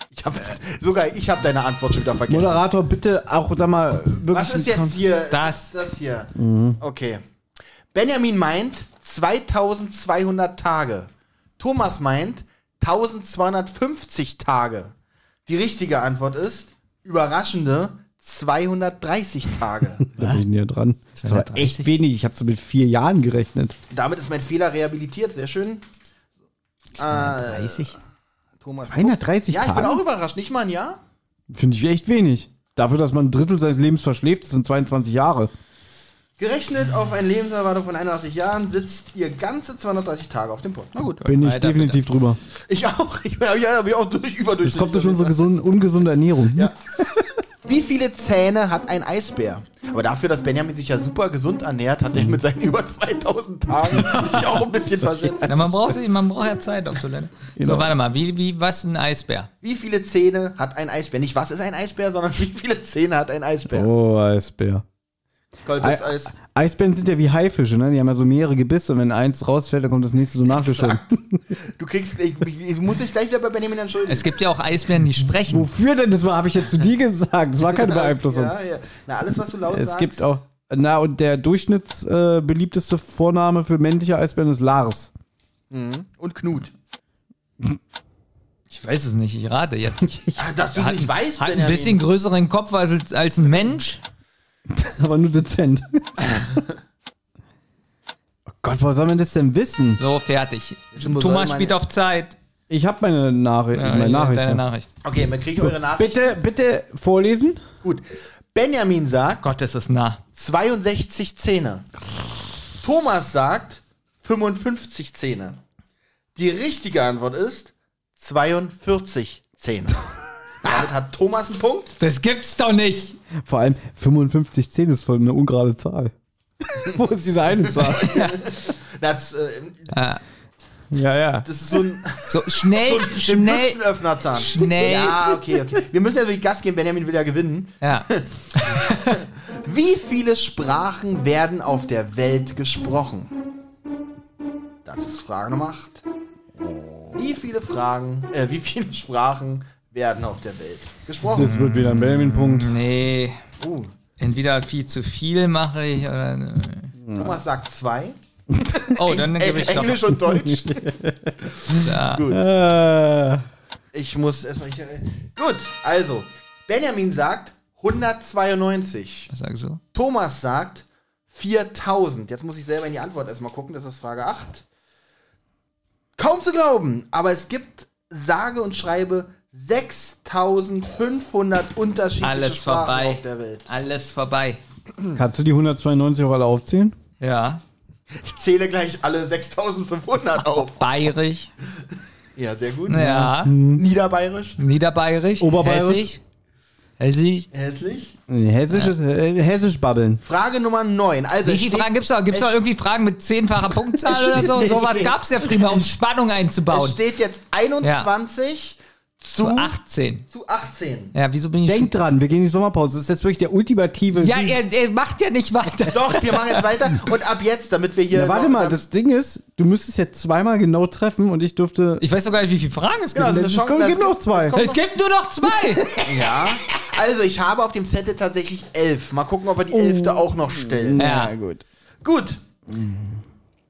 Ich hab, sogar ich habe deine Antwort schon wieder vergessen. Moderator, bitte auch da mal wirklich. Was ist jetzt hier? Das. Das hier. Mhm. Okay. Benjamin meint 2200 Tage. Thomas meint 1250 Tage. Die richtige Antwort ist überraschende 230 Tage. Da bin ich näher dran. Das war echt wenig. Ich habe so mit vier Jahren gerechnet. Damit ist mein Fehler rehabilitiert. Sehr schön. 30? Thomas. 230 Ja, ich bin Tage? auch überrascht. Nicht mal ein Jahr? Finde ich echt wenig. Dafür, dass man ein Drittel seines Lebens verschläft, das sind 22 Jahre. Gerechnet auf eine Lebenserwartung von 81 Jahren sitzt ihr ganze 230 Tage auf dem Punkt. Na gut. Bin ich Weiter, definitiv drüber. Ich auch. Ich bin ja, ich auch durch, überdurchschnittlich. Das kommt durch unsere gesunde, ungesunde Ernährung. Ja. Wie viele Zähne hat ein Eisbär? Aber dafür, dass Benjamin sich ja super gesund ernährt, hat er mit seinen über 2000 Tagen sich auch ein bisschen verschätzt. Man, braucht, man braucht ja Zeit auf Toilette. Genau. So, warte mal, wie, wie, was ein Eisbär? Wie viele Zähne hat ein Eisbär? Nicht was ist ein Eisbär, sondern wie viele Zähne hat ein Eisbär? Oh, Eisbär. Kaltes Ei- Eis. Eisbären sind ja wie Haifische, ne? Die haben ja so mehrere Gebisse und wenn eins rausfällt, dann kommt das nächste so nachgeschoben. Du kriegst, ich, ich muss dich gleich wieder bei Benjamin entschuldigen. Es gibt ja auch Eisbären, die sprechen. Wofür denn? Das war, habe ich jetzt zu dir gesagt. Das war keine Beeinflussung. Ja, ja. Na, alles, was du laut Es sagst. gibt auch. Na, und der durchschnittsbeliebteste äh, beliebteste Vorname für männliche Eisbären ist Lars. Mhm. Und Knut. Ich weiß es nicht, ich rate jetzt. Ah, dass du es nicht weißt, Hat ein Benjamin. bisschen größeren Kopf als, als ein Mensch. Aber nur dezent. oh Gott, woher soll man das denn wissen? So, fertig. Jetzt Thomas meine- spielt auf Zeit. Ich habe meine, Nachricht, Ja, meine Nachricht. Deine ja. Nachricht. Okay, dann kriege ich eure Nachricht. Bitte, bitte vorlesen. Gut. Benjamin sagt Gott, ist nah. 62 Zähne. Thomas sagt 55 Zähne. Die richtige Antwort ist 42 Zähne. Damit hat Thomas einen Punkt. Das gibt's doch nicht. Vor allem 55 10 ist voll eine ungerade Zahl. Wo ist diese eine Zahl? Das, äh, Äh, ja, ja. das ist so ein, so, schnell, so ein schnell. Büchsenöffnerzahn. Schnell. Ja, okay, okay. Wir müssen ja durch Gas geben, Benjamin will ja gewinnen. Ja. Wie viele Sprachen werden auf der Welt gesprochen? Das ist Frage Nummer 8. Wie viele Fragen, äh, wie viele Sprachen werden auf der Welt gesprochen? Das wird wieder ein Benjamin-Punkt. Nee. Uh, Entweder viel zu viel mache ich oder. Thomas sagt zwei. Oh, dann gebe ich doch. Englisch und Deutsch. Da. Gut. Äh, Ich muss erstmal. Ich, gut, also. Benjamin sagt 192. Was sagst du? Thomas sagt 4000. Jetzt muss ich selber in die Antwort erstmal gucken, das ist Frage 8. Kaum zu glauben, aber es gibt sage und schreibe 6500 unterschiedliche Alles Sprachen vorbei. auf der Welt. Alles vorbei. kannst du die 192 auch alle aufzählen? Ja. Ich zähle gleich alle 6500 auf. Bayerisch. Ja, sehr gut. Ja. Niederbayerisch, Niederbayerisch. Oberbayerisch. Hessisch. Hessisch. hässlich. Hessisch, äh, Hessisch babbeln. Frage Nummer 9. Also Wie es viele steht- Fragen gibt's da? Gibt's es- da irgendwie Fragen mit zehnfacher Punktzahl Es oder so? Sowas nee. gab's ja früher, um Spannung Es einzubauen. steht jetzt 21 zu, Zu 18. zu 18. Ja, wieso bin ich. Denk dran, wir gehen in die Sommerpause. Das ist jetzt wirklich der ultimative ja, er, er macht ja nicht weiter. Doch, wir machen jetzt weiter. Und ab jetzt, damit wir hier. Ja, warte mal, das Ding ist, du müsstest jetzt zweimal genau treffen und ich dürfte. Ich weiß sogar nicht, wie viele Fragen es gibt. Genau, also es eine Chance- gibt es noch zwei. es kommt es gibt nur noch zwei. Ja. Also, ich habe auf dem Zettel tatsächlich elf. Mal gucken, ob wir die elfte auch noch stellen. Ja. Na gut. Gut.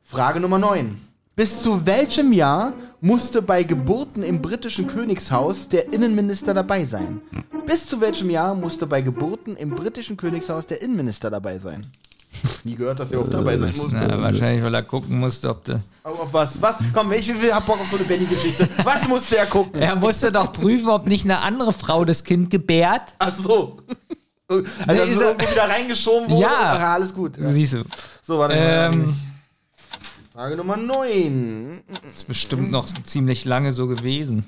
Frage Nummer 9. Bis zu welchem Jahr musste bei Geburten im britischen Königshaus der Innenminister dabei sein? Bis zu welchem Jahr musste bei Geburten im britischen Königshaus der Innenminister dabei sein? Nie gehört, dass er auch dabei sein muss. Na, wahrscheinlich, weil er gucken musste, ob du. Aber auf was? Was? Komm, ich will, hab Bock auf so eine Benny-Geschichte. Was musste er gucken? Er musste doch prüfen, ob nicht eine andere Frau das Kind gebärt. Ach so. Also Nee, das ist ist er- irgendwo wieder reingeschoben wurde. Ja. Ach, alles gut. Ja. Siehst du. So, warte Ähm. Frage Nummer 9. Ist bestimmt noch ziemlich lange so gewesen.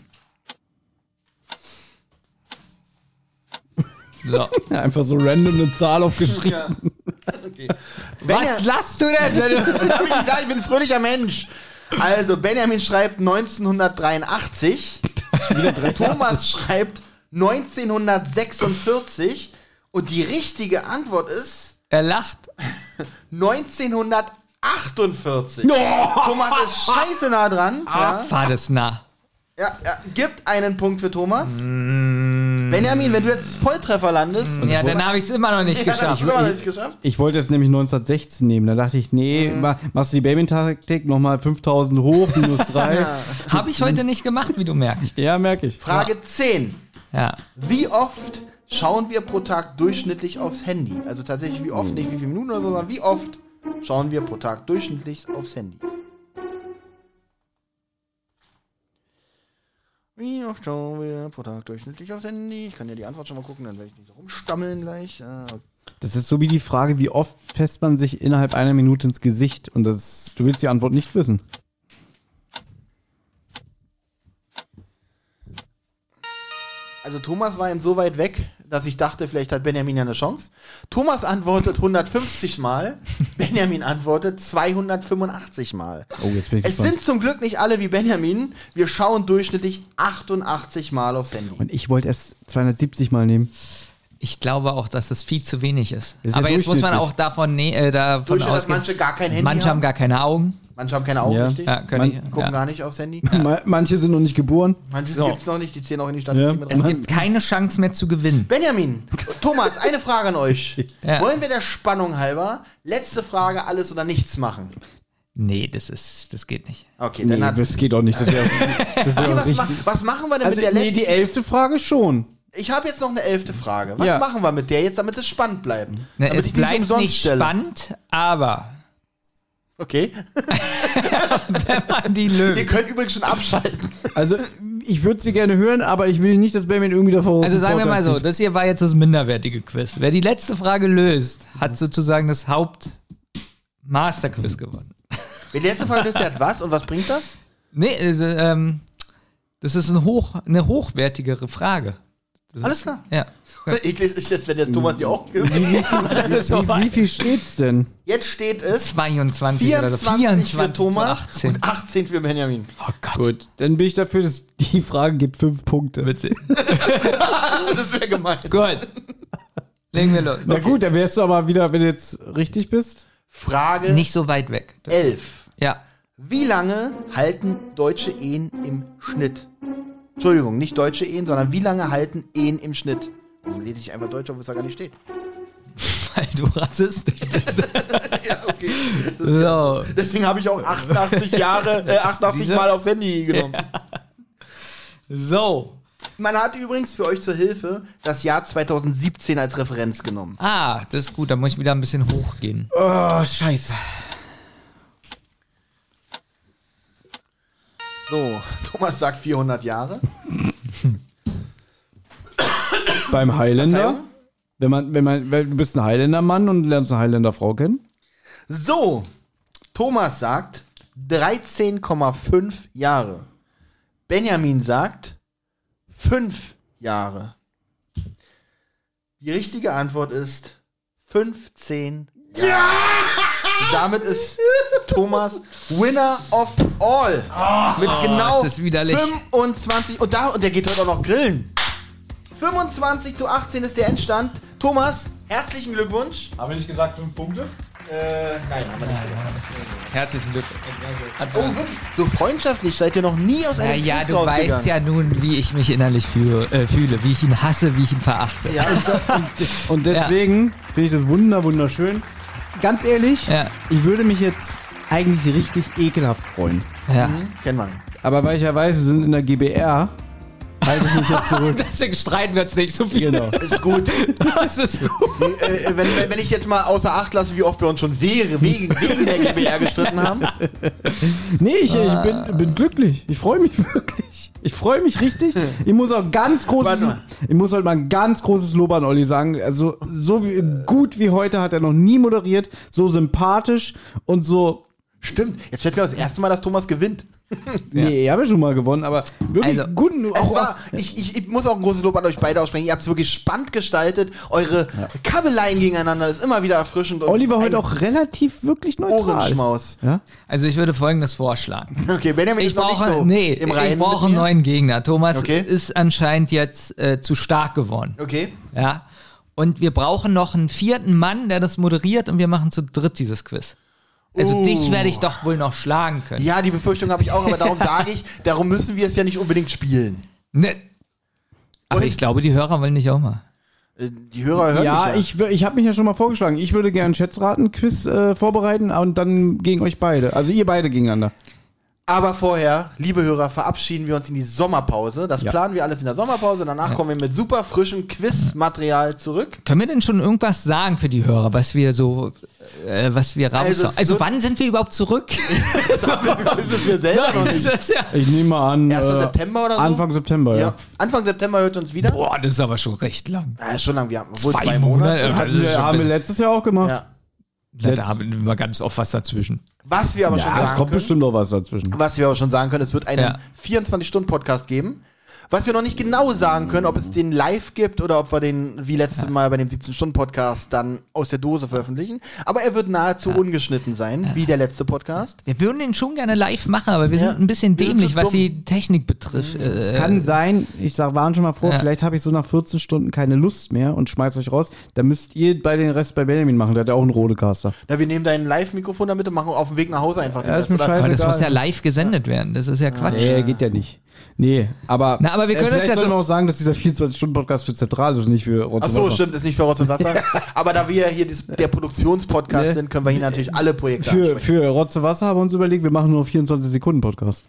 So. Einfach so random eine Zahl aufgeschrieben. Okay. Was lachst du denn? ich bin ein fröhlicher Mensch. Also, Benjamin schreibt 1983. Thomas schreibt 1946. Und die richtige Antwort ist er lacht. 1948. Thomas ist scheiße nah dran. Ja. War das nah. Ja, ja, gibt einen Punkt für Thomas. Benjamin, wenn du jetzt Volltreffer landest. Ja, dann habe ich es immer noch nicht Ja, geschafft. ich immer noch nicht geschafft. Ich wollte jetzt nämlich 1916 nehmen. Da dachte ich, nee, ma- machst du die Baby-Taktik nochmal 5000 hoch, minus 3. Habe ich heute nicht gemacht, wie du merkst. ja, merke ich. Frage 10. Ja. Wie oft schauen wir pro Tag durchschnittlich aufs Handy? Also tatsächlich wie oft, nicht wie viele Minuten oder so, sondern wie oft schauen wir pro Tag durchschnittlich aufs Handy? Wie oft schauen wir pro Tag durchschnittlich aufs Handy? Ich kann ja die Antwort schon mal gucken, dann werde ich nicht so rumstammeln gleich. Okay. Das ist so wie die Frage, wie oft fässt man sich innerhalb einer Minute ins Gesicht? Und das, du willst die Antwort nicht wissen. Also Thomas war so weit weg, dass ich dachte, vielleicht hat Benjamin ja eine Chance. Thomas antwortet 150 Mal, Benjamin antwortet 285 Mal. Oh, jetzt bin ich Es gespannt. sind zum Glück nicht alle wie Benjamin. Wir schauen durchschnittlich 88 Mal aufs Handy. Und ich wollte erst 270 Mal nehmen. Ich glaube auch, dass das viel zu wenig ist. Ist ja Aber jetzt muss man auch davon, ne, äh, davon ausgehen. manche gar kein Handy manche haben gar keine Augen. Manche haben keine Augen, Ja. richtig? Ja, können Man- nicht. Gucken Ja. gar nicht aufs Handy. Ma- Manche sind noch nicht geboren. Manche So. gibt's noch nicht, die zählen auch in die Ja. Statistik Es gibt keine Chance mehr zu gewinnen. Benjamin, Thomas, eine Frage an euch. Ja. Wollen wir der Spannung halber letzte Frage alles oder nichts machen? Nee, das ist, das geht nicht. Okay, Nee, dann hat, das geht auch nicht. Das wäre das wär okay, was, ma was machen wir denn Also, mit der nee, letzten? die elfte Frage schon. ich habe jetzt noch eine elfte Frage. Was Ja. machen wir mit der jetzt, damit es spannend bleibt? Ne, damit es nicht bleibt nicht stelle. spannend, aber Okay. wenn man die Ihr löst. könnt übrigens schon abschalten. Also, ich würde sie gerne hören, aber ich will nicht, dass Benjamin irgendwie davor Also sagen wir mal so, das hier war jetzt das minderwertige Quiz. Wer die letzte Frage löst, hat sozusagen das Haupt-Master-Quiz gewonnen. Wer die letzte Frage löst, der hat was und was bringt das? Nee, also, ähm, das ist ein hoch, eine hochwertigere Frage. Das Alles klar. Ja. Eklig ist jetzt, wenn jetzt Thomas die auch gibt. Wie, wie viel steht's denn? Jetzt steht es 22 oder so. 24 24 für Thomas zu 18. und 18 für Benjamin. Oh Gott. Gut, dann bin ich dafür, dass die Frage gibt fünf Punkte. Bitte. Das wäre gemein. Gut. Legen wir los. Na gut, dann wärst du aber wieder, wenn du jetzt richtig bist. Frage Nicht so weit weg. 11. Ja. Wie lange halten deutsche Ehen im Schnitt? Entschuldigung, nicht deutsche Ehen, sondern wie lange halten Ehen im Schnitt? Warum lese ich einfach Deutsch, obwohl es da gar nicht steht? Weil du rassistisch bist. Ja, okay. So. Deswegen habe ich auch 88 Jahre, äh, 88 Siehste? Mal aufs Handy genommen. So. Man hat übrigens für euch zur Hilfe das Jahr 2017 als Referenz genommen. Ah, das ist gut. Da muss ich wieder ein bisschen hochgehen. Oh, scheiße. So, Thomas sagt 400 Jahre. Beim Highlander. Wenn man, wenn man, wenn du bist ein Highlander-Mann und lernst eine Highlander-Frau kennen. So, Thomas sagt 13,5 Jahre. Benjamin sagt 5 Jahre. Die richtige Antwort ist 15 Jahre. Damit ist Thomas Winner of All. mit genau ist das widerlich. 25. Und, da, und der geht heute auch noch grillen. 25 zu 18 ist der Endstand. Thomas, herzlichen Glückwunsch. Haben wir nicht gesagt fünf Punkte? Äh, nein, haben wir nicht gesagt. Herzlichen Glückwunsch. Oh, wirklich? So freundschaftschaftlich seid ihr noch nie aus einem Ja, Quiz du weißt ja nun, wie ich mich innerlich fühle, äh, fühle, wie ich ihn hasse, wie ich ihn verachte. Ja, und da, Und deswegen finde ich das wunder, wunderschön. Ganz ehrlich, Ja. ich würde mich jetzt eigentlich richtig ekelhaft freuen. Ja. kennen wir nicht. Aber weil ich ja weiß, wir sind in der GBR, halte ich mich jetzt zurück. Deswegen streiten wir uns nicht so viel. Genau. Ist gut. Das ist gut. äh, wenn, wenn, wenn ich jetzt mal außer Acht lasse, wie oft wir uns schon wegen, wegen, wegen der GBR gestritten haben. Nee, ich, ich bin, bin glücklich. Ich freue mich wirklich. Ich freue mich richtig. Ich muss auch ganz großes, ich muss halt mal ein ganz großes Lob an Olli sagen. Also so wie, gut wie heute hat er noch nie moderiert, so sympathisch und so. Stimmt, jetzt fällt mir das erste Mal, dass Thomas gewinnt. Nee, ich habe ja schon mal gewonnen, aber wirklich Also, gut. Es Auch, war, ich, ich, ich muss auch ein großes Lob an euch beide aussprechen. Ihr habt es wirklich spannend gestaltet. Eure Kabeleien gegeneinander ist immer wieder erfrischend. und Olli war heute auch relativ wirklich neutral. Ohrenschmaus. Ja? Also ich würde folgendes vorschlagen. Okay, Benjamin Ich ist noch brauche, nicht so nee, im Reinen ich brauche einen neuen Gegner. Thomas Okay. ist anscheinend jetzt äh, zu stark geworden. Okay. Ja. Und wir brauchen noch einen vierten Mann, der das moderiert und wir machen zu dritt dieses Quiz. Also Uh. dich werde ich doch wohl noch schlagen können. Ja, die Befürchtung habe ich auch, aber darum sage ich, darum müssen wir es ja nicht unbedingt spielen. Ne. Aber Und- ich glaube, die Hörer wollen dich auch mal. Äh, Die Hörer hören Ja, mich ja. ich, ich habe mich ja schon mal vorgeschlagen. Ich würde gerne Schätzraten-Quiz äh, vorbereiten und dann gegen euch beide. Also ihr beide gegeneinander. Aber vorher, liebe Hörer, verabschieden wir uns in die Sommerpause. Das Ja. planen wir alles in der Sommerpause. Danach kommen wir mit super frischem Quizmaterial zurück. Können wir denn schon irgendwas sagen für die Hörer, was wir so, äh, was wir raus... Also Also, wann sind wir überhaupt zurück? Das wissen wir selber noch nicht. ist ja... Ich nehme mal an. 1. äh, September oder so? Anfang September, ja. Ja. Anfang September hört uns wieder. Boah, das ist aber schon recht lang. Ja, schon lang. Wir haben wohl Zwei zwei, Monate. Monate. Ja, schon haben wir letztes Jahr auch gemacht. Ja. bisschen- Da haben wir immer ganz oft was dazwischen. Was wir aber schon Ja, es sagen kommt können, bestimmt noch was dazwischen. was wir aber schon sagen können, es wird einen Ja. 24-Stunden-Podcast geben. Was wir noch nicht genau sagen können, ob es den live gibt oder ob wir den, wie letztes Mal bei dem 17-Stunden-Podcast, dann aus der Dose veröffentlichen. Aber er wird nahezu ungeschnitten sein, wie der letzte Podcast. Wir würden den schon gerne live machen, aber wir sind Ja. ein bisschen dämlich, was die Technik betrifft. Es Äh, kann sein, ich sag, waren schon mal vor, Ja. vielleicht habe ich so nach 14 Stunden keine Lust mehr und schmeiß euch raus. Da müsst ihr bei den Rest bei Benjamin machen, der hat ja auch einen Rodecaster. Na, wir nehmen dein Live-Mikrofon damit und machen auf dem Weg nach Hause einfach den Ja, ist Rest, mir scheiße. aber das muss ja live gesendet werden. Das ist ja Quatsch. Nee, geht ja nicht. Nee, aber. Na, aber wir können äh, es vielleicht ja soll so- man auch sagen, dass dieser 24-Stunden-Podcast für Zentral ist, nicht für Rotz Ach und so, stimmt, ist nicht für Rotz und Wasser. Aber da wir hier dis- der Produktionspodcast Ne? sind, können wir hier natürlich alle Projekte Für, ansprechen. für Rotze Wasser haben wir uns überlegt, wir machen nur 24-Sekunden-Podcast.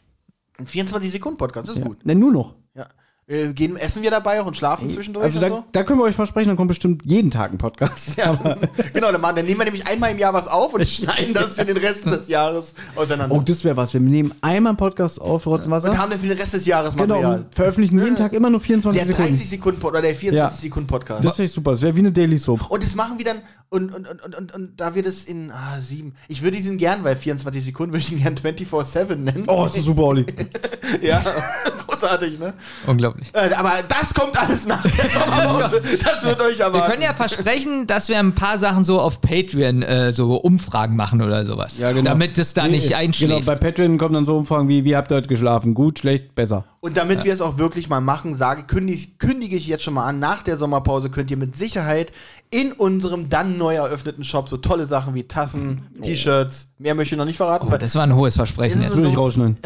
Ein 24-Sekunden-Podcast, ist Ja. gut. Ne, nur noch. Ja. Äh, gehen, essen wir dabei auch und schlafen zwischendurch Also und da, so? da können wir euch versprechen, dann kommt bestimmt jeden Tag ein Podcast. Ja. genau, dann, machen, dann nehmen wir nämlich einmal im Jahr was auf und schneiden das für den Rest des Jahres auseinander. Oh, das wäre was. Wir nehmen einmal einen Podcast auf Rotz und Wasser. und haben dann für den Rest des Jahres genau, Material. veröffentlichen jeden Tag immer nur 24 Der Sekunden. 30 Sekunden oder der 24 Sekunden Podcast. Das wäre super. Das wäre wie eine Daily Soap. Und das machen wir dann, und, und, und, und, und, und da wir das in ah, sieben, ich würde diesen gern, weil 24 Sekunden würde ich ihn gern 24-7 nennen. Oh, ist das super, Olli. ja, großartig, ne? Unglaublich. Äh, aber das kommt alles nach der Sommerpause. Das wird euch aber. Wir können ja versprechen, dass wir ein paar Sachen so auf Patreon äh, so Umfragen machen oder sowas. Damit es da Nee, nicht Genau, einschläft. bei Patreon kommen dann so Umfragen wie, wie habt ihr heute geschlafen? Gut, schlecht, besser. Und damit wir es auch wirklich mal machen, sage, kündige, kündige ich jetzt schon mal an, nach der Sommerpause könnt ihr mit Sicherheit in unserem dann neu eröffneten Shop so tolle Sachen wie Tassen, T-Shirts, mehr möchte ich noch nicht verraten. oh, das war ein hohes Versprechen. Es Würde ich so? rausschneiden.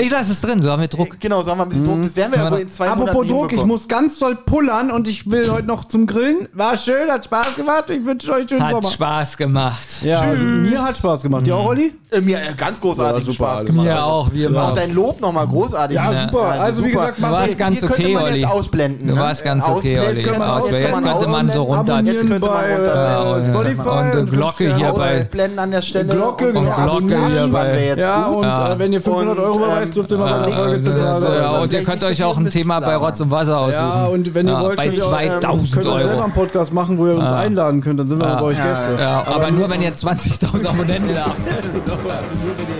Ich lasse es drin, so haben wir Druck. genau, sagen wir ein bisschen Druck. Das werden wir aber in zwei Apropos Monaten Druck, ich muss ganz doll pullern und ich will heute noch zum Grillen. War schön, hat Spaß gemacht. Ich wünsche euch einen schönen Hat Sommer. Spaß gemacht. Ja, also mir hat Spaß gemacht. Dir auch, Olli? Äh, mir äh, ganz großartig Ja, super, Spaß gemacht. Mir auch, wie immer. Auch dein Lob nochmal großartig. Ja, super. Also, wie gesagt, Du warst Hier- ganz hier könnte okay, man Olli. jetzt ausblenden. Du ne? warst ganz okay, Ausblenden Olli. man jetzt man könnte man so runter- jetzt könnte man runter. und, Spotify und, Glocke hier bei. Ausblenden an der Stelle. Glocke, und, genau. abonnieren Glocke jetzt Ja, gut. und Ja. Äh, wenn ihr 500 Und, Euro ähm, überweist, dürft ihr noch eine nächstes- Folge zu äh, Ja, und ihr könnt euch auch ein Thema bei. Rotz und Wasser aussuchen. Ja, und wenn ihr Ja, wollt, bei könnt ihr auch, ähm, 2000 könnt ihr selber Euro. einen Podcast machen, wo ihr uns Ja. einladen könnt. Dann sind wir Ja. bei euch Gäste. Ja, aber nur wenn ihr 20.000 Abonnenten habt